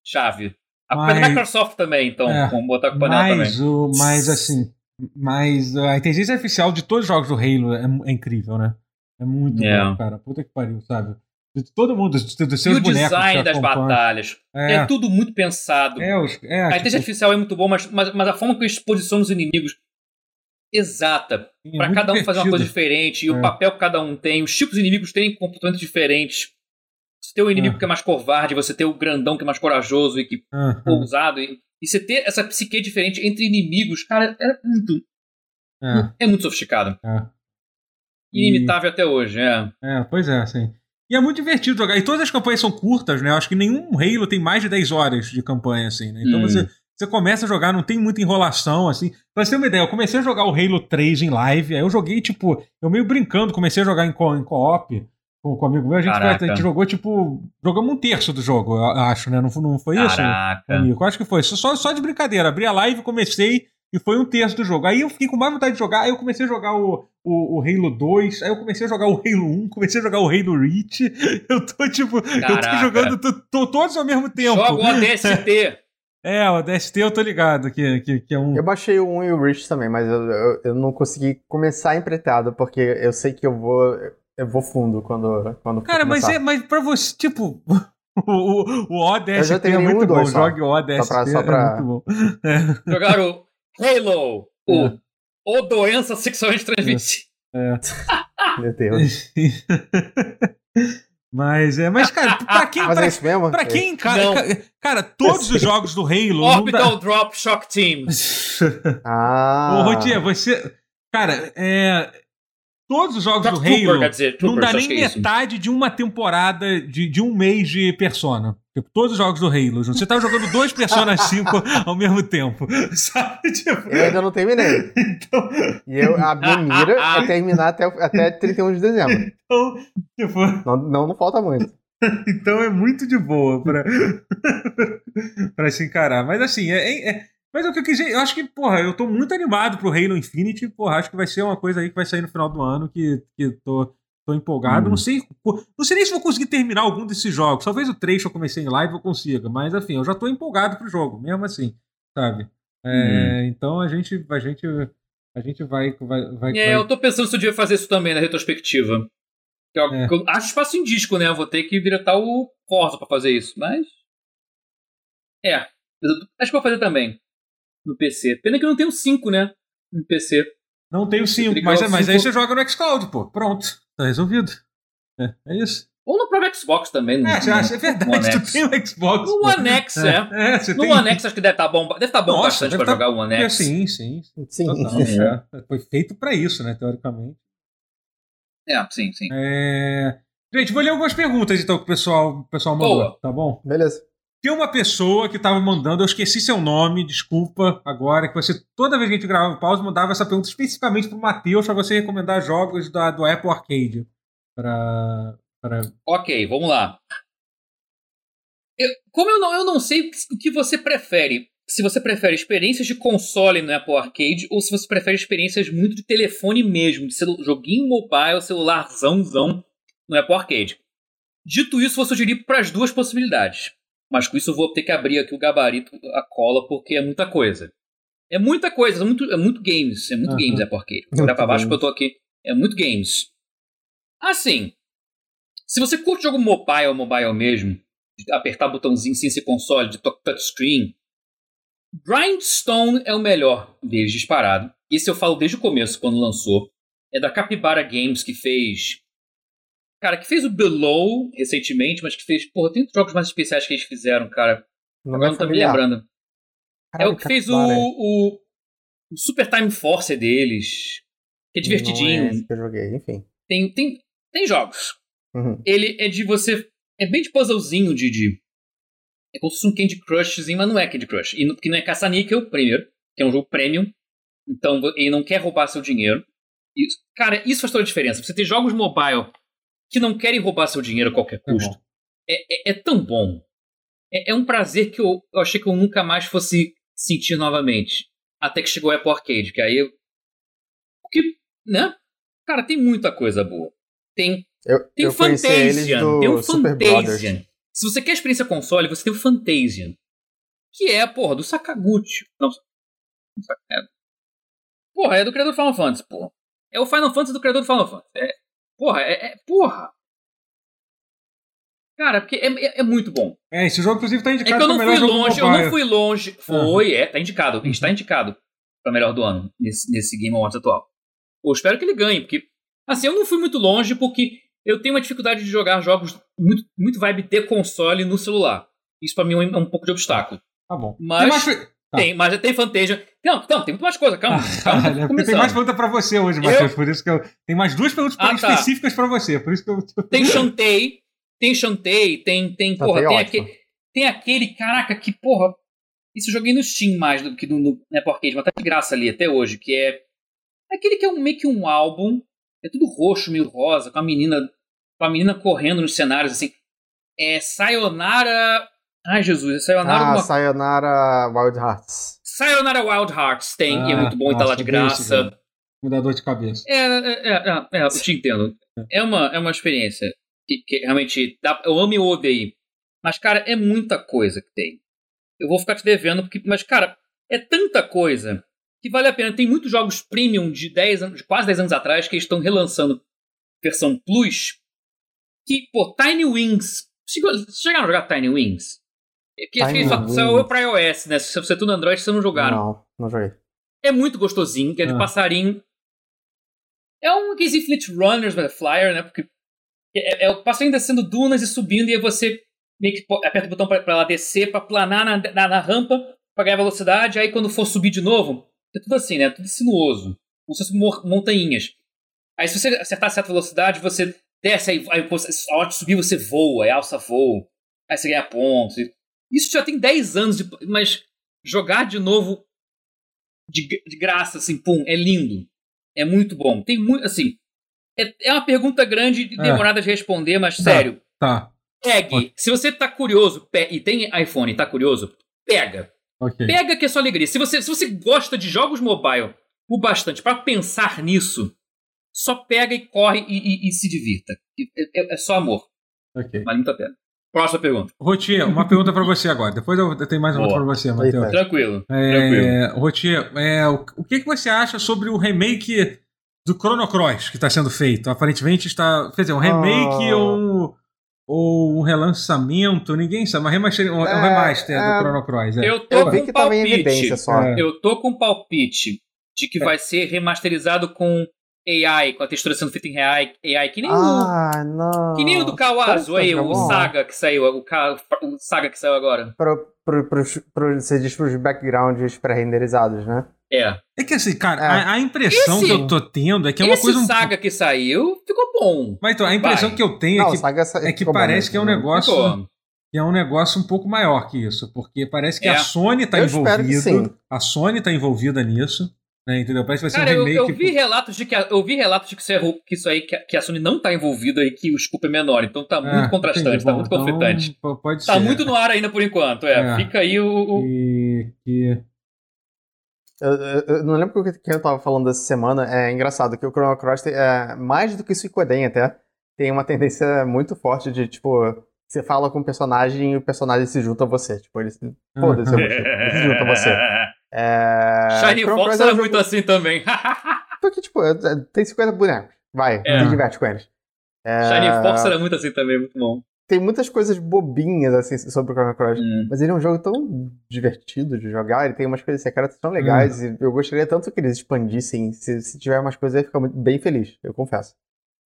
chave. A culpa é da Microsoft também, então. É, vamos botar a culpa nela também. O, mas assim. Mas a inteligência artificial de todos os jogos do Halo é, é incrível, né? É muito é. bom, cara. Puta que pariu, sabe? De todo mundo, dos, dos seus e o bonecos. O design das batalhas. É. é. tudo muito pensado. É, os, é, a inteligência tipo... artificial é muito boa, mas, mas, mas a forma que eles posicionam os inimigos exata. É para cada um divertido. fazer uma coisa diferente, e é. o papel que cada um tem, os tipos de inimigos têm comportamentos diferentes. Você tem o inimigo é. que é mais covarde, você tem o grandão que é mais corajoso e que ousado. E, e você ter essa psique diferente entre inimigos, cara, é muito. É, é muito sofisticado. É. Inimitável até hoje, é. É, pois é, sim. E é muito divertido jogar. E todas as campanhas são curtas, né? Eu acho que nenhum Halo tem mais de 10 horas de campanha, assim, né? Então hum. você você começa a jogar, não tem muita enrolação, assim. Pra você ter uma ideia, eu comecei a jogar o Halo 3 em live, aí eu joguei, tipo, eu meio brincando, comecei a jogar em co-op com, com um amigo meu, a gente, a gente, jogou, tipo, jogamos um terço do jogo, eu acho, né? Não, não foi Caraca. isso, amigo? Eu acho que foi. Só, só de brincadeira. Abri a live, comecei e foi um terço do jogo. Aí eu fiquei com mais vontade de jogar, aí eu comecei a jogar o, o, o, Halo 2, aí eu comecei a jogar o Halo 1, comecei a jogar o Halo Reach. Eu tô, tipo, Caraca. eu tô jogando tô, tô, todos ao mesmo tempo. Joga o DST. É, o DST eu tô ligado, que, que, que é um. Eu baixei o 1 e o Reach também, mas eu, eu, eu, não consegui começar empretado, porque eu sei que eu vou. Eu vou fundo quando. quando Cara, mas, é, mas pra você, tipo. o, o ODST é muito bom. Só. Jogue o ODST. Só pra, só pra... É muito bom. É. Jogaram Halo, o, é. o doença sexualmente transmitida. É. Meu Deus. Mas, é, mas cara, pra quem. Mas pra, é isso mesmo? pra quem, cara, Não. ca- cara, todos os jogos do Halo. não Orbital dá- Drop Shock Team. Ah. Ô, Rotier, você. Cara, é. Todos os jogos Drop do Trooper, Halo quer dizer, não Troopers, dá acho nem é metade de uma temporada de, de um mês de Persona. Tipo, todos os jogos do Halo. Você tá jogando dois Persona 5 ao mesmo tempo. Sabe? Tipo, Eu ainda não terminei. então, E eu, a minha mira é terminar até, até 31 de dezembro. então, tipo, Não, não, não falta muito. então é muito de boa pra, pra se encarar. Mas assim, é, é- é- mas é o que eu quis dizer. Eu acho que, porra, eu tô muito animado pro Halo Infinity. Porra, acho que vai ser uma coisa aí que vai sair no final do ano que, que tô, tô empolgado. Hum. Não sei. pô, Não sei nem se vou conseguir terminar algum desses jogos. Talvez o 3 que eu comecei em live eu consiga. Mas assim, eu já tô empolgado pro jogo, mesmo assim, sabe? É, Então a gente, a gente, a gente vai. vai, vai, É, eu tô pensando se eu devia fazer isso também na retrospectiva. Eu, É. que eu acho espaço em disco, né? Eu vou ter que diretar o Forza pra fazer isso. Mas. É. Acho que vou fazer também. No PC. Pena que eu não tenho 5, né? No PC. Não tenho 5, Ligar mas, o mas aí cinco- você joga no Xcloud, pô. Pronto. Tá resolvido. É, é isso. Ou no próprio Xbox também. No, É, acha, é verdade, tu tem o Xbox. No. One X, é. É, você No tem. One X acho que deve estar bom. Deve estar bom Nossa, bastante deve pra tá- jogar o One É, X. sim, sim. Sim. Total, é. Foi feito pra isso, né, teoricamente. É, sim, sim. É... Gente, vou ler algumas perguntas então que o pessoal, o pessoal mandou, Boa. tá bom? Beleza. Tem uma pessoa que tava mandando, eu esqueci seu nome, desculpa agora, que você, toda vez que a gente gravava o pause, mandava essa pergunta especificamente pro Matheus pra você recomendar jogos da, do Apple Arcade. Pra, pra... Ok, vamos lá. Eu- como eu não, eu não sei o que- o você prefere. Se você prefere experiências de console no Apple Arcade ou se você prefere experiências muito de telefone mesmo, de joguinho mobile, celularzãozão no Apple Arcade. Dito isso, vou sugerir para as duas possibilidades. Mas com isso eu vou ter que abrir aqui o gabarito, a cola, porque é muita coisa. É muita coisa, é muito, é muito games. É muito Aham. games Apple Arcade. Vou olhar pra baixo porque eu tô aqui. É muito games. Assim, se você curte jogo mobile, mobile mesmo, de apertar botãozinho sem ser console, de to- touchscreen, Grindstone é o melhor deles disparado. Esse eu falo desde o começo, quando lançou. É da Capybara Games, que fez. Cara, que fez o Below recentemente, mas que fez. Porra, tem jogos mais especiais que eles fizeram, cara. Não Agora é não tô me lembrando. é Caralho, o que fez o, o, o Super Time Force deles. Que é divertidinho. Não é que eu joguei, enfim. Tem, tem, tem jogos. Uhum. Ele é de você. É bem de puzzlezinho de. de é como se fosse um Candy Crushzinho, mas não é Candy Crush. E não- porque não é caça-níquel, primeiro, que é um jogo premium. Então ele não quer roubar seu dinheiro. E, cara, isso faz toda a diferença. Você tem jogos mobile que não querem roubar seu dinheiro a qualquer É custo. É, é, é tão bom. É, é um prazer que eu, eu achei que eu nunca mais fosse sentir novamente. Até que chegou o Apple Arcade, que aí eu. Que, né? Cara, tem muita coisa boa. Tem Eu, tem eu do Tem o Super Brothers. Fantasian. Se você quer experiência console, você tem o Fantasian. Que é, porra, do Sakaguchi. Não, é. Porra, é do criador do Final Fantasy, porra. É o Final Fantasy do criador do Final Fantasy. É, porra, é, é- Porra! Cara, porque é, é, é muito bom. É, esse jogo, inclusive, tá É indicado que eu não fui longe, eu não fui longe. Foi, é, tá indicado. Está indicado pra melhor do ano nesse, nesse Game Awards atual. Eu espero que ele ganhe, porque. Assim, eu não fui muito longe porque eu tenho uma dificuldade de jogar jogos muito, muito vibe de console no celular. Isso pra mim é um, é um pouco de obstáculo. Tá bom. Mas- Tem mais... Tá. Tem, mas tem Fantasia. Não, não, tem muito mais coisa, calma. tô porque tem mais pergunta pra você hoje, Matheus. Por isso que eu. Tem mais duas perguntas Ah, tá. específicas pra você. Por isso que eu. Tem Shantae, tem Shantae, tem, tem, porra, Shantae é tem, ótimo. aquele, tem aquele, caraca, que, porra, isso eu joguei no Steam mais do que no, no Apple Arcade, mas tá de graça ali até hoje, que é aquele que é um, meio que um álbum, é tudo roxo, meio rosa, com a menina, com a menina correndo nos cenários, assim, é Sayonara, ai Jesus, é Sayonara, Ah, uma, Sayonara Wild Hearts. Sayonara Wild Hearts tem, que é Ah, muito bom e tá lá nossa, de graça. Me dá dor de cabeça. É, é, é, é, é, eu te entendo. É uma, é uma experiência que, que realmente dá, eu amo e eu odeio. Mas, cara, é muita coisa que tem. Eu vou ficar te devendo, porque, mas, cara, é tanta coisa que vale a pena. Tem muitos jogos premium de 10 anos, de quase 10 anos atrás, que eles estão relançando versão Plus. Que, pô, Tiny Wings. Chegaram a jogar Tiny Wings? É Que Tiny que só saiu pra iOS, né? Se você é tudo Android, você não jogaram. Não, não joguei. É muito gostosinho, que é de Ah. passarinho. É um Case Fleet Runners by Flyer, né? Porque É, é o passarinho descendo dunas e subindo, e aí você meio que aperta o botão pra, pra ela descer, pra planar na, na, na rampa, pra ganhar velocidade, aí quando for subir de novo, é tudo assim, né? Tudo sinuoso. Como se fossem montanhas. Aí se você acertar certa velocidade, você desce, aí, aí a hora de subir você voa, é alça voo. Aí você ganha pontos. Isso já tem 10 anos, de, mas jogar de novo de, de graça, assim, pum, é lindo. É muito bom. Tem muito, assim, é, é uma pergunta grande e é. demorada é. de responder, mas tá, sério. Tá. Pegue. Se você tá curioso e tem iPhone e tá curioso, pega. Okay. Pega que é sua alegria. Se você, se você gosta de jogos mobile o bastante para pensar nisso, só pega e corre e, e, e se divirta. É, é, é, só amor. Ok. Vale muito a pena. Próxima pergunta. Rotier, uma pergunta para você agora. Depois eu tenho mais uma para você, Matheus. Tranquilo. É, tranquilo. Rotier, é, o, o que, que você acha sobre o remake do Chrono Cross que está sendo feito? Aparentemente está. Quer dizer, um remake oh. ou, ou um relançamento, ninguém sabe, uma remaster, um, é, um remaster é, do Chrono Cross. É. Eu tô eu com vi que palpite. em evidência só. Eu tô com palpite de que vai ser remasterizado com AI, com a textura sendo feita em AI, AI que nem ah, o. Não. Que nem o do Kawazu aí, o Saga que saiu, o, o Saga que saiu agora. Pro, pro, pro, pro, você diz pros backgrounds pré-renderizados, né? É. É que assim, cara, é. a, a, impressão esse, que eu tô tendo é que é uma coisa. Esse Saga que saiu ficou bom. Mas então, a impressão Vai. que eu tenho é que, não, é que parece bom, que é um negócio. Que é um negócio um pouco maior que isso, porque parece que é. a Sony tá envolvida. A Sony tá envolvida nisso. Né, entendeu? Parece que vai ser Cara, um remake. Eu, eu vi relatos de que a, eu vi relatos de que isso, é, que isso aí, que a, que a, Sony não tá envolvida e que o scoop é menor. Então tá muito é, contrastante, entendi. tá Bom, muito então, conflitante. Pode tá ser. muito no ar ainda por enquanto. É, é. fica aí o. o... E, que... Eu, eu, eu, não lembro o que eu tava falando essa semana. É engraçado que o Chrono Cross, é, mais do que o Suicoden até, tem uma tendência muito forte de, tipo, você fala com o personagem e o personagem se junta a você. Tipo, ele se. Foda-se, ele se junta a você. É... Shiny Fox era muito assim também. Porque, tipo, é, é, tem 50 bonecos. Vai, é. se diverte com eles. É... Shiny Fox era muito assim também, muito bom. Tem muitas coisas bobinhas, assim, sobre o Chrono Cross. Hum. Mas ele é um jogo tão divertido de jogar, ele tem umas coisas secretas tão legais, hum. e eu gostaria tanto que eles expandissem. Se, se tiver umas coisas, eu ia ficar muito, bem feliz, eu confesso.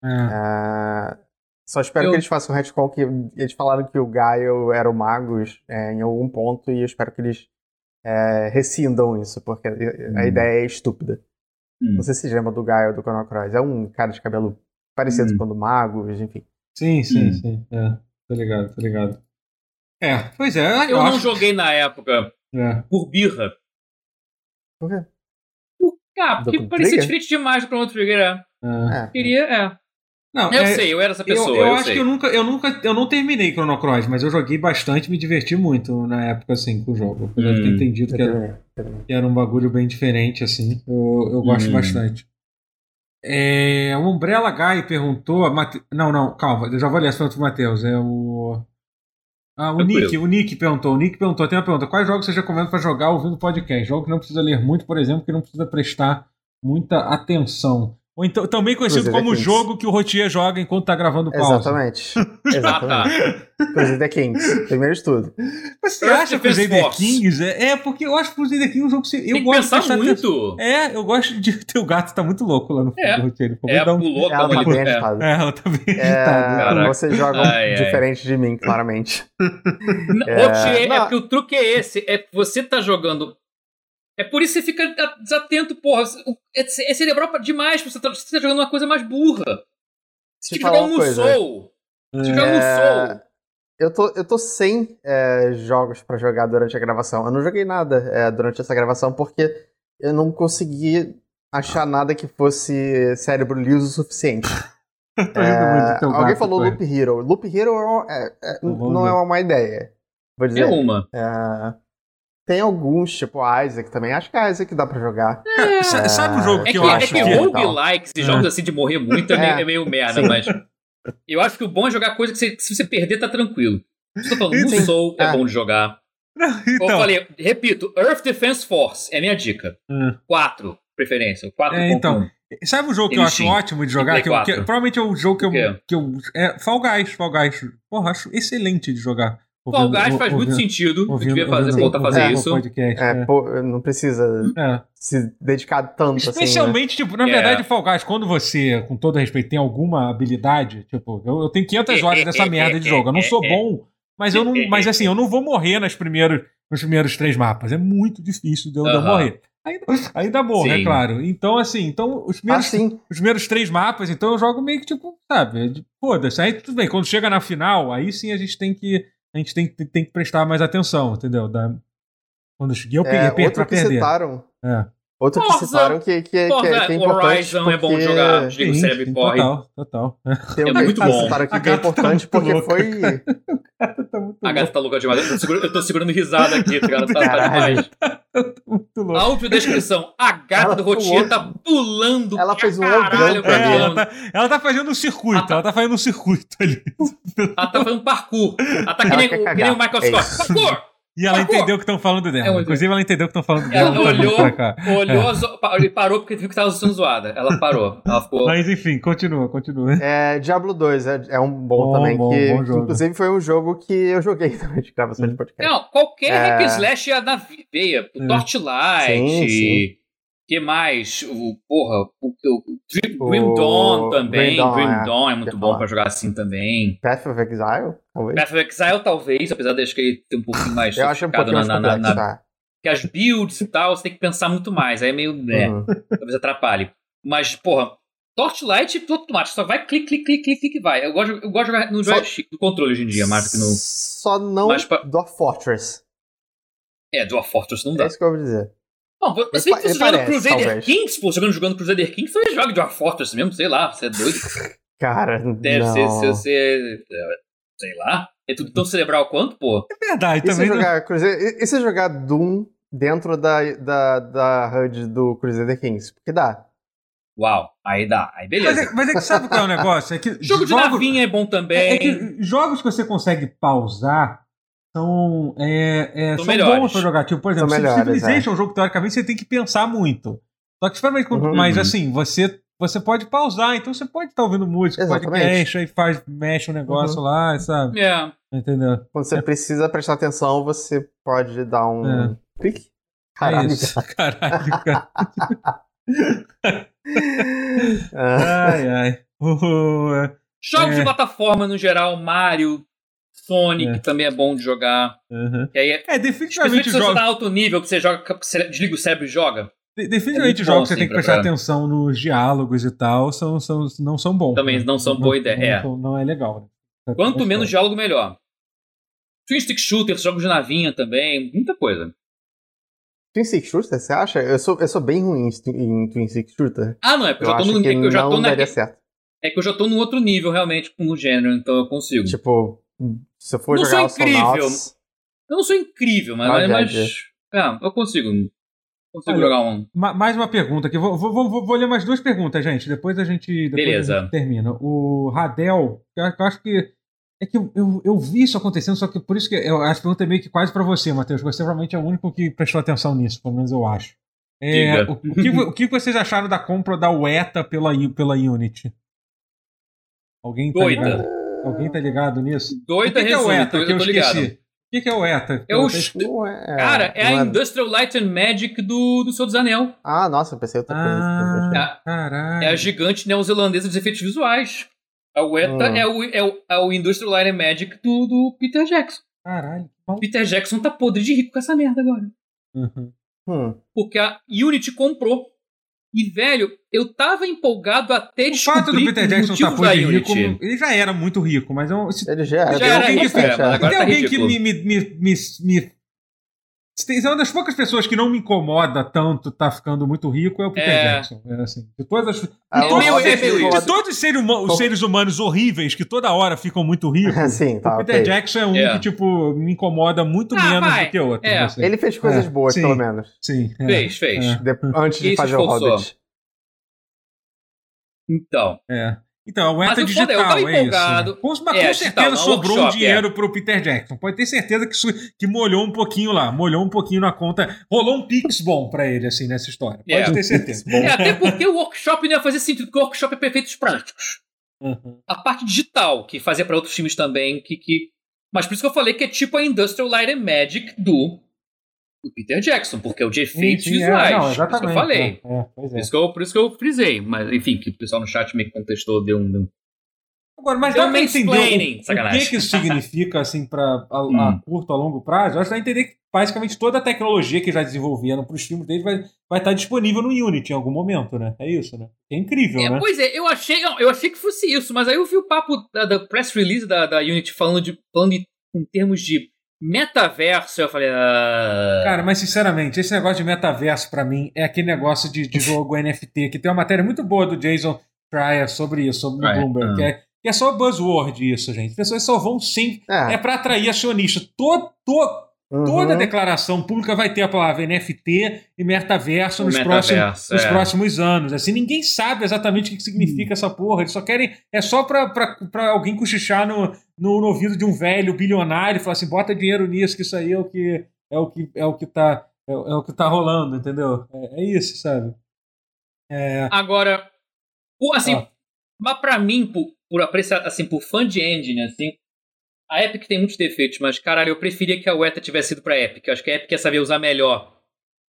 É. Só espero eu... que eles façam um retcon que eles falaram que o Gaio era o Magus é, em algum ponto, e eu espero que eles é, rescindam isso, porque hum. a ideia é estúpida. Hum. Não sei se lembra do Gaio do Chrono Cross. É um cara de cabelo parecido hum. com o do Magus, enfim. Sim, sim, hum. sim. É, tô ligado, tô ligado. É, pois é. Eu, eu não acho... joguei na época é. por birra. Por quê? Ah, porque parecia diferente demais do Chrono Trigger, é. é. Queria, é. Não, eu é, sei, eu era essa pessoa. Eu, eu, eu acho sei. que eu nunca, eu nunca, eu não terminei Chrono Cross, mas eu joguei bastante, me diverti muito na época assim com o jogo. Eu hum. ter entendido que era, que era, um bagulho bem diferente assim. Eu, eu gosto hum. bastante. É, o Umbrella Guy perguntou, Mate... não, não, calma, eu já vou ler essa pergunta pro Matheus. É o ah, o Nick, o Nick perguntou, o Nick perguntou, tem uma pergunta, quais jogos você recomenda para jogar ouvindo podcast? Jogo que não precisa ler muito, por exemplo, que não precisa prestar muita atenção. Ou então, também conhecido como o jogo que o Rotier joga enquanto tá gravando pausa. Exatamente. Exatamente. Crusader Kings, primeiro de tudo. Mas você acha que Crusader Kings? É, é, porque eu acho que Crusader Kings é um jogo que eu Tem gosto de pensar muito. É, eu gosto de ter o gato tá muito louco lá no é. do Rotier. É, um... pulou, ela tá bem agitada. É, ela tá bem é, Você joga ai, diferente ai. de mim, claramente. é... Rotier, é porque o truque é esse, é você tá jogando é por isso que você fica desatento, porra. É, é cerebral demais, você tá, você tá jogando uma coisa mais burra. Você tinha que jogar um Musou. Você jogar um Musou. Eu tô, eu tô sem é, jogos para jogar durante a gravação. Eu não joguei nada é, durante essa gravação porque eu não consegui achar nada que fosse cérebro liso o suficiente. é, alguém falou Loop Hero. Loop Hero é, é, não é uma má ideia. Vou dizer. É uma. É, tem alguns, tipo Isaac também. Acho que a Isaac dá pra jogar. É, sabe o jogo é que, que, eu é acho que... É que roguelike, esses jogos assim de morrer muito, é, meio, é meio merda, Sim. mas... Eu acho que o bom é jogar coisa que você, se você perder, tá tranquilo. Estou falando, no Soul é bom de jogar. então. Como eu falei, repito, Earth Defense Force é minha dica. Hum. Quatro, preferência. Quatro é, então, sabe o jogo que eu acho ótimo de jogar? Que, eu, que, provavelmente é o jogo que eu, que eu. É Fall Guys, Fall Guys. Porra, acho excelente de jogar. Fall Guys faz muito sentido. Ouvindo, devia fazer, voltar a fazer é, isso. Podcast, é, é. Pô, não precisa é. se dedicar tanto Especialmente, assim, né? tipo, na verdade, Fall Guys, quando você, com todo respeito, tem alguma habilidade, tipo, eu, eu tenho 500 horas dessa merda de jogo. Eu não sou bom, mas eu não, mas assim, eu não vou morrer nas primeiros, nos primeiros três mapas. É muito difícil de eu, uh -huh. morrer. Ainda, ainda morro, é claro. Então, assim, então, os primeiros, ah, os primeiros três mapas, então eu jogo meio que, tipo, sabe, foda-se. Aí tudo bem, quando chega na final, aí sim a gente tem que a gente tem, tem que prestar mais atenção, entendeu? Da, quando eu cheguei, eu peguei, é, outro que perder. citaram. É. Outro Forza, que citaram que, que, Forza, que, é, que é importante. Horizon porque... é bom jogar, desliga o cérebro e corre. Total, total. Tem é muito bom. citaram que, que é importante tá porque foi. tá a gata tá louca demais. Eu tô segurando, eu tô segurando risada aqui, tá ligado? Tá, tá demais. Tá muito louco. Audiodescrição. A gata ela do Rotier tá pulando. Ela fez um caralho pra é, ela, tá, ela tá fazendo um circuito. Ela tá fazendo um circuito ali. Ela tá fazendo parkour. Ela tá que nem, que nem o Michael Scott. É parkour! E ela entendeu o que estão falando dela. É Inclusive, ela entendeu o que estão falando dela. Ela olhou, olhou é. e parou porque viu que estava sendo zoada. Ela parou. Ela ficou... Mas enfim, continua, continua. É, Diablo 2 é, é um bom, bom também. Bom, que, bom inclusive foi um jogo que eu joguei também de gravação de podcast. Não, qualquer é... hack slash ia na veia. O é. Torchlight. Sim, sim que mais? O, porra, o, o Grim Dawn também. Grim Dawn, Grim é. Dawn é, é muito bom pra jogar assim também. Path of Exile, talvez? Path of Exile, talvez, apesar de acho que ele ter um pouquinho mais Eu acho um pouquinho na, mais na, na, na, Que as builds e tal, você tem que pensar muito mais. Aí é meio. Né, uhum. talvez atrapalhe. Mas, porra, Torchlight automático, só vai clique, clique, clique, clique, clique vai. Eu gosto, eu gosto de jogar no joystick, do controle hoje em dia, mais do que no. Só não pra... Dwarf Fortress. É, Dwarf Fortress não dá. É isso que eu vou dizer. Não, você que você jogando Crusader talvez. Kings, pô, jogando, jogando Crusader Kings, você joga de uma Fortress mesmo, sei lá, você é doido. Cara, Deve não. ser, ser, ser, sei lá, é tudo tão cerebral quanto, pô. É verdade, e também. Se jogar não... Crusader, e se jogar Doom dentro da, da, da HUD do Crusader Kings? Porque dá. Uau, aí dá, aí beleza. Mas é, mas é que sabe qual é o negócio? É que Jogo de navinha é bom também. É, é que jogos que você consegue pausar são, é, é, são, são bons pra jogar. Tipo, por exemplo, melhores, Civilization é um jogo que teoricamente você tem que pensar muito. Só que espera uhum. mas assim, você, você pode pausar, então você pode estar tá ouvindo música, Exatamente. podcast, aí faz, mexe o um negócio uhum. lá, sabe? É. Entendeu? Quando você é. precisa prestar atenção, você pode dar um é. clique. Caralho, é isso. Caralho, cara. ai, ai. Uh, Jogos de plataforma no geral, Mario, Sonic é. também é bom de jogar. Uhum. aí é, é definitivamente se você tá alto nível, que você joga, que você desliga o cérebro e joga. De definitivamente é jogos que você tem que prestar atenção nos diálogos e tal, são, são, não são bons. Também né? não são boa ideia. Não, é. não é legal. Né? Quanto menos diálogo, melhor. Twin Stick Shooter, jogos de navinha também, muita coisa. Twin Stick Shooter, você acha? Eu sou, eu sou bem ruim em Twin Stick Shooter. Ah, não, é porque eu, já tô no, é que eu já tô na, certo. É que eu já tô num outro nível, realmente, no gênero, então eu consigo. Tipo, se eu for não jogar sou incrível. Eu não sou incrível, mas, ah, mas, mas é, eu consigo. Consigo Olha, jogar um. Mais uma pergunta aqui. Vou, vou, vou, vou, ler mais duas perguntas, gente. Depois a gente, depois Beleza. A gente termina. O Radel, eu acho que. É que eu, eu, eu, vi isso acontecendo, só que por isso que eu, a pergunta é meio que quase para você, Matheus. Você provavelmente é o único que prestou atenção nisso, pelo menos eu acho. É, o, o, que, o que vocês acharam da compra da UETA pela, pela Unity? Alguém tá Doida. Alguém tá ligado nisso? Doida o que, que é o ETA? Que eu, eu esqueci. O que, é o ETA? É o é, Cara, é a é... Industrial Light and Magic do, do Senhor dos Anel. Ah, nossa, eu pensei outra coisa. Ah, caralho. É a gigante neozelandesa dos efeitos visuais. A ETA ah. é, o, é, o, é o Industrial Light and Magic do, do Peter Jackson. Caralho. Peter Jackson tá podre de rico com essa merda agora. Uhum. Hum. Porque a Unity comprou e, velho, eu tava empolgado até descobrir o fato do Peter Jackson estar tá de rico, ele já era muito rico, mas eu, se, ele já era. Já era rico, é, tem tá alguém que me, me, me, me, me é uma das poucas pessoas que não me incomoda tanto tá ficando muito rico é o Peter é. Jackson. É assim, de todas as, ah, de, todos, é de todos os seres, humanos, os seres, humanos horríveis que toda hora ficam muito ricos, Sim, tá, o Peter okay. Jackson é um yeah. que tipo me incomoda muito ah, menos vai. do que outro. É. Assim. Ele fez coisas boas, sim, pelo menos. Sim. Fez, fez. De, antes de fazer o Hobbit. Então. É. Então, a UETA digital, eu tava é empolgado. isso. Com, mas é, com certeza digital, sobrou um dinheiro é. pro Peter Jackson. Pode ter certeza que, que molhou um pouquinho lá, molhou um pouquinho na conta. Rolou um pix bom pra ele, assim, nessa história. Pode é. ter certeza. É, até porque o workshop não ia fazer sentido, porque o workshop é perfeitos práticos. Uhum. A parte digital, que fazia para outros times também, que, que Mas por isso que eu falei que é tipo a Industrial Light and Magic do, do Peter Jackson, porque é o de efeitos Sim, sim, é, visuais. não, por isso que eu exatamente, falei. é, é, pois Por é. isso, que eu, por isso que eu frisei. Mas, enfim, que o pessoal no chat me contestou, deu um. deu Agora, mas Deu dá pra entender o, o que, que isso significa, assim, pra, a, a Hum. curto, a longo prazo. Eu acho que dá entender que basicamente toda a tecnologia que já desenvolveram pros filmes deles vai, vai estar disponível no Unity em algum momento, né? É isso, né? É incrível, É, né? pois é, eu achei, eu achei que fosse isso, mas aí eu vi o papo da, da press release da, da Unity falando, de, falando em termos de metaverso. Eu falei, ah, Cara, mas sinceramente, esse negócio de metaverso pra mim é aquele negócio de, de jogo NFT, que tem uma matéria muito boa do Jason Schreier sobre isso, sobre o Schreier, Bloomberg, ah. que, é, que é só buzzword isso, gente. As pessoas só vão sim. É. É pra atrair acionista. Todo, todo, Toda Uhum. declaração pública vai ter a palavra NFT e metaverso nos, metaverso, próximos, nos é. próximos anos. Assim, ninguém sabe exatamente o que significa essa porra. Eles só querem. É só pra alguém cochichar no, no, no ouvido de um velho bilionário e falar assim: bota dinheiro nisso, que isso aí é o que é o que, é o que, tá, é, é o que tá rolando, entendeu? É, é isso, sabe? É, Agora, o, assim, Ó. mas pra mim, por, por apreciar, assim, por fã de engine, assim, a Epic tem muitos defeitos, mas caralho, eu preferia que a Weta tivesse ido pra Epic. Eu acho que a Epic ia saber usar melhor.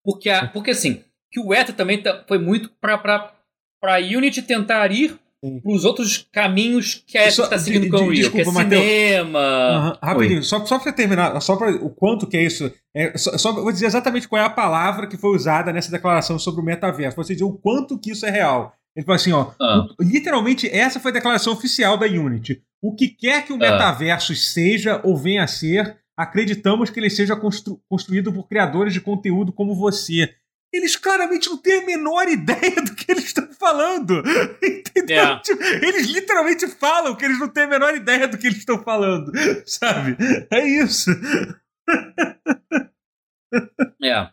Porque, a, porque assim, que o Weta também tá- foi muito pra, pra, pra Unity tentar ir Sim. pros outros caminhos que a Epic Só- tá seguindo de- com o Unreal, que é desculpa, Matheus. cinema. Aham, rapidinho, só, só pra terminar, só para o quanto que é isso. É, só, só vou dizer exatamente qual é a palavra que foi usada nessa declaração sobre o metaverso. Pra você dizer o quanto que isso é real. Ele falou assim, ó. Ah. literalmente, essa foi a declaração oficial da Unity. O que quer que o Ah. metaverso seja ou venha a ser, acreditamos que ele seja constru- construído por criadores de conteúdo como você. Eles claramente não têm a menor ideia do que eles estão falando. Entendeu? É. Tipo, eles literalmente falam que eles não têm a menor ideia do que eles estão falando. Sabe? É isso. É.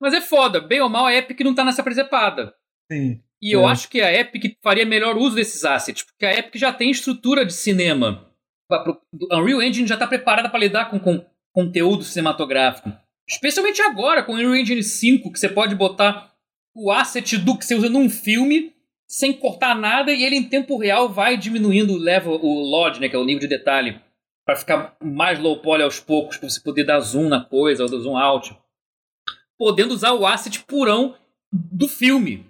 Mas é foda, bem ou mal, a Epic não tá nessa presepada. Sim. E eu É. acho que a Epic faria melhor uso desses assets, porque a Epic já tem estrutura de cinema. A Unreal Engine já está preparada para lidar com, com conteúdo cinematográfico. Especialmente agora, com o Unreal Engine 5, que você pode botar o asset do que você usa num filme sem cortar nada e ele em tempo real vai diminuindo o level, o LOD, né, que é o nível de detalhe, para ficar mais low poly aos poucos, para você poder dar zoom na coisa, ou dar zoom out. Podendo usar o asset purão do filme.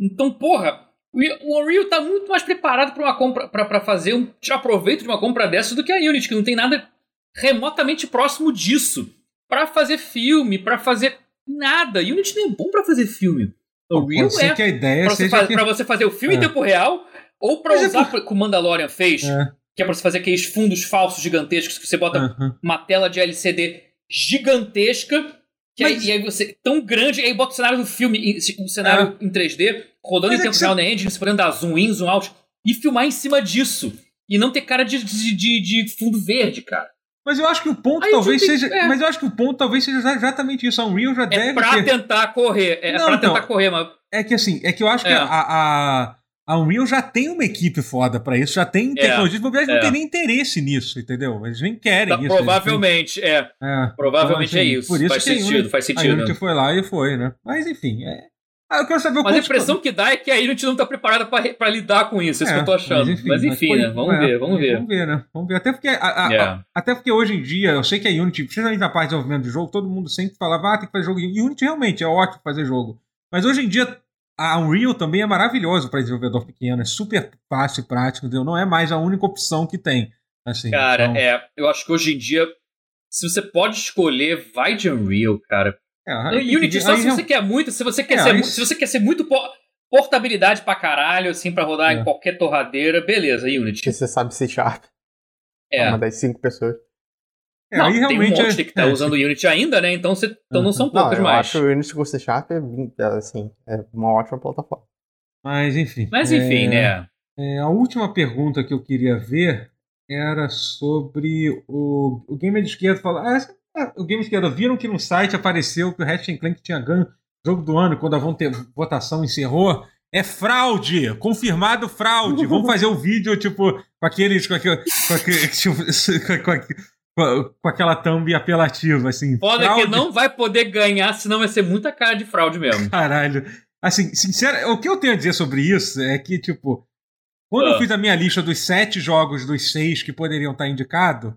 Então, porra, o Unreal tá muito mais preparado para uma compra, para fazer um tirar proveito de uma compra dessa do que a Unity, que não tem nada remotamente próximo disso. Para fazer filme, para fazer nada. Unity não é bom para fazer filme. O ser é que a ideia para você, seja. fa- que... pra você fazer o filme É. em tempo real ou para é usar por- o que o Mandalorian fez, É, que é para você fazer aqueles fundos falsos gigantescos que você bota uma tela de LCD gigantesca. Que aí- Mas- e aí você. Tão grande, aí bota o cenário do filme, um cenário em 3D, rodando Mas em é tempo que real na engine, você podendo dar zoom in, zoom out, e filmar em cima disso. E não ter cara de, de, de- de fundo verde, cara. Mas eu acho que o ponto Aí talvez tem- seja. é. Mas eu acho que o ponto talvez seja exatamente isso. A Unreal já É deve pra ter. tentar correr. É Não, pra então, tentar correr, mas. É que assim, é que eu acho que É. a, a, a Unreal já tem uma equipe foda pra isso, já tem tecnologia, de bobeira, eles é. não tem nem interesse nisso, entendeu? Eles nem querem tá- isso. provavelmente, é. é. Provavelmente Então, assim, é isso. Por isso faz que a sentido, Unity- faz A sentido. Unity foi lá e foi, né? Mas enfim, é. Ah, eu quero saber o Mas a impressão que dá é que a Unity não tá preparada pra lidar com isso. É isso que eu tô achando. Mas enfim, foi- né? Vamos é, ver, vamos ver. Vamos ver, né? Vamos ver. Até porque, a- a- a- É. até porque hoje em dia, eu sei que a Unity, principalmente na parte de desenvolvimento de jogo, todo mundo sempre falava, ah, tem que fazer jogo. E Unity realmente é ótimo fazer jogo. Mas hoje em dia, a Unreal também é maravilhoso para desenvolvedor pequeno, é super fácil e prático, entendeu? Não é mais a única opção que tem. Assim, Cara, então, é. Eu acho que hoje em dia, se você pode escolher, vai de Unreal, cara. é, que Unity, ver- só se real- você quer muito, se você quer, É, ser, aí- se você quer ser muito po- portabilidade pra caralho, assim, pra rodar É. em qualquer torradeira, beleza, Unity. Que você sabe C Sharp. É. Uma das cinco pessoas. É, não, aí tem um realmente monte é- que tá é, usando o Unity ainda, né? Então, você, então não são Não, poucas eu mais. acho o Unity com C Sharp, é, é, assim, é uma ótima plataforma. Mas enfim. Mas enfim, é, né? é, a última pergunta que eu queria ver era sobre o, o Gamer de Esquerda. Fala, ah, ah, o Gamer de Esquerda viram que no site apareceu que o Ratchet Clank tinha ganho jogo do ano quando a votação encerrou. É fraude! Confirmado fraude! Vamos fazer o vídeo, tipo, com aqueles. Com, aquele, com, aquele, tipo, com, com, com- aquela thumb apelativa, assim. Foda fraude. que não vai poder ganhar, senão vai ser muita cara de fraude mesmo. Caralho. Assim, sincero, o que eu tenho a dizer sobre isso é que, tipo, Quando eu Ah. fiz a minha lista dos sete jogos dos seis que poderiam estar indicados,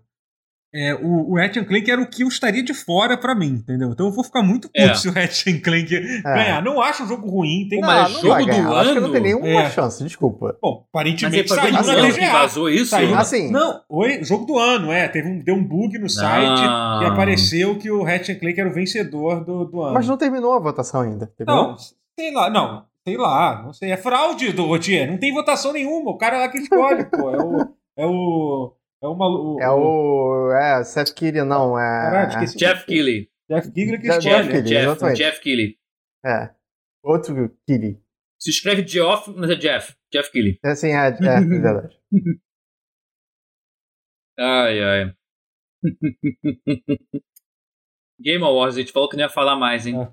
é, o, o Ratchet Clank era o que eu estaria de fora pra mim, entendeu? Então eu vou ficar muito puto É. se o Ratchet Clank ganhar. Não acho um jogo ruim, tem Não, mas não jogo do Acho que não tem ano? nenhuma É. chance, desculpa. Bom, aparentemente saiu na que TGA. vazou isso? Saiu Ah, sim. Não, oi, jogo do ano, é. Teve um, deu um bug no site Não. e apareceu que o Ratchet Clank era o vencedor do, do ano. Mas não terminou a votação ainda. terminou? Não, sei lá, não. Sei lá, não sei. É fraude do Rotier. Não tem votação nenhuma. O cara lá que escolhe, pô. É o. É o. É o maluco. É o. É, Seth Kiri, não. É. Caralho, esqueci. Jeff Keighley. Jeff Giger que Jeff. Jeff, Keighley, Jeff. Jeff Keighley. É. Outro Kiri. Se escreve Geoff, mas é Jeff. Jeff Keighley. É assim, é, é, é verdade. Ai, ai. Game Awards, a gente falou que não ia falar mais, hein? É.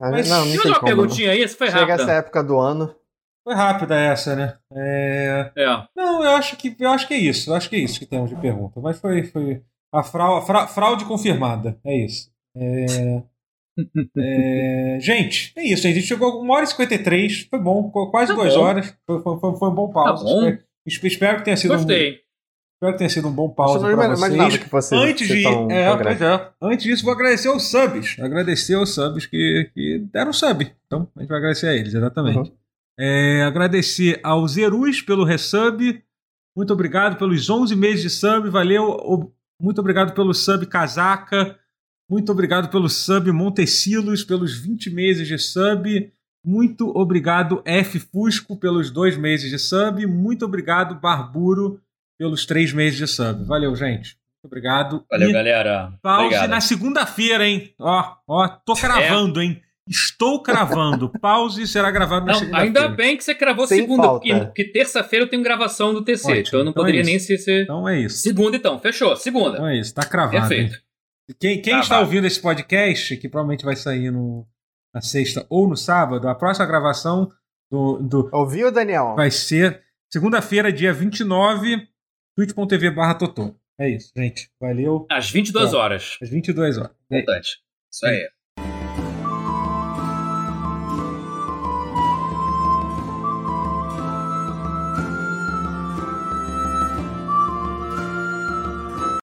Mas, Mas não, não tem uma como. não. perguntinha aí? Essa foi Chega rápida. essa época do ano. Foi rápida essa, né? É... É. Não, eu acho, que, eu acho que é isso. Eu acho que é isso que temos de pergunta. Mas foi, foi a, frau, a fra- fraude confirmada. É isso. É... É, Gente, é isso. A gente chegou a 1 hora e 53. Foi bom. Quase Tá duas bom. horas. Foi, foi, foi, foi um bom pause. Tá bom. Espe- Espero que tenha sido um, Gostei. espero que tenha sido um bom pause para vocês. que fosse Antes de tão é, é. Antes disso, vou agradecer aos subs. Agradecer aos subs que, que deram sub. Então, a gente vai agradecer a eles, exatamente. Uhum. É, agradecer ao Zerus pelo resub. Muito obrigado pelos 11 meses de sub. Valeu. Muito obrigado pelo sub Casaca. Muito obrigado pelo sub Montecilos, pelos 20 meses de sub. Muito obrigado, F Fusco, pelos dois meses de sub. Muito obrigado, Barburo, pelos três meses de sub. Valeu, gente. Muito obrigado. Valeu, E galera. pause Obrigado. na segunda-feira, hein? Ó, ó, tô cravando, hein? Estou cravando. Pause será gravado na Não, segunda-feira. ainda bem que você gravou Sem segunda, falta. porque, porque terça-feira eu tenho gravação do TC, Ótimo, então eu não então é poderia isso. nem ser, ser- Então é isso. Segunda, então. Fechou, segunda. Então é isso. Tá cravado. hein? Perfeito. Quem, quem Tá, está vai. ouvindo esse podcast, que provavelmente vai sair no, na sexta ou no sábado, a próxima gravação do, do Ouviu, Daniel? vai ser segunda-feira, dia 29, twitch.tv barra Totô. É isso, gente. Valeu. Às 22 Tá. horas. Às 22 horas. É Importante. Isso aí.